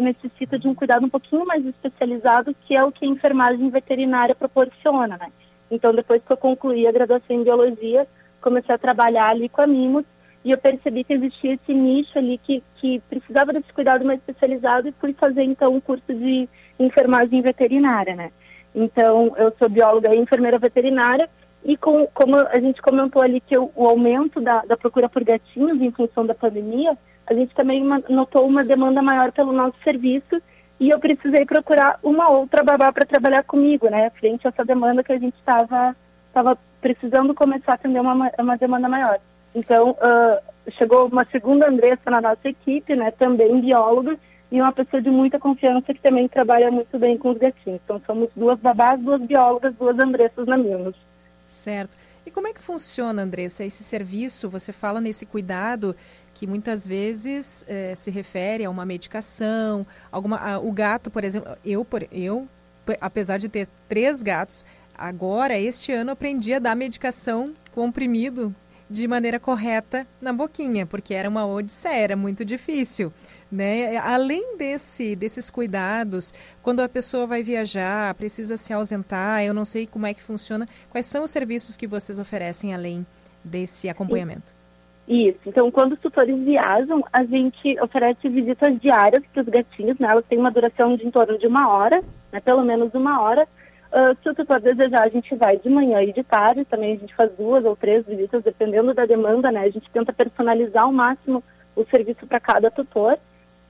necessita de um cuidado um pouquinho mais especializado, que é o que a enfermagem veterinária proporciona, né? Então, depois que eu concluí a graduação em biologia, comecei a trabalhar ali com a Mimos e eu percebi que existia esse nicho ali que, que precisava desse cuidado mais especializado e fui fazer então um curso de enfermagem veterinária, né? Então, eu sou bióloga e enfermeira veterinária e com, como a gente comentou ali que o, o aumento da, da, procura por gatinhos em função da pandemia, a gente também notou uma demanda maior pelo nosso serviço e eu precisei procurar uma outra babá para trabalhar comigo, né? Frente a essa demanda que a gente estava precisando começar a atender uma, uma demanda maior. Então, uh, chegou uma segunda Andressa na nossa equipe, né, também bióloga, e uma pessoa de muita confiança que também trabalha muito bem com os gatinhos. Então, somos duas babás, duas biólogas, duas Andressas na Mimos. Certo. E como é que funciona, Andressa, esse serviço? Você fala nesse cuidado que muitas vezes eh, se refere a uma medicação, alguma, a, o gato, por exemplo, eu, por, eu, apesar de ter três gatos, agora, este ano, aprendi a dar medicação comprimido de maneira correta na boquinha, porque era uma odisseia, era muito difícil. Né? Além desse, desses cuidados, quando a pessoa vai viajar, precisa se ausentar, eu não sei como é que funciona, quais são os serviços que vocês oferecem além desse acompanhamento? Isso, então quando os tutores viajam, a gente oferece visitas diárias para os gatinhos, né? elas têm uma duração de em torno de uma hora, né? pelo menos uma hora, Uh, se o tutor desejar, a gente vai de manhã e de tarde, também a gente faz duas ou três visitas, dependendo da demanda, né? A gente tenta personalizar ao máximo o serviço para cada tutor.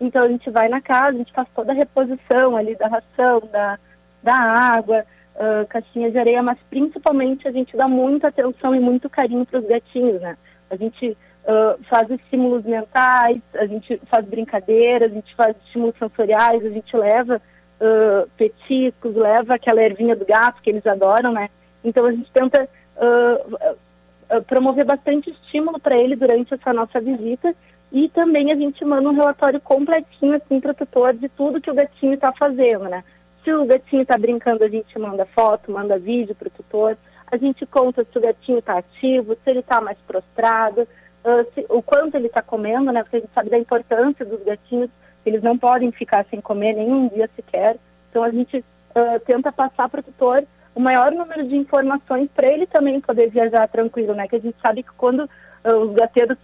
Então a gente vai na casa, a gente faz toda a reposição ali da ração, da, da água, uh, caixinha de areia, mas principalmente a gente dá muita atenção e muito carinho para os gatinhos, né? A gente uh, faz estímulos mentais, a gente faz brincadeiras, a gente faz estímulos sensoriais, a gente leva uh, petiscos, leva aquela ervinha do gato que eles adoram, né? Então a gente tenta uh, promover bastante estímulo para ele durante essa nossa visita e também a gente manda um relatório completinho assim para o tutor de tudo que o gatinho está fazendo, né? Se o gatinho está brincando, a gente manda foto, manda vídeo para o tutor. A gente conta se o gatinho está ativo, se ele está mais prostrado, uh, se, o quanto ele está comendo, né? Porque a gente sabe da importância dos gatinhos, eles não podem ficar sem comer nenhum dia sequer. Então a gente uh, tenta passar para o tutor o maior número de informações para ele também poder viajar tranquilo, né? Que a gente sabe que quando uh, os gateiros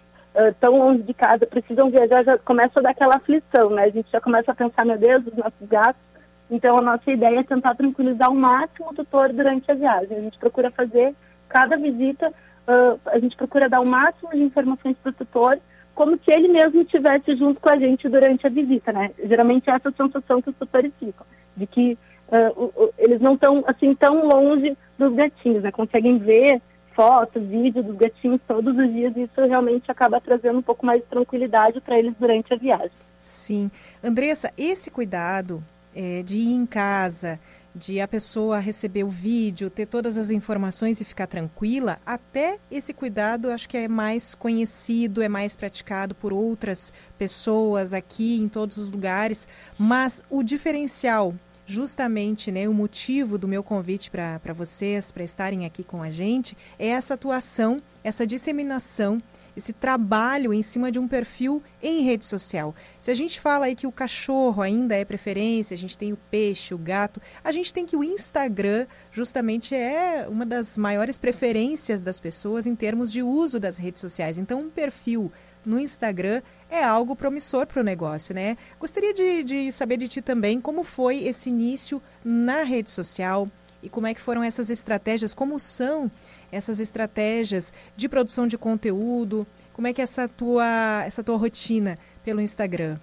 tão longe de casa, precisam viajar, já começa a dar aquela aflição, né? A gente já começa a pensar, meu Deus, os nossos gatos. Então, a nossa ideia é tentar tranquilizar ao máximo o tutor durante a viagem. A gente procura fazer cada visita, uh, a gente procura dar o máximo de informações para o tutor, como se ele mesmo estivesse junto com a gente durante a visita, né? Geralmente é essa sensação que os tutores ficam, de que uh, eles não estão assim tão longe dos gatinhos, né? Conseguem ver fotos, vídeos dos gatinhos todos os dias, e isso realmente acaba trazendo um pouco mais de tranquilidade para eles durante a viagem. Sim. Andressa, esse cuidado é, de ir em casa, de a pessoa receber o vídeo, ter todas as informações e ficar tranquila, até esse cuidado acho que é mais conhecido, é mais praticado por outras pessoas aqui em todos os lugares, mas o diferencial justamente né, o motivo do meu convite para vocês, para estarem aqui com a gente, é essa atuação, essa disseminação, esse trabalho em cima de um perfil em rede social. Se a gente fala aí que o cachorro ainda é preferência, a gente tem o peixe, o gato, a gente tem que o Instagram justamente é uma das maiores preferências das pessoas em termos de uso das redes sociais. Então, um perfil no Instagram é algo promissor para o negócio, né? Gostaria de, de saber de ti também como foi esse início na rede social e como é que foram essas estratégias, como são essas estratégias de produção de conteúdo, como é que é essa tua, essa tua rotina pelo Instagram?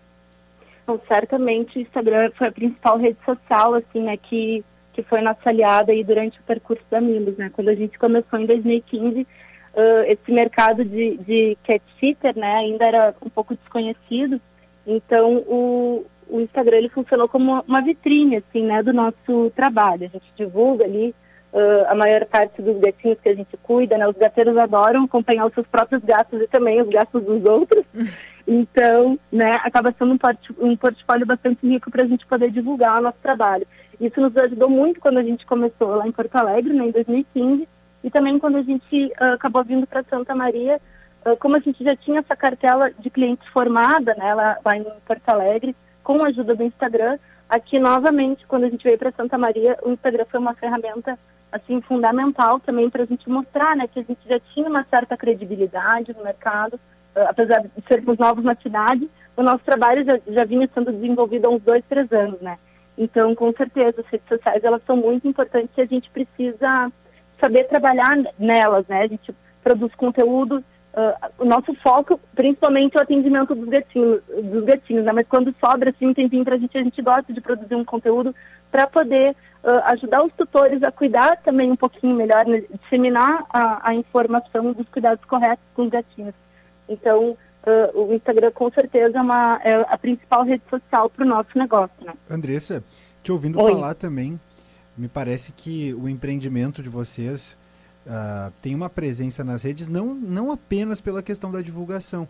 Bom, certamente o Instagram foi a principal rede social, assim, né, que, que foi nossa aliada aí durante o percurso da Milos, né? Quando a gente começou em 2015, uh, esse mercado de, de cat sitter, né, ainda era um pouco desconhecido. Então, o, o Instagram ele funcionou como uma vitrine, assim, né, do nosso trabalho. A gente divulga ali uh, a maior parte dos gatinhos que a gente cuida, né? Os gateiros adoram acompanhar os seus próprios gatos e também os gatos dos outros. Então, né, acaba sendo um, port um portfólio bastante rico para a gente poder divulgar o nosso trabalho. Isso nos ajudou muito quando a gente começou lá em Porto Alegre, né, em 2015, e também quando a gente uh, acabou vindo para Santa Maria, uh, como a gente já tinha essa cartela de clientes formada, né, lá, lá em Porto Alegre, com a ajuda do Instagram, aqui novamente, quando a gente veio para Santa Maria, o Instagram foi uma ferramenta assim fundamental também para a gente mostrar, né, que a gente já tinha uma certa credibilidade no mercado, uh, apesar de sermos novos na cidade, o nosso trabalho já, já vinha sendo desenvolvido há uns dois, três anos, né? Então, com certeza, as redes sociais elas são muito importantes e a gente precisa saber trabalhar nelas, né? A gente produz conteúdo. Uh, o nosso foco, principalmente, é o atendimento dos gatinhos, dos gatinhos, né? Mas quando sobra assim um tempinho para a gente, a gente gosta de produzir um conteúdo para poder uh, ajudar os tutores a cuidar também um pouquinho melhor, né? disseminar a, a, informação dos cuidados corretos com os gatinhos. Então, uh, o Instagram com certeza é, uma, é a principal rede social para o nosso negócio, né? Andressa, te ouvindo Oi. falar também, me parece que o empreendimento de vocês uh, tem uma presença nas redes não, não apenas pela questão da divulgação,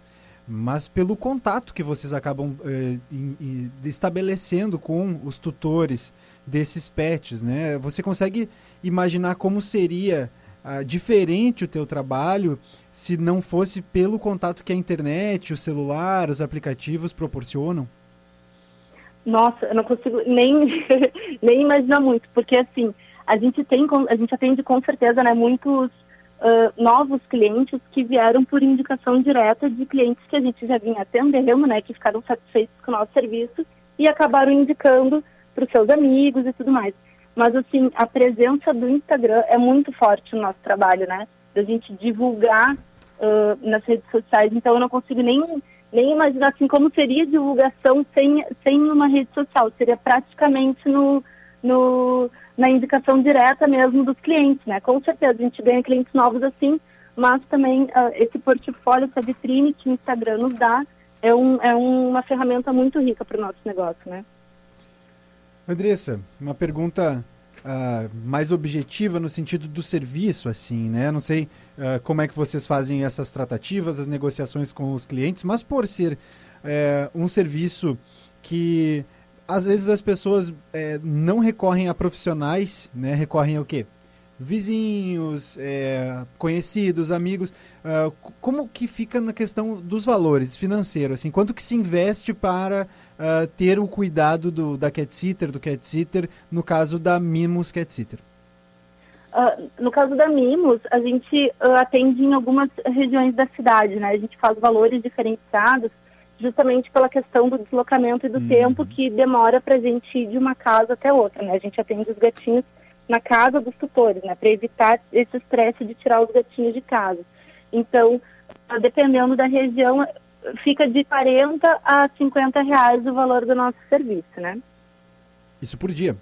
mas pelo contato que vocês acabam uh, in, in, estabelecendo com os tutores desses pets, né? Você consegue imaginar como seria uh, diferente o teu trabalho se não fosse pelo contato que a internet, o celular, os aplicativos proporcionam? Nossa, eu não consigo nem, nem imaginar muito, porque assim, a gente tem, a gente atende com certeza, né, muitos uh, novos clientes que vieram por indicação direta de clientes que a gente já vinha atendendo, né, que ficaram satisfeitos com o nosso serviço e acabaram indicando para os seus amigos e tudo mais. Mas assim, a presença do Instagram é muito forte no nosso trabalho, né, da gente divulgar uh, nas redes sociais, então eu não consigo nem nem imaginar assim como seria divulgação sem, sem uma rede social. Seria praticamente no, no, na indicação direta mesmo dos clientes, né? Com certeza, a gente ganha clientes novos assim, mas também uh, esse portfólio, essa vitrine que o Instagram nos dá, é, um, é uma ferramenta muito rica para o nosso negócio, né? Andressa, uma pergunta uh, mais objetiva no sentido do serviço, assim, né? Não sei uh, como é que vocês fazem essas tratativas, as negociações com os clientes, mas por ser uh, um serviço que às vezes as pessoas é, não recorrem a profissionais, né? Recorrem ao quê? Vizinhos, é, conhecidos, amigos. Uh, como que fica na questão dos valores financeiros? Assim, quanto que se investe para uh, ter o cuidado do, da cat sitter, do cat sitter, no caso da Mimos Cat Sitter? Uh, no caso da Mimos, a gente atende em algumas regiões da cidade, né? A gente faz valores diferenciados justamente pela questão do deslocamento e do uhum. tempo que demora para a gente ir de uma casa até outra, né? A gente atende os gatinhos na casa dos tutores, né? Para evitar esse estresse de tirar os gatinhos de casa. Então, dependendo da região, fica de 40 a 50 reais o valor do nosso serviço, né? Isso por dia?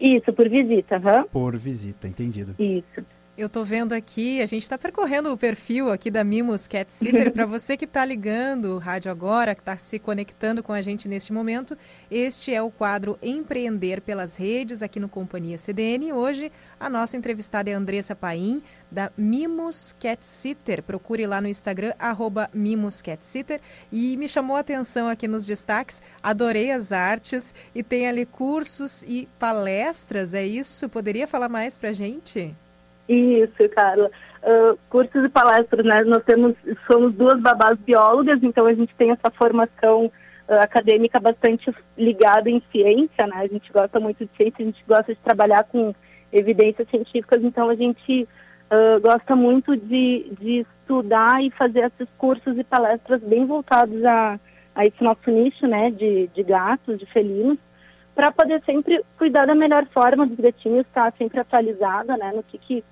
Isso, por visita, uhum. Por visita, entendido. Isso. Eu estou vendo aqui, a gente está percorrendo o perfil aqui da Mimos Cat Sitter. Para você que está ligando o rádio agora, que está se conectando com a gente neste momento, este é o quadro Empreender pelas Redes aqui no Companhia CDN. Hoje a nossa entrevistada é Andressa Paim, da Mimos Cat Sitter. Procure lá no Instagram, arroba Mimos Cat Sitter. E me chamou a atenção aqui nos destaques, adorei as artes e tem ali cursos e palestras, é isso? Poderia falar mais para gente? Isso, Carla. Uh, cursos e palestras, né? Nós temos, somos duas babás biólogas, então a gente tem essa formação uh, acadêmica bastante ligada em ciência, né? A gente gosta muito de ciência, a gente gosta de trabalhar com evidências científicas, então a gente uh, gosta muito de, de estudar e fazer esses cursos e palestras bem voltados a, a esse nosso nicho, né? De, de gatos, de felinos para poder sempre cuidar da melhor forma dos gatinhos, estar tá sempre atualizada, né, no que, que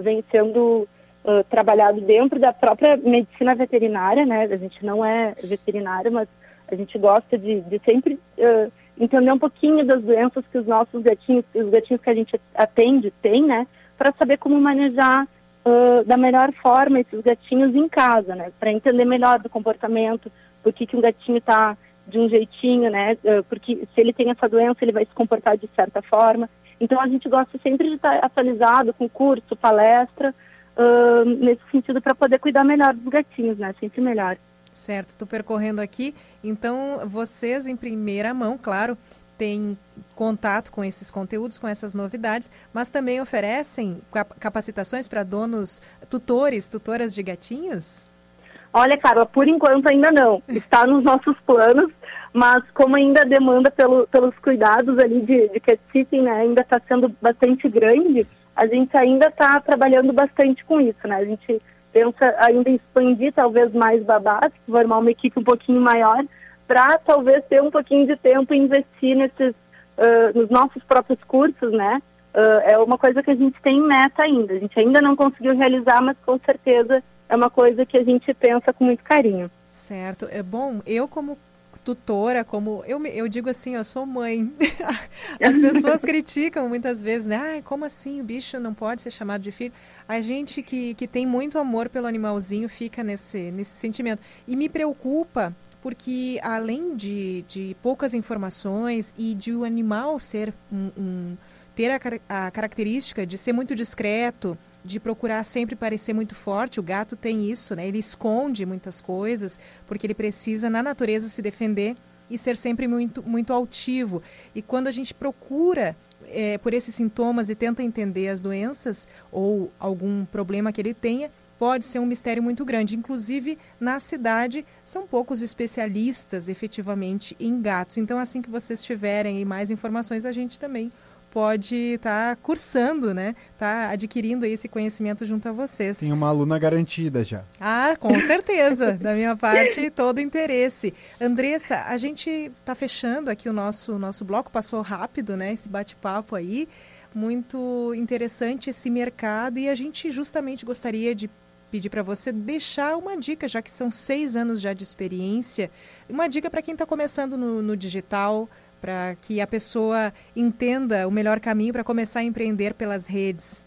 vem sendo uh, trabalhado dentro da própria medicina veterinária, né? A gente não é veterinário, mas a gente gosta de, de sempre uh, entender um pouquinho das doenças que os nossos gatinhos, os gatinhos que a gente atende têm, né? Para saber como manejar da melhor forma esses gatinhos em casa, né? Para entender melhor do comportamento, por que, que um gatinho está de um jeitinho, né? Porque se ele tem essa doença, ele vai se comportar de certa forma. Então a gente gosta sempre de estar atualizado com curso, palestra, uh, nesse sentido para poder cuidar melhor dos gatinhos, né? Sempre melhor. Certo, estou percorrendo aqui. Então vocês em primeira mão, claro, têm contato com esses conteúdos, com essas novidades, mas também oferecem capacitações para donos, tutores, tutoras de gatinhos? Olha, Carla, por enquanto ainda não. Está nos nossos planos, mas como ainda a demanda pelo, pelos cuidados ali de, de cat sitting né, ainda está sendo bastante grande, a gente ainda está trabalhando bastante com isso, né? A gente pensa ainda em expandir talvez mais babás, formar uma equipe um pouquinho maior, para talvez ter um pouquinho de tempo e investir nesses, uh, nos nossos próprios cursos, né? Uh, é uma coisa que a gente tem em meta ainda. A gente ainda não conseguiu realizar, mas com certeza é uma coisa que a gente pensa com muito carinho. Certo. É bom, eu como tutora, como eu, eu digo assim, eu sou mãe. As pessoas criticam muitas vezes, né? Ah, como assim o bicho não pode ser chamado de filho? A gente que, que tem muito amor pelo animalzinho fica nesse, nesse sentimento. E me preocupa porque além de, de poucas informações e de o animal ser um, um ter a, a característica de ser muito discreto, de procurar sempre parecer muito forte. O gato tem isso, né? Ele esconde muitas coisas porque ele precisa na natureza se defender e ser sempre muito muito altivo. E quando a gente procura é, por esses sintomas e tenta entender as doenças ou algum problema que ele tenha, pode ser um mistério muito grande. Inclusive, na cidade, são poucos especialistas efetivamente em gatos. Então, assim que vocês tiverem mais informações, a gente também pode estar tá cursando, né? Tá adquirindo esse conhecimento junto a vocês. Tem uma aluna garantida já. Ah, com certeza. da minha parte, todo interesse. Andressa, a gente está fechando aqui o nosso, nosso bloco, passou rápido, né? Esse bate-papo aí. Muito interessante esse mercado e a gente justamente gostaria de pedir para você deixar uma dica, já que são seis anos já de experiência, uma dica para quem está começando no, no digital, para que a pessoa entenda o melhor caminho para começar a empreender pelas redes?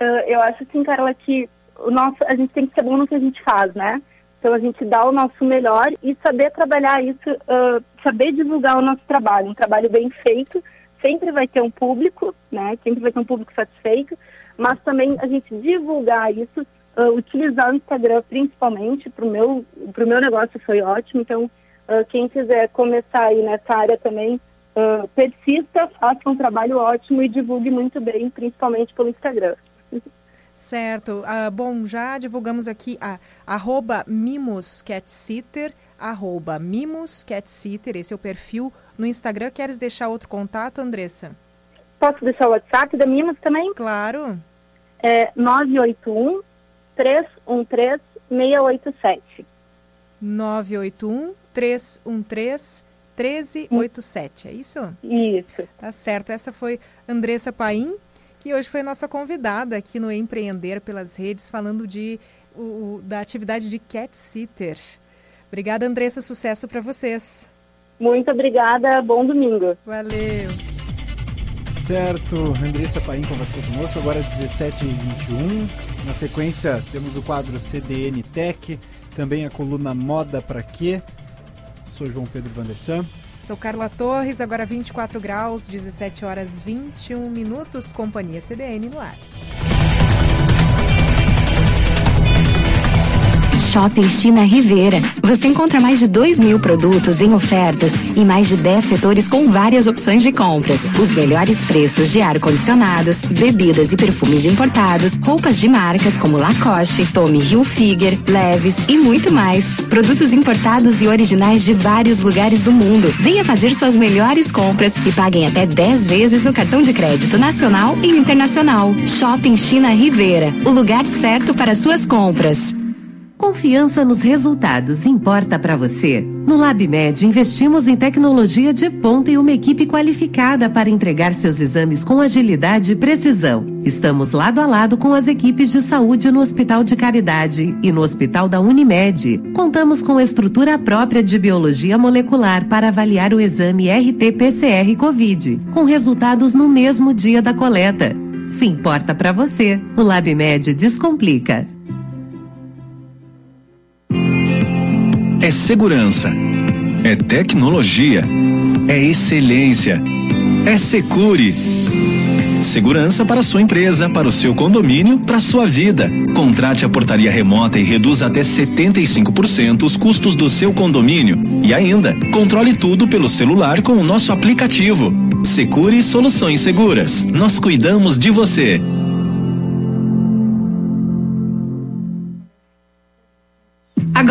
Uh, eu acho assim, Carla, que o nosso, a gente tem que ser bom no que a gente faz, né? Então a gente dá o nosso melhor e saber trabalhar isso, uh, saber divulgar o nosso trabalho, um trabalho bem feito, sempre vai ter um público, né? Sempre vai ter um público satisfeito, mas também a gente divulgar isso, uh, utilizar o Instagram principalmente para o meu, meu negócio foi ótimo. Então uh, quem quiser começar aí nessa área também, persista, faça um trabalho ótimo e divulgue muito bem, principalmente pelo Instagram. Certo. Uh, bom, já divulgamos aqui a arroba mimoscatsitter, arroba mimoscatsitter, esse é o perfil no Instagram. Queres deixar outro contato, Andressa? Posso deixar o WhatsApp da Mimos também? Claro. É 981 313 687. 981 313 1387, é isso? Isso. Tá certo. Essa foi Andressa Paim que hoje foi nossa convidada aqui no Empreender pelas Redes, falando de, o, da atividade de cat sitter. Obrigada, Andressa. Sucesso para vocês. Muito obrigada. Bom domingo. Valeu. Certo, Andressa Paim conversou conosco, agora 17 e 21 Na sequência, temos o quadro CDN Tech, também a coluna Moda Pra Quê. Sou João Pedro Vandersan. Sou Carla Torres, agora 24 graus, 17 horas 21 minutos, Companhia CDN no ar. Shopping China Rivera. Você encontra mais de 2 mil produtos em ofertas e mais de 10 setores com várias opções de compras. Os melhores preços de ar-condicionados, bebidas e perfumes importados, roupas de marcas como Lacoste, Tommy Hilfiger, Leves e muito mais. Produtos importados e originais de vários lugares do mundo. Venha fazer suas melhores compras e paguem até 10 vezes no cartão de crédito nacional e internacional. Shopping China Rivera. O lugar certo para suas compras. Confiança nos resultados importa para você? No LabMed investimos em tecnologia de ponta e uma equipe qualificada para entregar seus exames com agilidade e precisão. Estamos lado a lado com as equipes de saúde no Hospital de Caridade e no Hospital da Unimed. Contamos com estrutura própria de biologia molecular para avaliar o exame RT-PCR COVID, com resultados no mesmo dia da coleta. Se importa para você, o LabMed descomplica. É segurança, é tecnologia, é excelência, é Secure. Segurança para sua empresa, para o seu condomínio, para sua vida. Contrate a portaria remota e reduza até 75% os custos do seu condomínio. E ainda, controle tudo pelo celular com o nosso aplicativo. Secure Soluções Seguras. Nós cuidamos de você.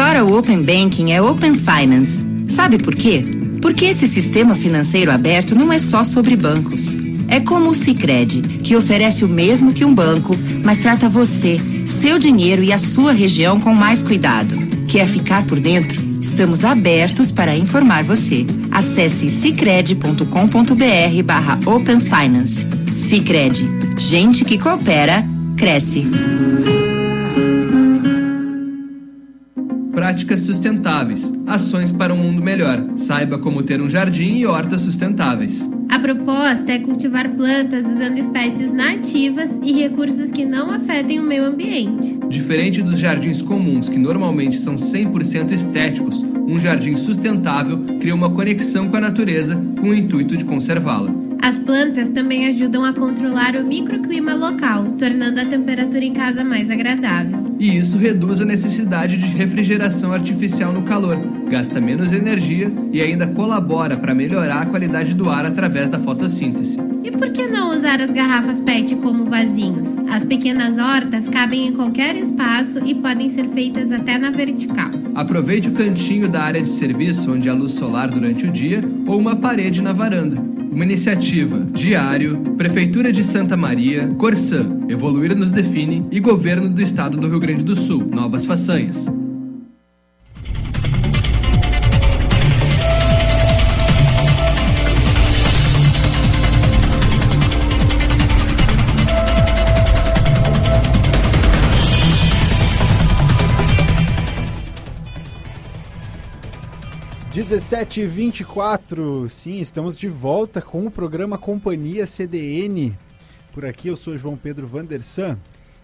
Agora o Open Banking é Open Finance. Sabe por quê? Porque esse sistema financeiro aberto não é só sobre bancos. É como o Sicredi, que oferece o mesmo que um banco, mas trata você, seu dinheiro e a sua região com mais cuidado. Quer ficar por dentro? Estamos abertos para informar você. Acesse cicred.com.br barra Open Finance. Cicred. Gente que coopera, cresce. Práticas sustentáveis, ações para um mundo melhor. Saiba como ter um jardim e hortas sustentáveis. A proposta é cultivar plantas usando espécies nativas e recursos que não afetem o meio ambiente. Diferente dos jardins comuns, que normalmente são 100% estéticos, um jardim sustentável cria uma conexão com a natureza com o intuito de conservá-la. As plantas também ajudam a controlar o microclima local, tornando a temperatura em casa mais agradável. E isso reduz a necessidade de refrigeração artificial no calor, gasta menos energia e ainda colabora para melhorar a qualidade do ar através da fotossíntese. E por que não usar as garrafas PET como vasinhos? As pequenas hortas cabem em qualquer espaço e podem ser feitas até na vertical. Aproveite o cantinho da área de serviço onde há luz solar durante o dia ou uma parede na varanda. Uma iniciativa Diário, Prefeitura de Santa Maria, Corsã, Evoluir nos define e Governo do Estado do Rio Grande do Sul. Novas façanhas. 17h24, sim, estamos de volta com o programa Companhia CDN. Por aqui eu sou João Pedro Vandersan.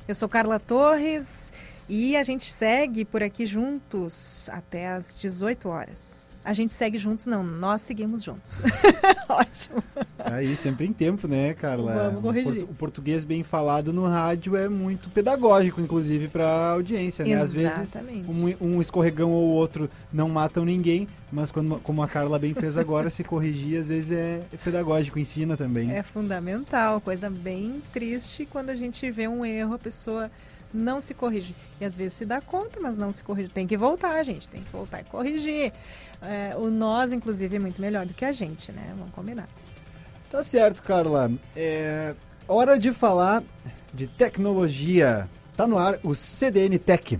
Eu sou Carla Torres E a gente segue por aqui juntos até às 18 horas. A gente segue juntos, não, nós seguimos juntos. Ótimo. Aí, sempre em tempo, né, Carla? Vamos corrigir. O, portu- o português bem falado no rádio é muito pedagógico, inclusive, para a audiência, né? Às vezes, Exatamente. um, um escorregão ou outro não matam ninguém, mas quando, como a Carla bem fez agora, se corrigir, às vezes é, é pedagógico, ensina também. É fundamental, coisa bem triste quando a gente vê um erro, a pessoa não se corrige. E às vezes se dá conta, mas não se corrige. Tem que voltar, gente, tem que voltar e corrigir. É, o nós, inclusive, é muito melhor do que a gente, né? Vamos combinar. Tá certo, Carla. É hora de falar de tecnologia. Tá no ar o CDN Tech.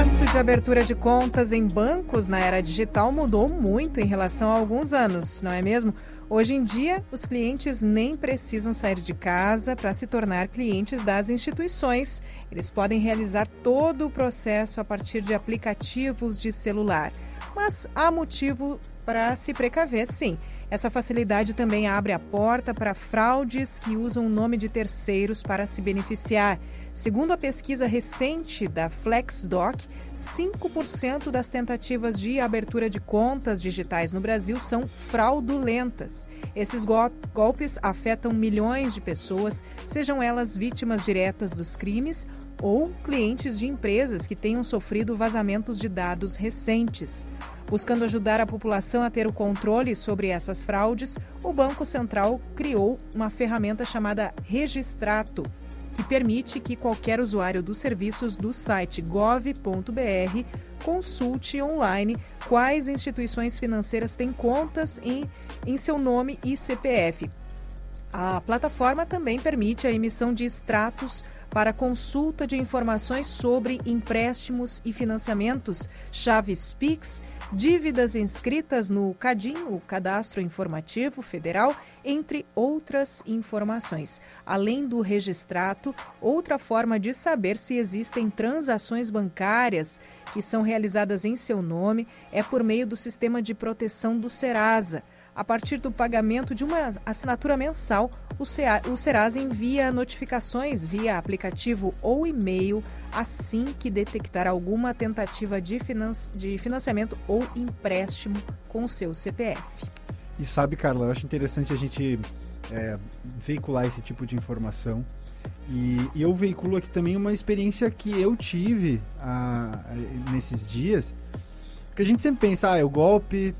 Processo de abertura de contas em bancos na era digital mudou muito em relação a alguns anos, não é mesmo? Hoje em dia, os clientes nem precisam sair de casa para se tornar clientes das instituições. Eles podem realizar todo o processo a partir de aplicativos de celular. Mas há motivo para se precaver, sim. Essa facilidade também abre a porta para fraudes que usam o nome de terceiros para se beneficiar. Segundo a pesquisa recente da FlexDoc, 5% das tentativas de abertura de contas digitais no Brasil são fraudulentas. Esses gol- golpes afetam milhões de pessoas, sejam elas vítimas diretas dos crimes ou clientes de empresas que tenham sofrido vazamentos de dados recentes. Buscando ajudar a população a ter o controle sobre essas fraudes, o Banco Central criou uma ferramenta chamada Registrato, que permite que qualquer usuário dos serviços do site gov.br consulte online quais instituições financeiras têm contas em, em seu nome e CPF. A plataforma também permite a emissão de extratos para consulta de informações sobre empréstimos e financiamentos, chaves PIX, dívidas inscritas no CADIM, o Cadastro Informativo Federal, entre outras informações. Além do registrato, outra forma de saber se existem transações bancárias que são realizadas em seu nome é por meio do sistema de proteção do Serasa. A partir do pagamento de uma assinatura mensal, o CEA o Serasa envia notificações via aplicativo ou e-mail assim que detectar alguma tentativa de, finan de financiamento ou empréstimo com seu CPF. E sabe, Carla, eu acho interessante a gente é, veicular esse tipo de informação. E, e eu veiculo aqui também uma experiência que eu tive ah, nesses dias. Porque a gente sempre pensa, ah, é o golpe,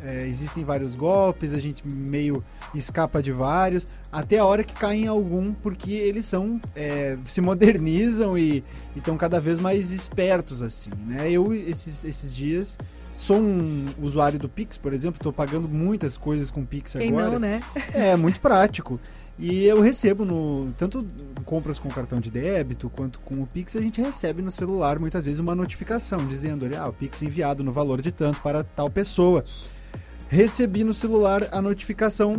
é, existem vários golpes, a gente meio escapa de vários, até a hora que cai em algum, porque eles são é, se modernizam e estão cada vez mais espertos assim, né? Eu esses, esses dias sou um usuário do Pix, por exemplo, estou pagando muitas coisas com Pix Quem agora. não, né? É muito prático. E eu recebo no tanto compras com cartão de débito quanto com o Pix, a gente recebe no celular muitas vezes uma notificação dizendo ali, ah, o Pix enviado no valor de tanto para tal pessoa recebi no celular a notificação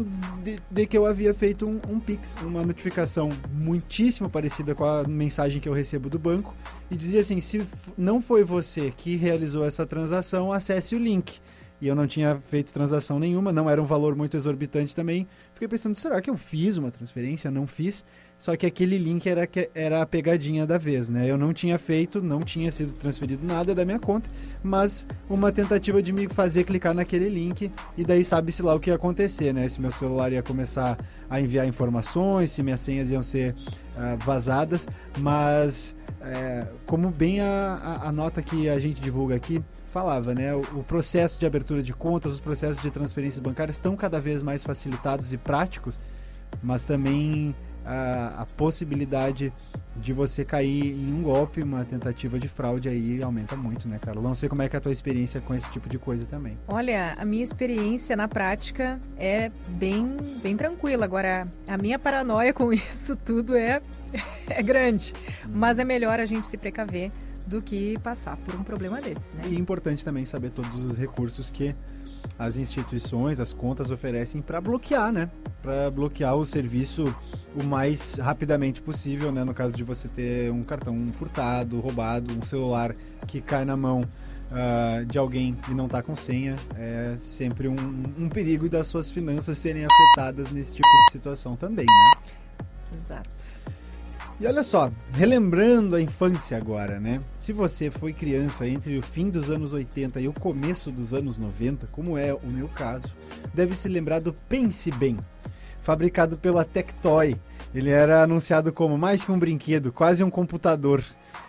de, de que eu havia feito um, um, Pix, uma notificação muitíssimo parecida com a mensagem que eu recebo do banco, e dizia assim: se não foi você que realizou essa transação, acesse o link. E eu não tinha feito transação nenhuma, não era um valor muito exorbitante também. Fiquei pensando, será que eu fiz uma transferência? Não fiz. Só que aquele link era, era a pegadinha da vez, né? Eu não tinha feito, não tinha sido transferido nada da minha conta, mas uma tentativa de me fazer clicar naquele link e daí sabe-se lá o que ia acontecer, né? Se meu celular ia começar a enviar informações, se minhas senhas iam ser uh, vazadas, mas é, como bem a, a, a nota que a gente divulga aqui, falava, né? O, o, processo de abertura de contas, os processos de transferências bancárias estão cada vez mais facilitados e práticos, mas também a, a, possibilidade de você cair em um golpe, uma tentativa de fraude aí aumenta muito, né, Carla? Não sei como é que é a tua experiência com esse tipo de coisa também. Olha, a minha experiência na prática é bem, bem tranquila. Agora, a minha paranoia com isso tudo é, é grande. Mas é melhor a gente se precaver do que passar por um problema desse, né? E é importante também saber todos os recursos que as instituições, as contas oferecem para bloquear, né? Para bloquear o serviço o mais rapidamente possível, né? No caso de você ter um cartão furtado, roubado, um celular que cai na mão ah, de alguém e não tá com senha, é sempre um, um perigo das suas finanças serem afetadas nesse tipo de situação também, né? Exato. E olha só, relembrando a infância agora, né? Se você foi criança entre o fim dos anos 80 e o começo dos anos 90, como é o meu caso, deve se lembrar do Pense Bem, fabricado pela Tectoy. Ele era anunciado como mais que um brinquedo, quase um computador.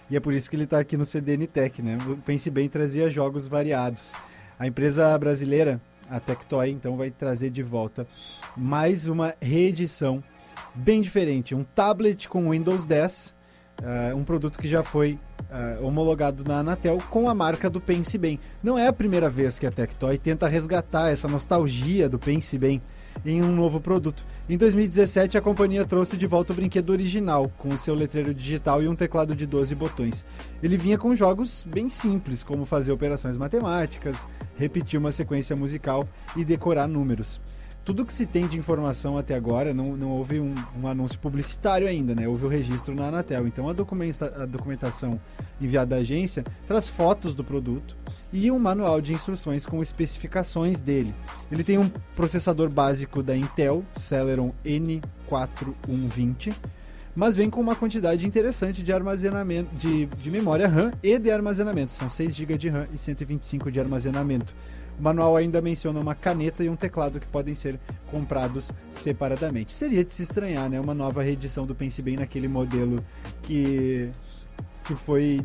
E é por isso que ele está aqui no CDN Tech, né? O Pense Bem trazia jogos variados. A empresa brasileira, a Tectoy, então vai trazer de volta mais uma reedição bem diferente. Um tablet com Windows 10, eh, um produto que já foi eh, homologado na Anatel com a marca do Pense Bem. Não é a primeira vez que a Tectoy tenta resgatar essa nostalgia do Pense Bem em um novo produto. Em 2017, a companhia trouxe de volta o brinquedo original, com seu letreiro digital e um teclado de 12 botões. Ele vinha com jogos bem simples, como fazer operações matemáticas, repetir uma sequência musical e decorar números tudo que se tem de informação até agora, não, não houve um, um anúncio publicitário ainda, né? Houve o registro na Anatel. Então a, documenta, a documentação enviada à agência traz fotos do produto e um manual de instruções com especificações dele. Ele tem um processador básico da Intel, Celeron N4120, mas vem com uma quantidade interessante de armazenamento, de, de memória RAM e de armazenamento. São 6 GB de RAM e 125 de armazenamento. O manual ainda menciona uma caneta e um teclado que podem ser comprados separadamente. Seria de se estranhar, né? Uma nova reedição do Pense Bem naquele modelo que, que foi.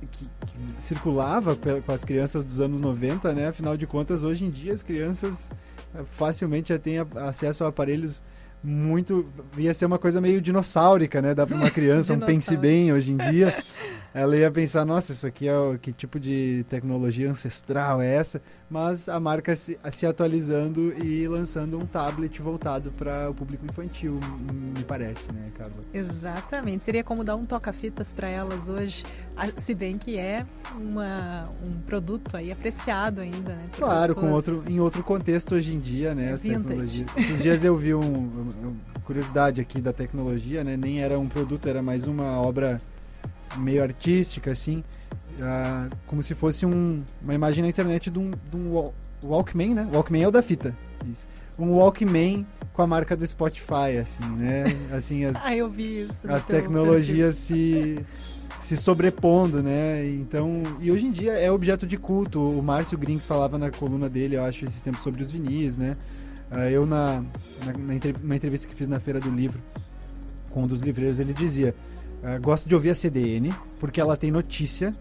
Que, que circulava com as crianças dos anos 90, né? Afinal de contas, hoje em dia as crianças eh, facilmente já têm acesso a aparelhos muito. ia ser uma coisa meio dinossáurica, né? Dá para uma criança um pense bem hoje em dia. Ela ia pensar, nossa, isso aqui é o, que tipo de tecnologia ancestral é essa? Mas a marca se, se atualizando e lançando um tablet voltado para o público infantil, me parece, né, Carla? Exatamente. Seria como dar um toca-fitas para elas hoje, se bem que é uma, um produto aí apreciado ainda, né? Claro, com outro, em outro contexto hoje em dia, né? As Vintage. Esses dias eu vi um, um, curiosidade aqui da tecnologia, né? Nem era um produto, era mais uma obra meio artística, assim, uh, como se fosse um, uma imagem na internet de um, de um Walkman, né? Walkman é o da fita. Isso. Um Walkman com a marca do Spotify, assim, né? Assim, as, ah, eu vi isso. As tecnologias se, se sobrepondo, né? Então, e hoje em dia é objeto de culto. O Márcio Grings falava na coluna dele, eu acho, esses tempos sobre os vinis, né? Uh, eu, na, na, na, entrevista que fiz na Feira do Livro com um dos livreiros, ele dizia Uh, gosto de ouvir a CDN, porque ela tem notícia.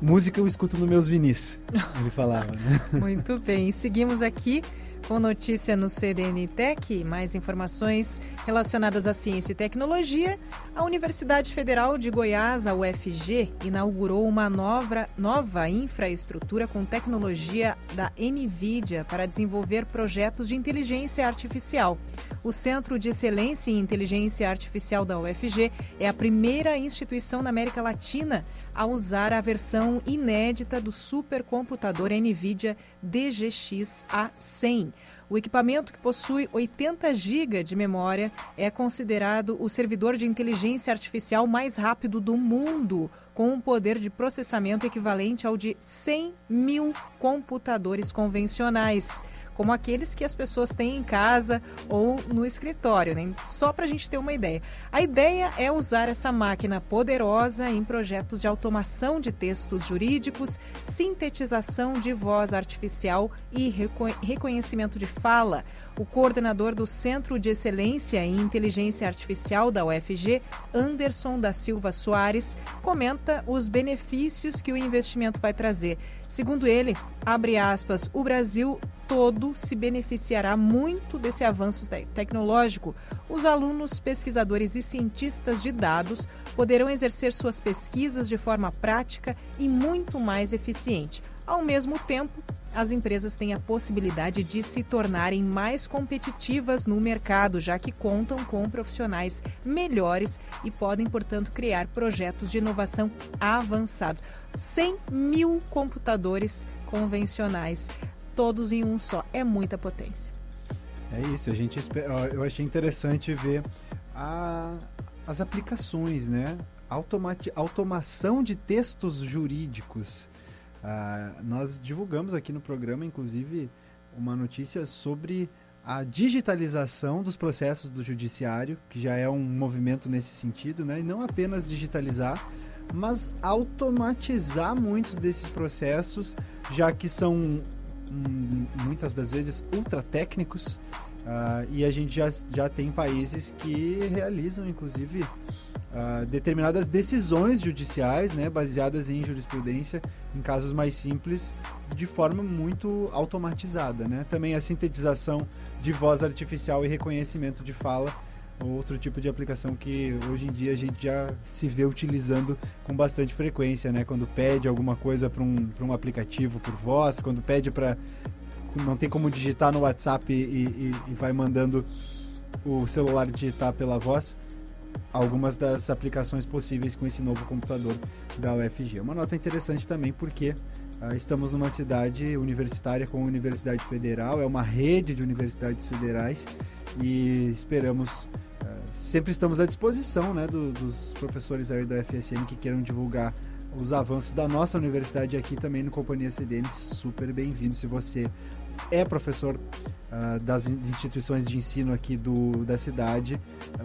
Música eu escuto nos meus vinis, ele falava. Né? Muito bem, seguimos aqui com notícia no CDN Tech, mais informações relacionadas à ciência e tecnologia. A Universidade Federal de Goiás, a UFG, inaugurou uma nova, nova infraestrutura com tecnologia da NVIDIA para desenvolver projetos de inteligência artificial. O Centro de Excelência em Inteligência Artificial da UFG é a primeira instituição na América Latina a usar a versão inédita do supercomputador NVIDIA DGX A100. O equipamento, que possui 80 GB de memória, é considerado o servidor de inteligência artificial mais rápido do mundo, com um poder de processamento equivalente ao de 100 mil computadores convencionais como aqueles que as pessoas têm em casa ou no escritório, né? Só para a gente ter uma ideia. A ideia é usar essa máquina poderosa em projetos de automação de textos jurídicos, sintetização de voz artificial e reconhecimento de fala. O coordenador do Centro de Excelência em Inteligência Artificial da UFG, Anderson da Silva Soares, comenta os benefícios que o investimento vai trazer. Segundo ele, abre aspas, o Brasil todo se beneficiará muito desse avanço tecnológico. Os alunos, pesquisadores e cientistas de dados poderão exercer suas pesquisas de forma prática e muito mais eficiente. Ao mesmo tempo, as empresas têm a possibilidade de se tornarem mais competitivas no mercado, já que contam com profissionais melhores e podem, portanto, criar projetos de inovação avançados. 100 mil computadores convencionais, todos em um só. É muita potência. É isso, a gente eu achei interessante ver a, as aplicações, né? Automati, automação de textos jurídicos Ah, nós divulgamos aqui no programa, inclusive, uma notícia sobre a digitalização dos processos do judiciário, que já é um movimento nesse sentido, né? E não apenas digitalizar, mas automatizar muitos desses processos, já que são muitas das vezes ultra técnicos. Uh, e a gente já, já tem países que realizam, inclusive, uh, determinadas decisões judiciais, né, baseadas em jurisprudência, em casos mais simples, de forma muito automatizada. Né? Também a sintetização de voz artificial e reconhecimento de fala outro tipo de aplicação que hoje em dia a gente já se vê utilizando com bastante frequência, né? Quando pede alguma coisa para um, um aplicativo por voz, quando pede para não tem como digitar no WhatsApp e, e, e, vai mandando o celular digitar pela voz. Algumas das aplicações possíveis com esse novo computador da UFG. Uma nota interessante também porque estamos numa cidade universitária com Universidade Federal, é uma rede de universidades federais e esperamos sempre estamos à disposição né, do, dos professores aí da FSM que queiram divulgar os avanços da nossa universidade aqui também no Companhia CDN. Super bem-vindo se você é professor uh, das instituições de ensino aqui do, da cidade.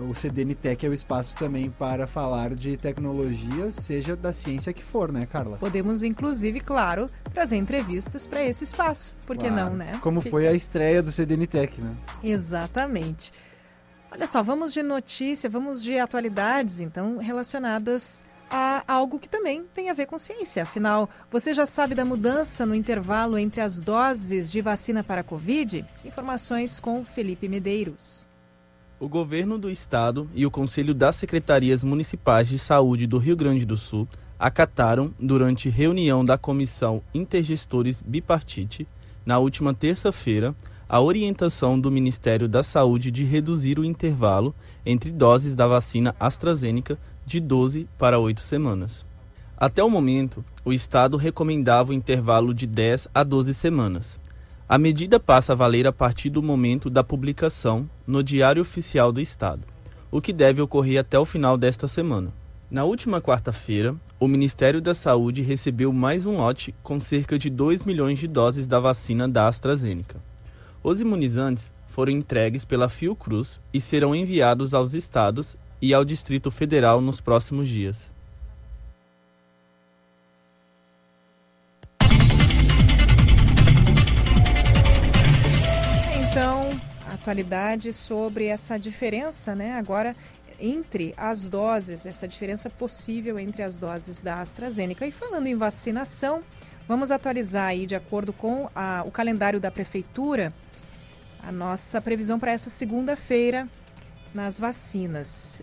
O CDN Tech é o espaço também para falar de tecnologia, seja da ciência que for, né, Carla? Podemos, inclusive, claro, trazer entrevistas para esse espaço. Por que claro. não, né? Como foi a estreia do CDN Tech, né? Exatamente. Olha só, vamos de notícia, vamos de atualidades, então, relacionadas a algo que também tem a ver com ciência. Afinal, você já sabe da mudança no intervalo entre as doses de vacina para a Covid? Informações com Felipe Medeiros. O governo do estado e o Conselho das Secretarias Municipais de Saúde do Rio Grande do Sul acataram, durante reunião da Comissão Intergestores Bipartite, na última terça-feira, a orientação do Ministério da Saúde de reduzir o intervalo entre doses da vacina AstraZeneca de 12 para 8 semanas. Até o momento, o Estado recomendava o intervalo de 10 a 12 semanas. A medida passa a valer a partir do momento da publicação no Diário Oficial do Estado, o que deve ocorrer até o final desta semana. Na última quarta-feira, o Ministério da Saúde recebeu mais um lote com cerca de 2 milhões de doses da vacina da AstraZeneca. Os imunizantes foram entregues pela Fiocruz e serão enviados aos estados e ao Distrito Federal nos próximos dias. Então, atualidade sobre essa diferença, né? Agora entre as doses, essa diferença possível entre as doses da AstraZeneca. E falando em vacinação, vamos atualizar aí de acordo com a, o calendário da prefeitura a nossa previsão para essa segunda-feira nas vacinas.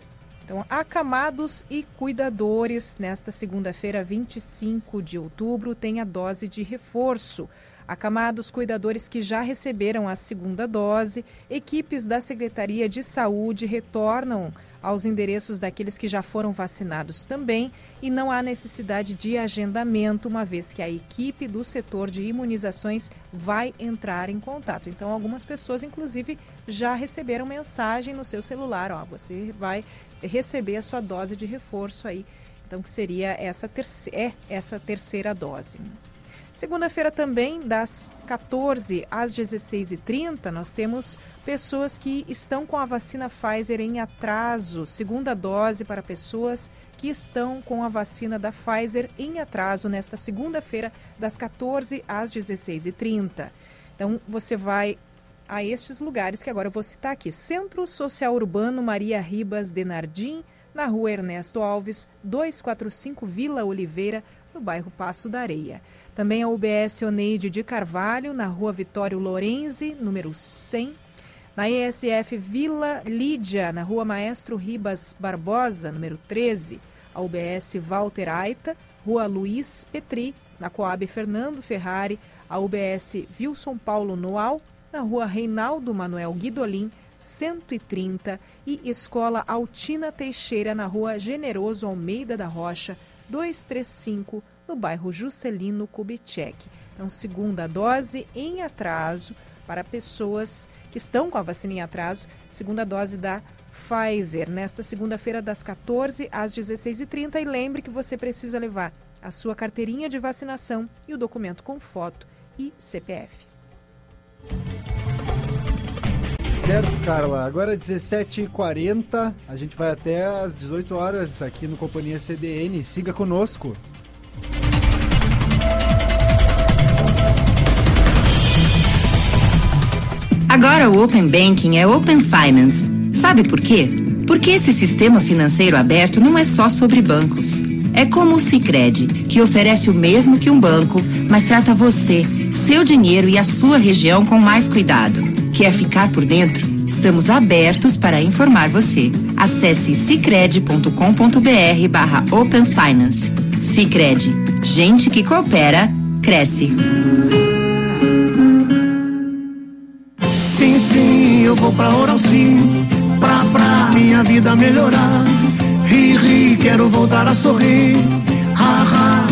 Então, acamados e cuidadores, nesta segunda-feira, 25 de outubro, tem a dose de reforço. Acamados, cuidadores que já receberam a segunda dose, equipes da Secretaria de Saúde retornam aos endereços daqueles que já foram vacinados também e não há necessidade de agendamento, uma vez que a equipe do setor de imunizações vai entrar em contato. Então, algumas pessoas, inclusive, já receberam mensagem no seu celular: ó, você vai receber a sua dose de reforço aí. Então, que seria essa, terce é essa terceira dose. Segunda-feira também, das 14 às 16h30, nós temos pessoas que estão com a vacina Pfizer em atraso, segunda dose para pessoas que estão com a vacina da Pfizer em atraso nesta segunda-feira, das 14 às 16h30. Então, você vai a estes lugares que agora eu vou citar aqui: Centro Social Urbano Maria Ribas Denardim, na rua Ernesto Alves, 245 Vila Oliveira, no bairro Passo da Areia. Também a UBS Oneide de Carvalho, na rua Vitório Lorenzi, número 100. Na ESF Vila Lídia, na rua Maestro Ribas Barbosa, número 13. A UBS Walter Aita, rua Luiz Petri, na Coab Fernando Ferrari. A UBS Wilson Paulo Noal, na rua Reinaldo Manuel Guidolin, 130. E Escola Altina Teixeira, na rua Generoso Almeida da Rocha, 235 no bairro Juscelino Kubitschek. Então, segunda dose em atraso para pessoas que estão com a vacina em atraso, segunda dose da Pfizer, nesta segunda-feira, das 14 às 16h30. E lembre que você precisa levar a sua carteirinha de vacinação e o documento com foto e CPF. Certo, Carla. Agora 17h40, a gente vai até às 18 horas aqui no Companhia CDN. Siga conosco. Agora o Open Banking é Open Finance. Sabe por quê? Porque esse sistema financeiro aberto não é só sobre bancos. É como o Sicredi, que oferece o mesmo que um banco, mas trata você, seu dinheiro e a sua região com mais cuidado. Quer ficar por dentro? Estamos abertos para informar você. Acesse cicred.com.br barra Open Finance. Cicred. Gente que coopera, cresce. Sim, sim, eu vou pra Oral Sim, pra, pra minha vida melhorar. Ri, ri, quero voltar a sorrir.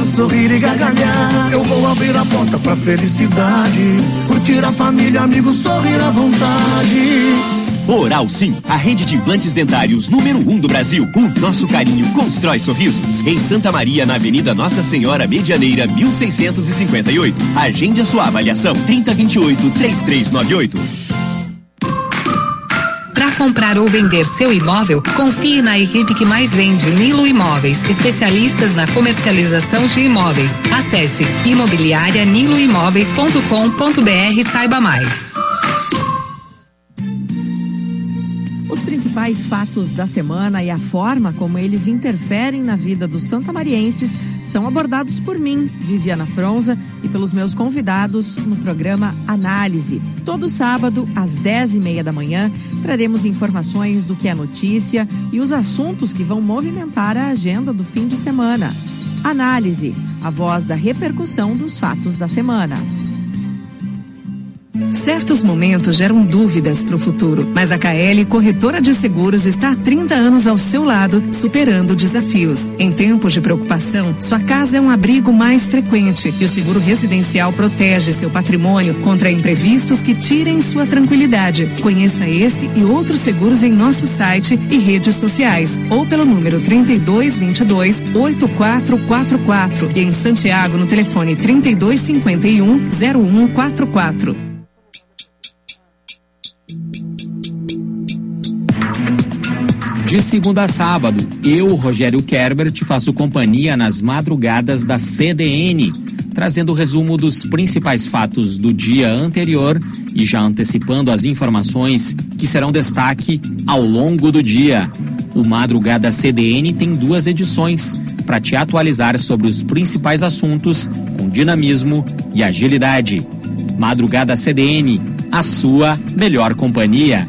Sorrir e gargalhar. Eu vou abrir a porta pra felicidade. Curtir a família, amigos, sorrir à vontade. Oral Sim, a rede de implantes dentários número 1 um do Brasil. O nosso carinho constrói sorrisos. Em Santa Maria, na Avenida Nossa Senhora Medianeira, 1658. Agende a sua avaliação. 3028-3398. Comprar ou vender seu imóvel, confie na equipe que mais vende Nilo Imóveis, especialistas na comercialização de imóveis. Acesse imobiliarianiloimóveis.com.br e saiba mais. Os principais fatos da semana e a forma como eles interferem na vida dos santamarienses são abordados por mim, Viviana Fronza, e pelos meus convidados no programa Análise. Todo sábado, às 10 e meia da manhã, traremos informações do que é notícia e os assuntos que vão movimentar a agenda do fim de semana. Análise, a voz da repercussão dos fatos da semana. Certos momentos geram dúvidas para o futuro, mas a KL Corretora de Seguros está há 30 anos ao seu lado, superando desafios. Em tempos de preocupação, sua casa é um abrigo mais frequente e o seguro residencial protege seu patrimônio contra imprevistos que tirem sua tranquilidade. Conheça esse e outros seguros em nosso site e redes sociais ou pelo número 3222 8444 e em Santiago no telefone 3251 0144. De segunda a sábado, eu, Rogério Kerber, te faço companhia nas madrugadas da CDN, trazendo o resumo dos principais fatos do dia anterior e já antecipando as informações que serão destaque ao longo do dia. O Madrugada CDN tem duas edições para te atualizar sobre os principais assuntos com dinamismo e agilidade. Madrugada CDN, a sua melhor companhia.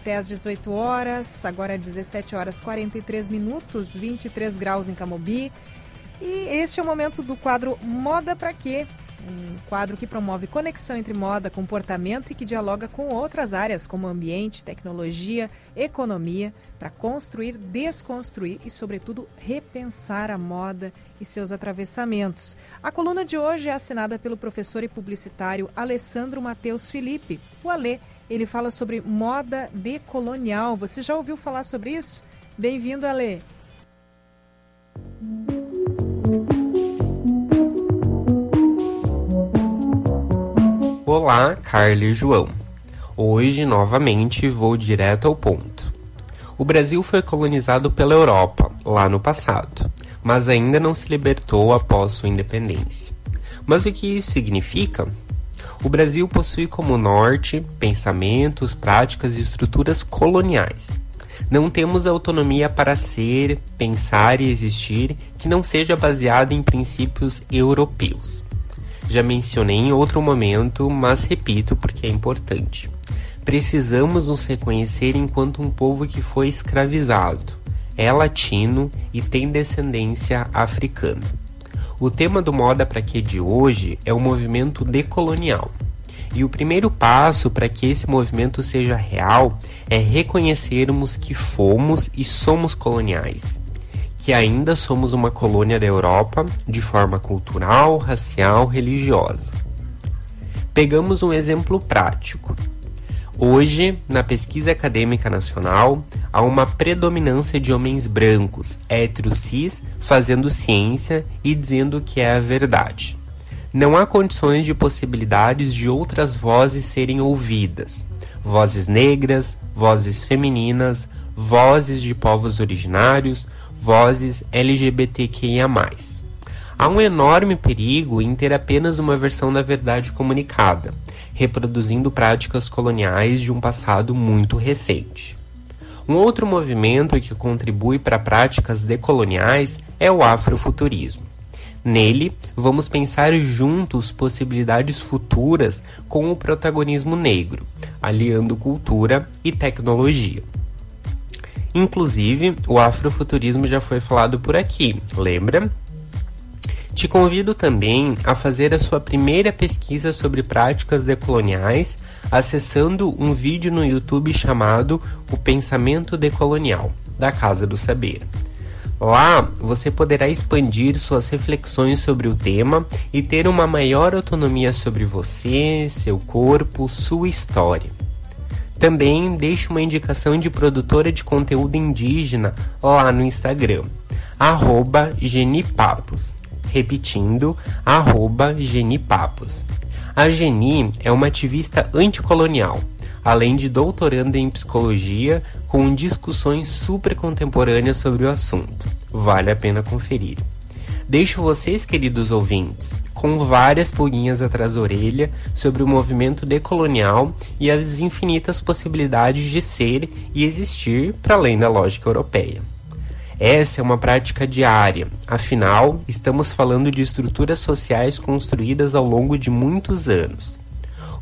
Até às 18 horas, agora 17 horas 43 minutos, 23 graus em Camobi. E este é o momento do quadro Moda para quê? Um quadro que promove conexão entre moda, comportamento e que dialoga com outras áreas como ambiente, tecnologia, economia, para construir, desconstruir e, sobretudo, repensar a moda e seus atravessamentos. A coluna de hoje é assinada pelo professor e publicitário Alessandro Matheus Felipe. O Alê ele fala sobre moda decolonial. Você já ouviu falar sobre isso? Bem-vindo, Ale. Olá, Carla e João. Hoje, novamente, vou direto ao ponto. O Brasil foi colonizado pela Europa, lá no passado, mas ainda não se libertou após sua independência. Mas o que isso significa? O Brasil possui como norte pensamentos, práticas e estruturas coloniais. Não temos autonomia para ser, pensar e existir que não seja baseada em princípios europeus. Já mencionei em outro momento, mas repito porque é importante. Precisamos nos reconhecer enquanto um povo que foi escravizado, é latino e tem descendência africana. O tema do Moda Pra Quê de hoje é o movimento decolonial. E o primeiro passo para que esse movimento seja real é reconhecermos que fomos e somos coloniais, que ainda somos uma colônia da Europa de forma cultural, racial, religiosa. Pegamos um exemplo prático. Hoje, na pesquisa acadêmica nacional, há uma predominância de homens brancos, héteros cis, fazendo ciência e dizendo que é a verdade. Não há condições de possibilidades de outras vozes serem ouvidas. Vozes negras, vozes femininas, vozes de povos originários, vozes LGBTQIA. Há um enorme perigo em ter apenas uma versão da verdade comunicada, reproduzindo práticas coloniais de um passado muito recente. Um outro movimento que contribui para práticas decoloniais é o afrofuturismo. Nele, vamos pensar juntos possibilidades futuras com o protagonismo negro, aliando cultura e tecnologia. Inclusive, o afrofuturismo já foi falado por aqui, lembra? Te convido também a fazer a sua primeira pesquisa sobre práticas decoloniais acessando um vídeo no YouTube chamado O Pensamento Decolonial, da Casa do Saber. Lá você poderá expandir suas reflexões sobre o tema e ter uma maior autonomia sobre você, seu corpo, sua história. Também deixo uma indicação de produtora de conteúdo indígena lá no Instagram, genipapos repetindo, arroba Genipapos. A Geni é uma ativista anticolonial, além de doutoranda em psicologia, com discussões super contemporâneas sobre o assunto. Vale a pena conferir. Deixo vocês, queridos ouvintes, com várias pulguinhas atrás da orelha sobre o movimento decolonial e as infinitas possibilidades de ser e existir para além da lógica europeia. Essa é uma prática diária, afinal, estamos falando de estruturas sociais construídas ao longo de muitos anos.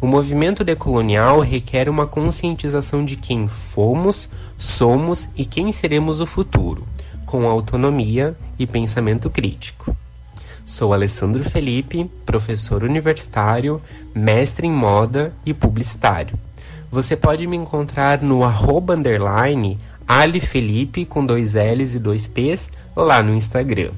O movimento decolonial requer uma conscientização de quem fomos, somos e quem seremos no futuro, com autonomia e pensamento crítico. Sou Alessandro Felipe, professor universitário, mestre em moda e publicitário. Você pode me encontrar no arroba underline Ali Felipe com dois L's e dois P's lá no Instagram.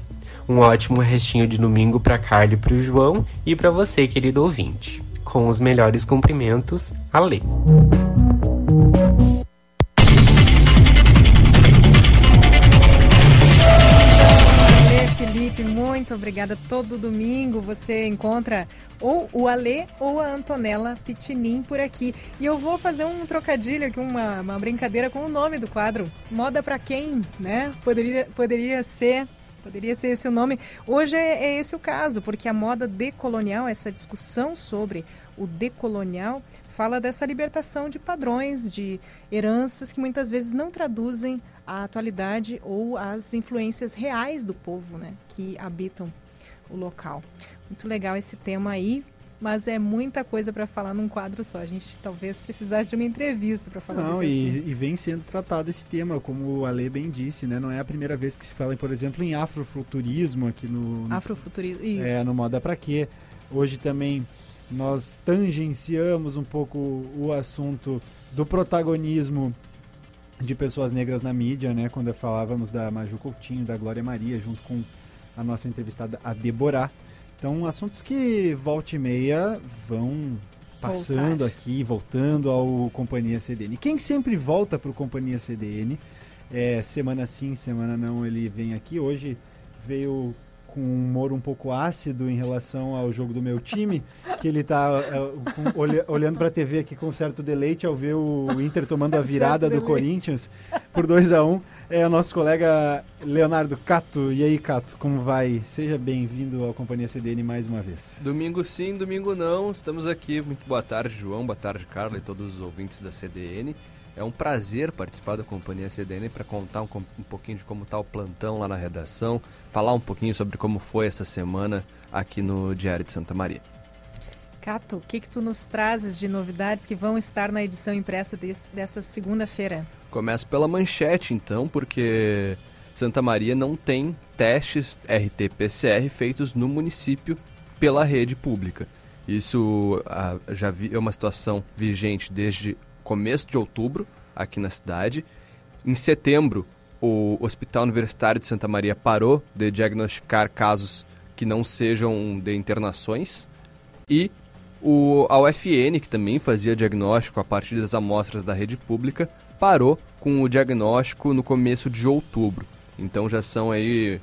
Um ótimo restinho de domingo para Carly e para o João e para você, querido ouvinte. Com os melhores cumprimentos, Ale. Obrigada. Todo domingo você encontra ou o Alê ou a Antonella Pitinin por aqui. E eu vou fazer um trocadilho aqui, uma, uma brincadeira com o nome do quadro. Moda para quem, né? Poderia, poderia ser Poderia ser esse o nome. Hoje é, é, esse o caso, porque a moda decolonial, essa discussão sobre o decolonial, fala dessa libertação de padrões, de heranças que muitas vezes não traduzem a atualidade ou as influências reais do povo né, que habitam o local. Muito legal esse tema aí, mas é muita coisa para falar num quadro só. A gente talvez precisasse de uma entrevista para falar Não, desse e, e vem sendo tratado esse tema, como o Ale bem disse, né? Não é a primeira vez que se fala, por exemplo, em afrofuturismo aqui no... no Afrofuturismo, isso. É, no Moda Pra Quê. Hoje também nós tangenciamos um pouco o assunto do protagonismo de pessoas negras na mídia, né? Quando falávamos da Maju Coutinho, da Glória Maria, junto com a nossa entrevistada, a Deborah. Então, assuntos que volta e meia vão passando Voltar. aqui, voltando ao Companhia CDN. Quem sempre volta para o Companhia CDN, é, semana sim, semana não, ele vem aqui. Hoje veio com um humor um pouco ácido em relação ao jogo do meu time, que ele tá é, com- olha- olhando para a TV aqui com certo deleite ao ver o Inter tomando a virada do. Corinthians por 2 a 1 É o nosso colega Leonardo Cato. E aí, Cato, como vai? Seja bem-vindo ao Companhia CDN mais uma vez. Domingo sim, domingo não. Estamos aqui. Muito boa tarde, João. Boa tarde, Carla e todos os ouvintes da CDN. É um prazer participar da companhia CDN para contar um, um pouquinho de como está o plantão lá na redação, falar um pouquinho sobre como foi essa semana aqui no Diário de Santa Maria. Cato, o que, que tu nos trazes de novidades que vão estar na edição impressa desse- dessa segunda-feira? Começo pela manchete, então, porque Santa Maria não tem testes RT-PCR feitos no município pela rede pública. Isso ah, já vi, é uma situação vigente desde começo de outubro aqui na cidade. Em setembro, o Hospital Universitário de Santa Maria parou de diagnosticar casos que não sejam de internações. E o, a UFN, que também fazia diagnóstico a partir das amostras da rede pública, parou com o diagnóstico no começo de outubro. Então já são aí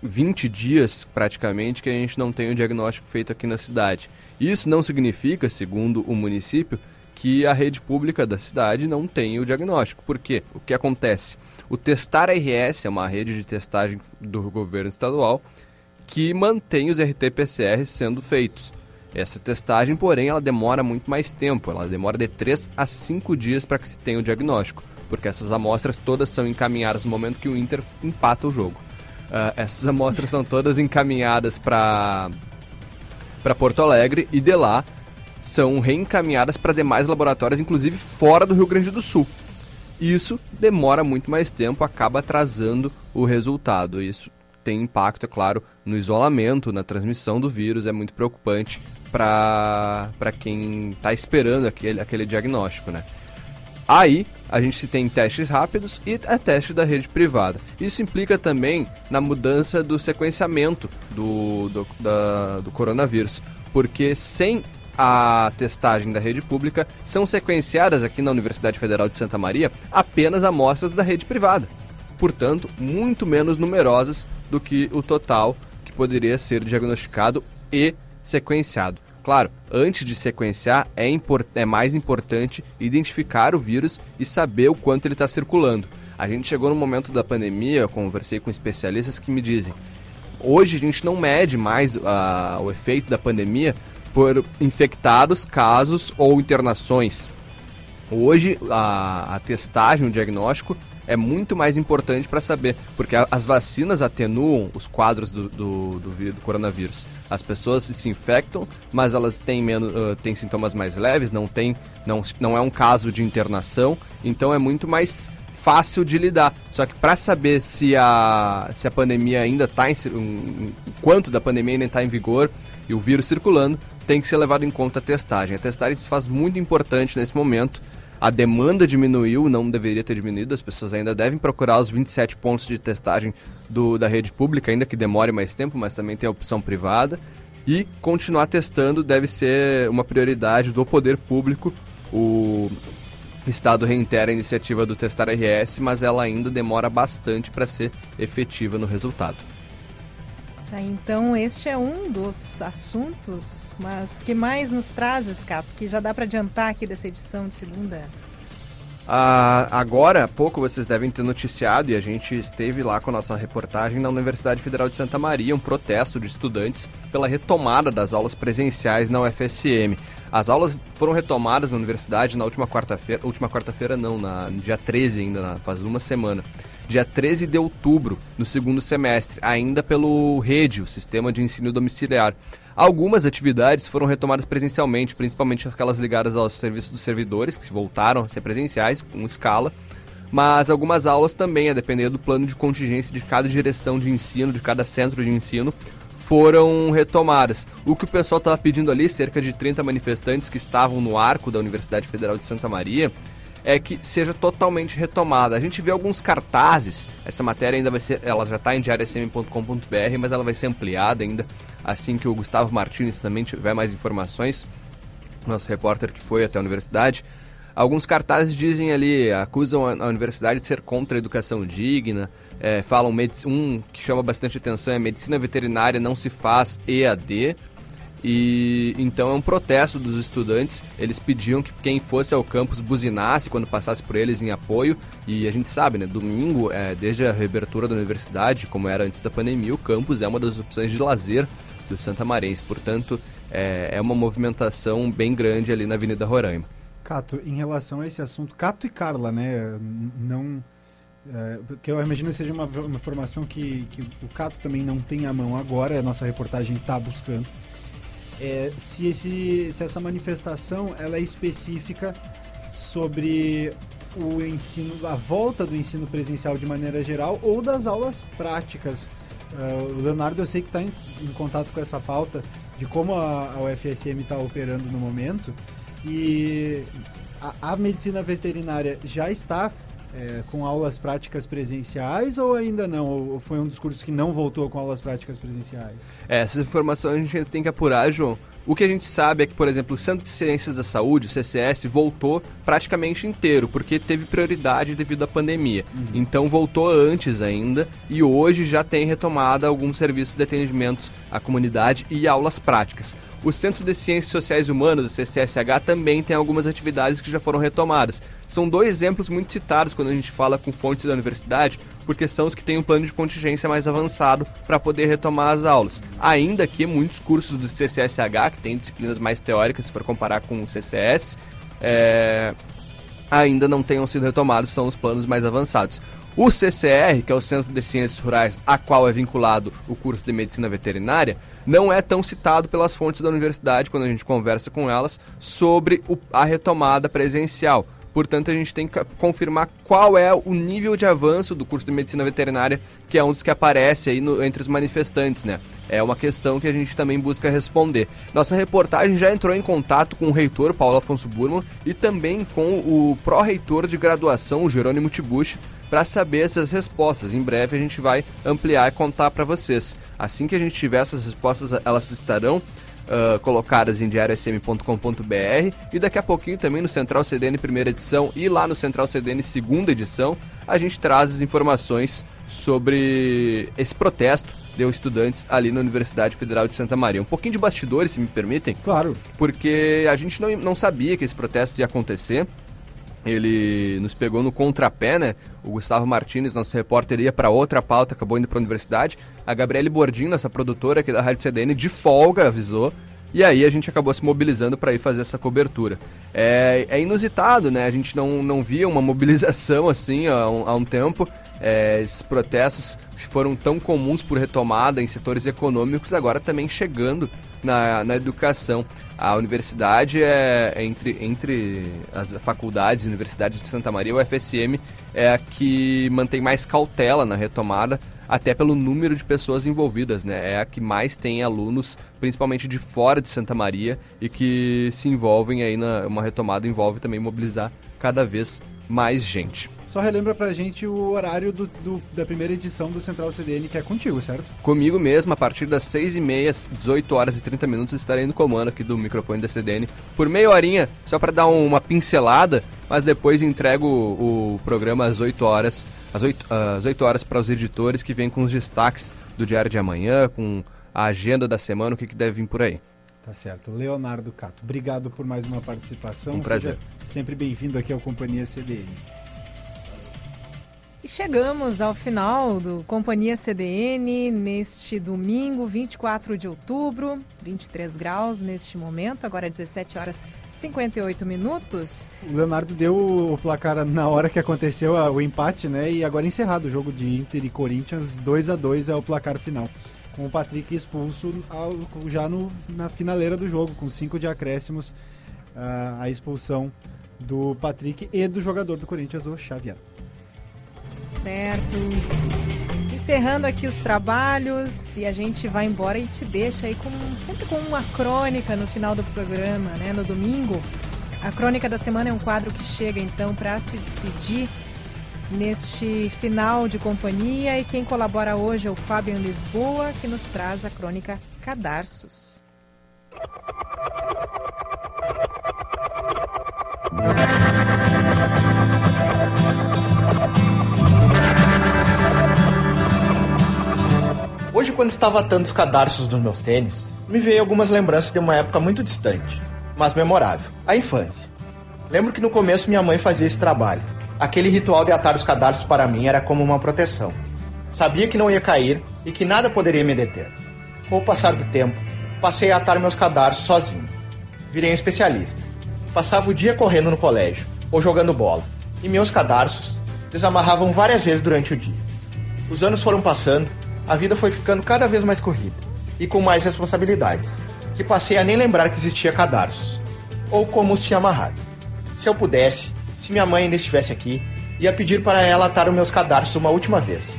20 dias praticamente que a gente não tem o diagnóstico feito aqui na cidade. Isso não significa, segundo o município, que a rede pública da cidade não tem o diagnóstico. Por quê? O que acontece? O Testar RS é uma rede de testagem do governo estadual que mantém os RT-PCR sendo feitos. Essa testagem, porém, ela demora muito mais tempo, ela demora de 3 a 5 dias para que se tenha o diagnóstico, porque essas amostras todas são encaminhadas no momento que o Inter empata o jogo. Uh, essas amostras são todas encaminhadas para para Porto Alegre e de lá são reencaminhadas para demais laboratórios, inclusive fora do Rio Grande do Sul. Isso demora muito mais tempo, acaba atrasando o resultado. Isso tem impacto, é claro, no isolamento, na transmissão do vírus, é muito preocupante para quem está esperando aquele, aquele diagnóstico, né? Aí a gente tem testes rápidos e a teste da rede privada. Isso implica também na mudança do sequenciamento do, do, da, do coronavírus, porque sem a testagem da rede pública são sequenciadas aqui na Universidade Federal de Santa Maria apenas amostras da rede privada. Portanto, muito menos numerosas do que o total que poderia ser diagnosticado e sequenciado. Claro, antes de sequenciar, é, é mais importante identificar o vírus e saber o quanto ele está circulando. A gente chegou no momento da pandemia, eu conversei com especialistas que me dizem: hoje a gente não mede mais uh, o efeito da pandemia por infectados, casos ou internações. Hoje a, a testagem, o diagnóstico é muito mais importante para saber, porque a, as vacinas atenuam os quadros do, do, do, do, coronavírus. As pessoas se infectam, mas elas têm, menos, uh, têm sintomas mais leves, não, tem, não, não é um caso de internação, então é muito mais fácil de lidar. Só que para saber se a, se a pandemia ainda está em. Um, quanto da pandemia ainda está em vigor e o vírus circulando, tem que ser levado em conta a testagem. A testagem se faz muito importante nesse momento a demanda diminuiu, não deveria ter diminuído, as pessoas ainda devem procurar os 27 pontos de testagem do, da rede pública, ainda que demore mais tempo, mas também tem a opção privada. E continuar testando deve ser uma prioridade do poder público. O Estado reitera a iniciativa do Testar RS, mas ela ainda demora bastante para ser efetiva no resultado. Tá, então, este é um dos assuntos, mas que mais nos traz, Escato, que já dá para adiantar aqui dessa edição de segunda? Ah, agora há pouco vocês devem ter noticiado, e a gente esteve lá com a nossa reportagem na Universidade Federal de Santa Maria, um protesto de estudantes pela retomada das aulas presenciais na UFSM. As aulas foram retomadas na universidade na última quarta-feira, última quarta-feira não, na, dia 13 ainda, faz uma semana dia 13 de outubro, no segundo semestre, ainda pelo REDE, o Sistema de Ensino Domiciliar. Algumas atividades foram retomadas presencialmente, principalmente aquelas ligadas aos serviços dos servidores, que voltaram a ser presenciais, com escala, mas algumas aulas também, a depender do plano de contingência de cada direção de ensino, de cada centro de ensino, foram retomadas. O que o pessoal estava pedindo ali, cerca de 30 manifestantes que estavam no arco da Universidade Federal de Santa Maria, é que seja totalmente retomada. A gente vê alguns cartazes, essa matéria ainda vai ser, ela já está em diariasm.com.br, mas ela vai ser ampliada ainda assim que o Gustavo Martins também tiver mais informações, nosso repórter que foi até a universidade. Alguns cartazes dizem ali, acusam a universidade de ser contra a educação digna, é, falam um que chama bastante atenção é medicina veterinária não se faz EAD. E então é um protesto dos estudantes. Eles pediam que quem fosse ao campus buzinasse quando passasse por eles em apoio. E a gente sabe, né? Domingo, é, desde a reabertura da universidade, como era antes da pandemia, o campus é uma das opções de lazer do Santa Marense. Portanto, é, é uma movimentação bem grande ali na Avenida Roraima. Cato, em relação a esse assunto, Cato e Carla, né? Não. É, porque eu imagino que seja uma, uma informação que, que o Cato também não tem à mão agora, a nossa reportagem está buscando é, se, esse, se essa manifestação ela é específica sobre o ensino, a volta do ensino presencial de maneira geral ou das aulas práticas. Uh, o Leonardo, eu sei que está em, em, contato com essa pauta de como a, a UFSM está operando no momento. E a, a medicina veterinária já está é, com aulas práticas presenciais ou ainda não? Ou foi um dos cursos que não voltou com aulas práticas presenciais? É, essas informações a gente ainda tem que apurar, João. O que a gente sabe é que, por exemplo, o Centro de Ciências da Saúde, o CCS, voltou praticamente inteiro, porque teve prioridade devido à pandemia. Então voltou antes ainda e hoje já tem retomada alguns serviços de atendimento à comunidade e aulas práticas. O Centro de Ciências Sociais e Humanas, o CCSH, também tem algumas atividades que já foram retomadas. São dois exemplos muito citados quando a gente fala com fontes da universidade, porque são os que têm um plano de contingência mais avançado para poder retomar as aulas. Ainda que muitos cursos do CCSH, que tem disciplinas mais teóricas, se for comparar com o CCS, é, ainda não tenham sido retomados, são os planos mais avançados. O CCR, que é o Centro de Ciências Rurais, a qual é vinculado o curso de Medicina Veterinária, não é tão citado pelas fontes da universidade quando a gente conversa com elas sobre a retomada presencial. Portanto, a gente tem que confirmar qual é o nível de avanço do curso de Medicina Veterinária, que é um dos que aparece aí no- entre os manifestantes, né? É uma questão que a gente também busca responder. Nossa reportagem já entrou em contato com o reitor Paulo Afonso Burman e também com o pró-reitor de graduação, Jerônimo Tibuchi, para saber essas respostas. Em breve a gente vai ampliar e contar para vocês. Assim que a gente tiver essas respostas, elas estarão ah, colocadas em diariosm.com.br e daqui a pouquinho também no Central CDN primeira edição e lá no Central CDN segunda edição a gente traz as informações sobre esse protesto de estudantes ali na Universidade Federal de Santa Maria. Um pouquinho de bastidores, se me permitem. Claro. Porque a gente não, não sabia que esse protesto ia acontecer. Ele nos pegou no contrapé, né? O Gustavo Martins, nosso repórter, ia para outra pauta, acabou indo para a universidade. A Gabriele Bordin, nossa produtora aqui da Rádio CDN, de folga avisou. E aí a gente acabou se mobilizando para ir fazer essa cobertura. É, é inusitado, né? A gente não, não via uma mobilização assim há um, há um tempo. É, esses protestos que foram tão comuns por retomada em setores econômicos, agora também chegando na, na educação. A universidade é entre, entre as faculdades e universidades de Santa Maria, o FSM é a que mantém mais cautela na retomada, até pelo número de pessoas envolvidas, né? É a que mais tem alunos, principalmente de fora de Santa Maria, e que se envolvem aí na uma retomada envolve também mobilizar cada vez mais gente. Só relembra pra gente o horário do, do- da primeira edição do Central CDN, que é contigo, certo? Comigo mesmo, a partir das 6h30, 18 horas e 30 minutos, estarei no comando aqui do microfone da CDN por meia horinha, só para dar um- uma pincelada, mas depois entrego o, o programa às 8 horas, às 8, às 8 horas para os editores que vêm com os destaques do Diário de Amanhã, com a agenda da semana, o que, que deve vir por aí. Tá certo. Leonardo Cato, obrigado por mais uma participação. Um prazer. Seja sempre bem-vindo aqui ao Companhia CDN. E chegamos ao final do Companhia CDN neste domingo, 24 de outubro, 23 graus neste momento, agora 17 horas 58 minutos. O Leonardo deu o placar na hora que aconteceu o empate, né? E agora encerrado o jogo de Inter e Corinthians, 2 a 2 é o placar final. Com o Patrick expulso já no- na finaleira do jogo, com cinco de acréscimos, ah, a expulsão do Patrick e do jogador do Corinthians, o Xavier. Certo. Encerrando aqui os trabalhos e a gente vai embora e te deixa aí com sempre com uma crônica no final do programa, né? No domingo. A crônica da semana é um quadro que chega então para se despedir neste final de companhia e quem colabora hoje é o Fábio Lisboa, que nos traz a crônica Cadarços. Hoje, quando estava atando os cadarços dos meus tênis, me veio algumas lembranças de uma época muito distante, mas memorável: a infância. Lembro que no começo minha mãe fazia esse trabalho. Aquele ritual de atar os cadarços para mim era como uma proteção. Sabia que não ia cair e que nada poderia me deter. Com o passar do tempo, passei a atar meus cadarços sozinho. Virei um especialista. Passava o dia correndo no colégio ou jogando bola, e meus cadarços desamarravam várias vezes durante o dia. Os anos foram passando, a vida foi ficando cada vez mais corrida e com mais responsabilidades, que passei a nem lembrar que existia cadarços, ou como os tinha amarrado. Se eu pudesse, se minha mãe ainda estivesse aqui, ia pedir para ela atar os meus cadarços uma última vez.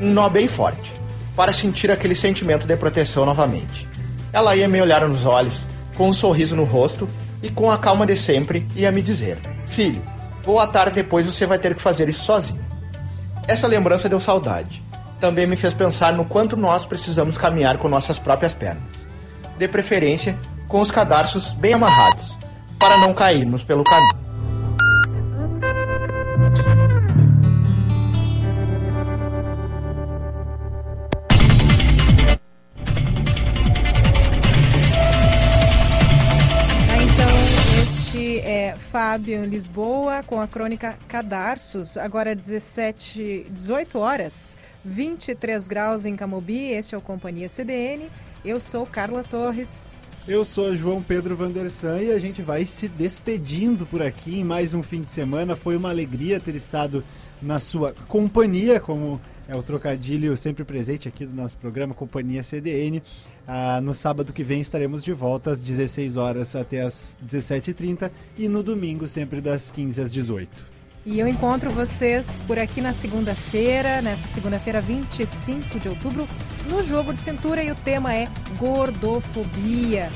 Um nó bem forte, para sentir aquele sentimento de proteção novamente. ela ia me olhar nos olhos, com um sorriso no rosto e com a calma de sempre ia me dizer: Filho, vou à tarde depois você vai ter que fazer isso sozinho. Essa lembrança deu saudade. Também me fez pensar no quanto nós precisamos caminhar com nossas próprias pernas. De preferência, com os cadarços bem amarrados, para não cairmos pelo caminho. Ah, então, é Fábio Lisboa com a crônica Cadarços, agora 17, 18 horas, 23 graus em Camobi. Este é o Companhia CDN. Eu sou Carla Torres. Eu sou João Pedro Vandersan e a gente vai se despedindo por aqui em mais um fim de semana. Foi uma alegria ter estado na sua companhia, como é o trocadilho sempre presente aqui do nosso programa, Companhia CDN. Ah, no sábado que vem estaremos de volta às 16 horas até às 17h30 e no domingo sempre das 15 às 18 E eu encontro vocês por aqui na segunda-feira, nessa segunda-feira, 25 de outubro, no Jogo de Cintura e o tema é gordofobia.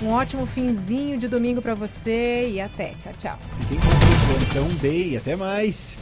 Um ótimo finzinho de domingo para você e até. Tchau, tchau. Fiquem com o Plantão Day. Até mais.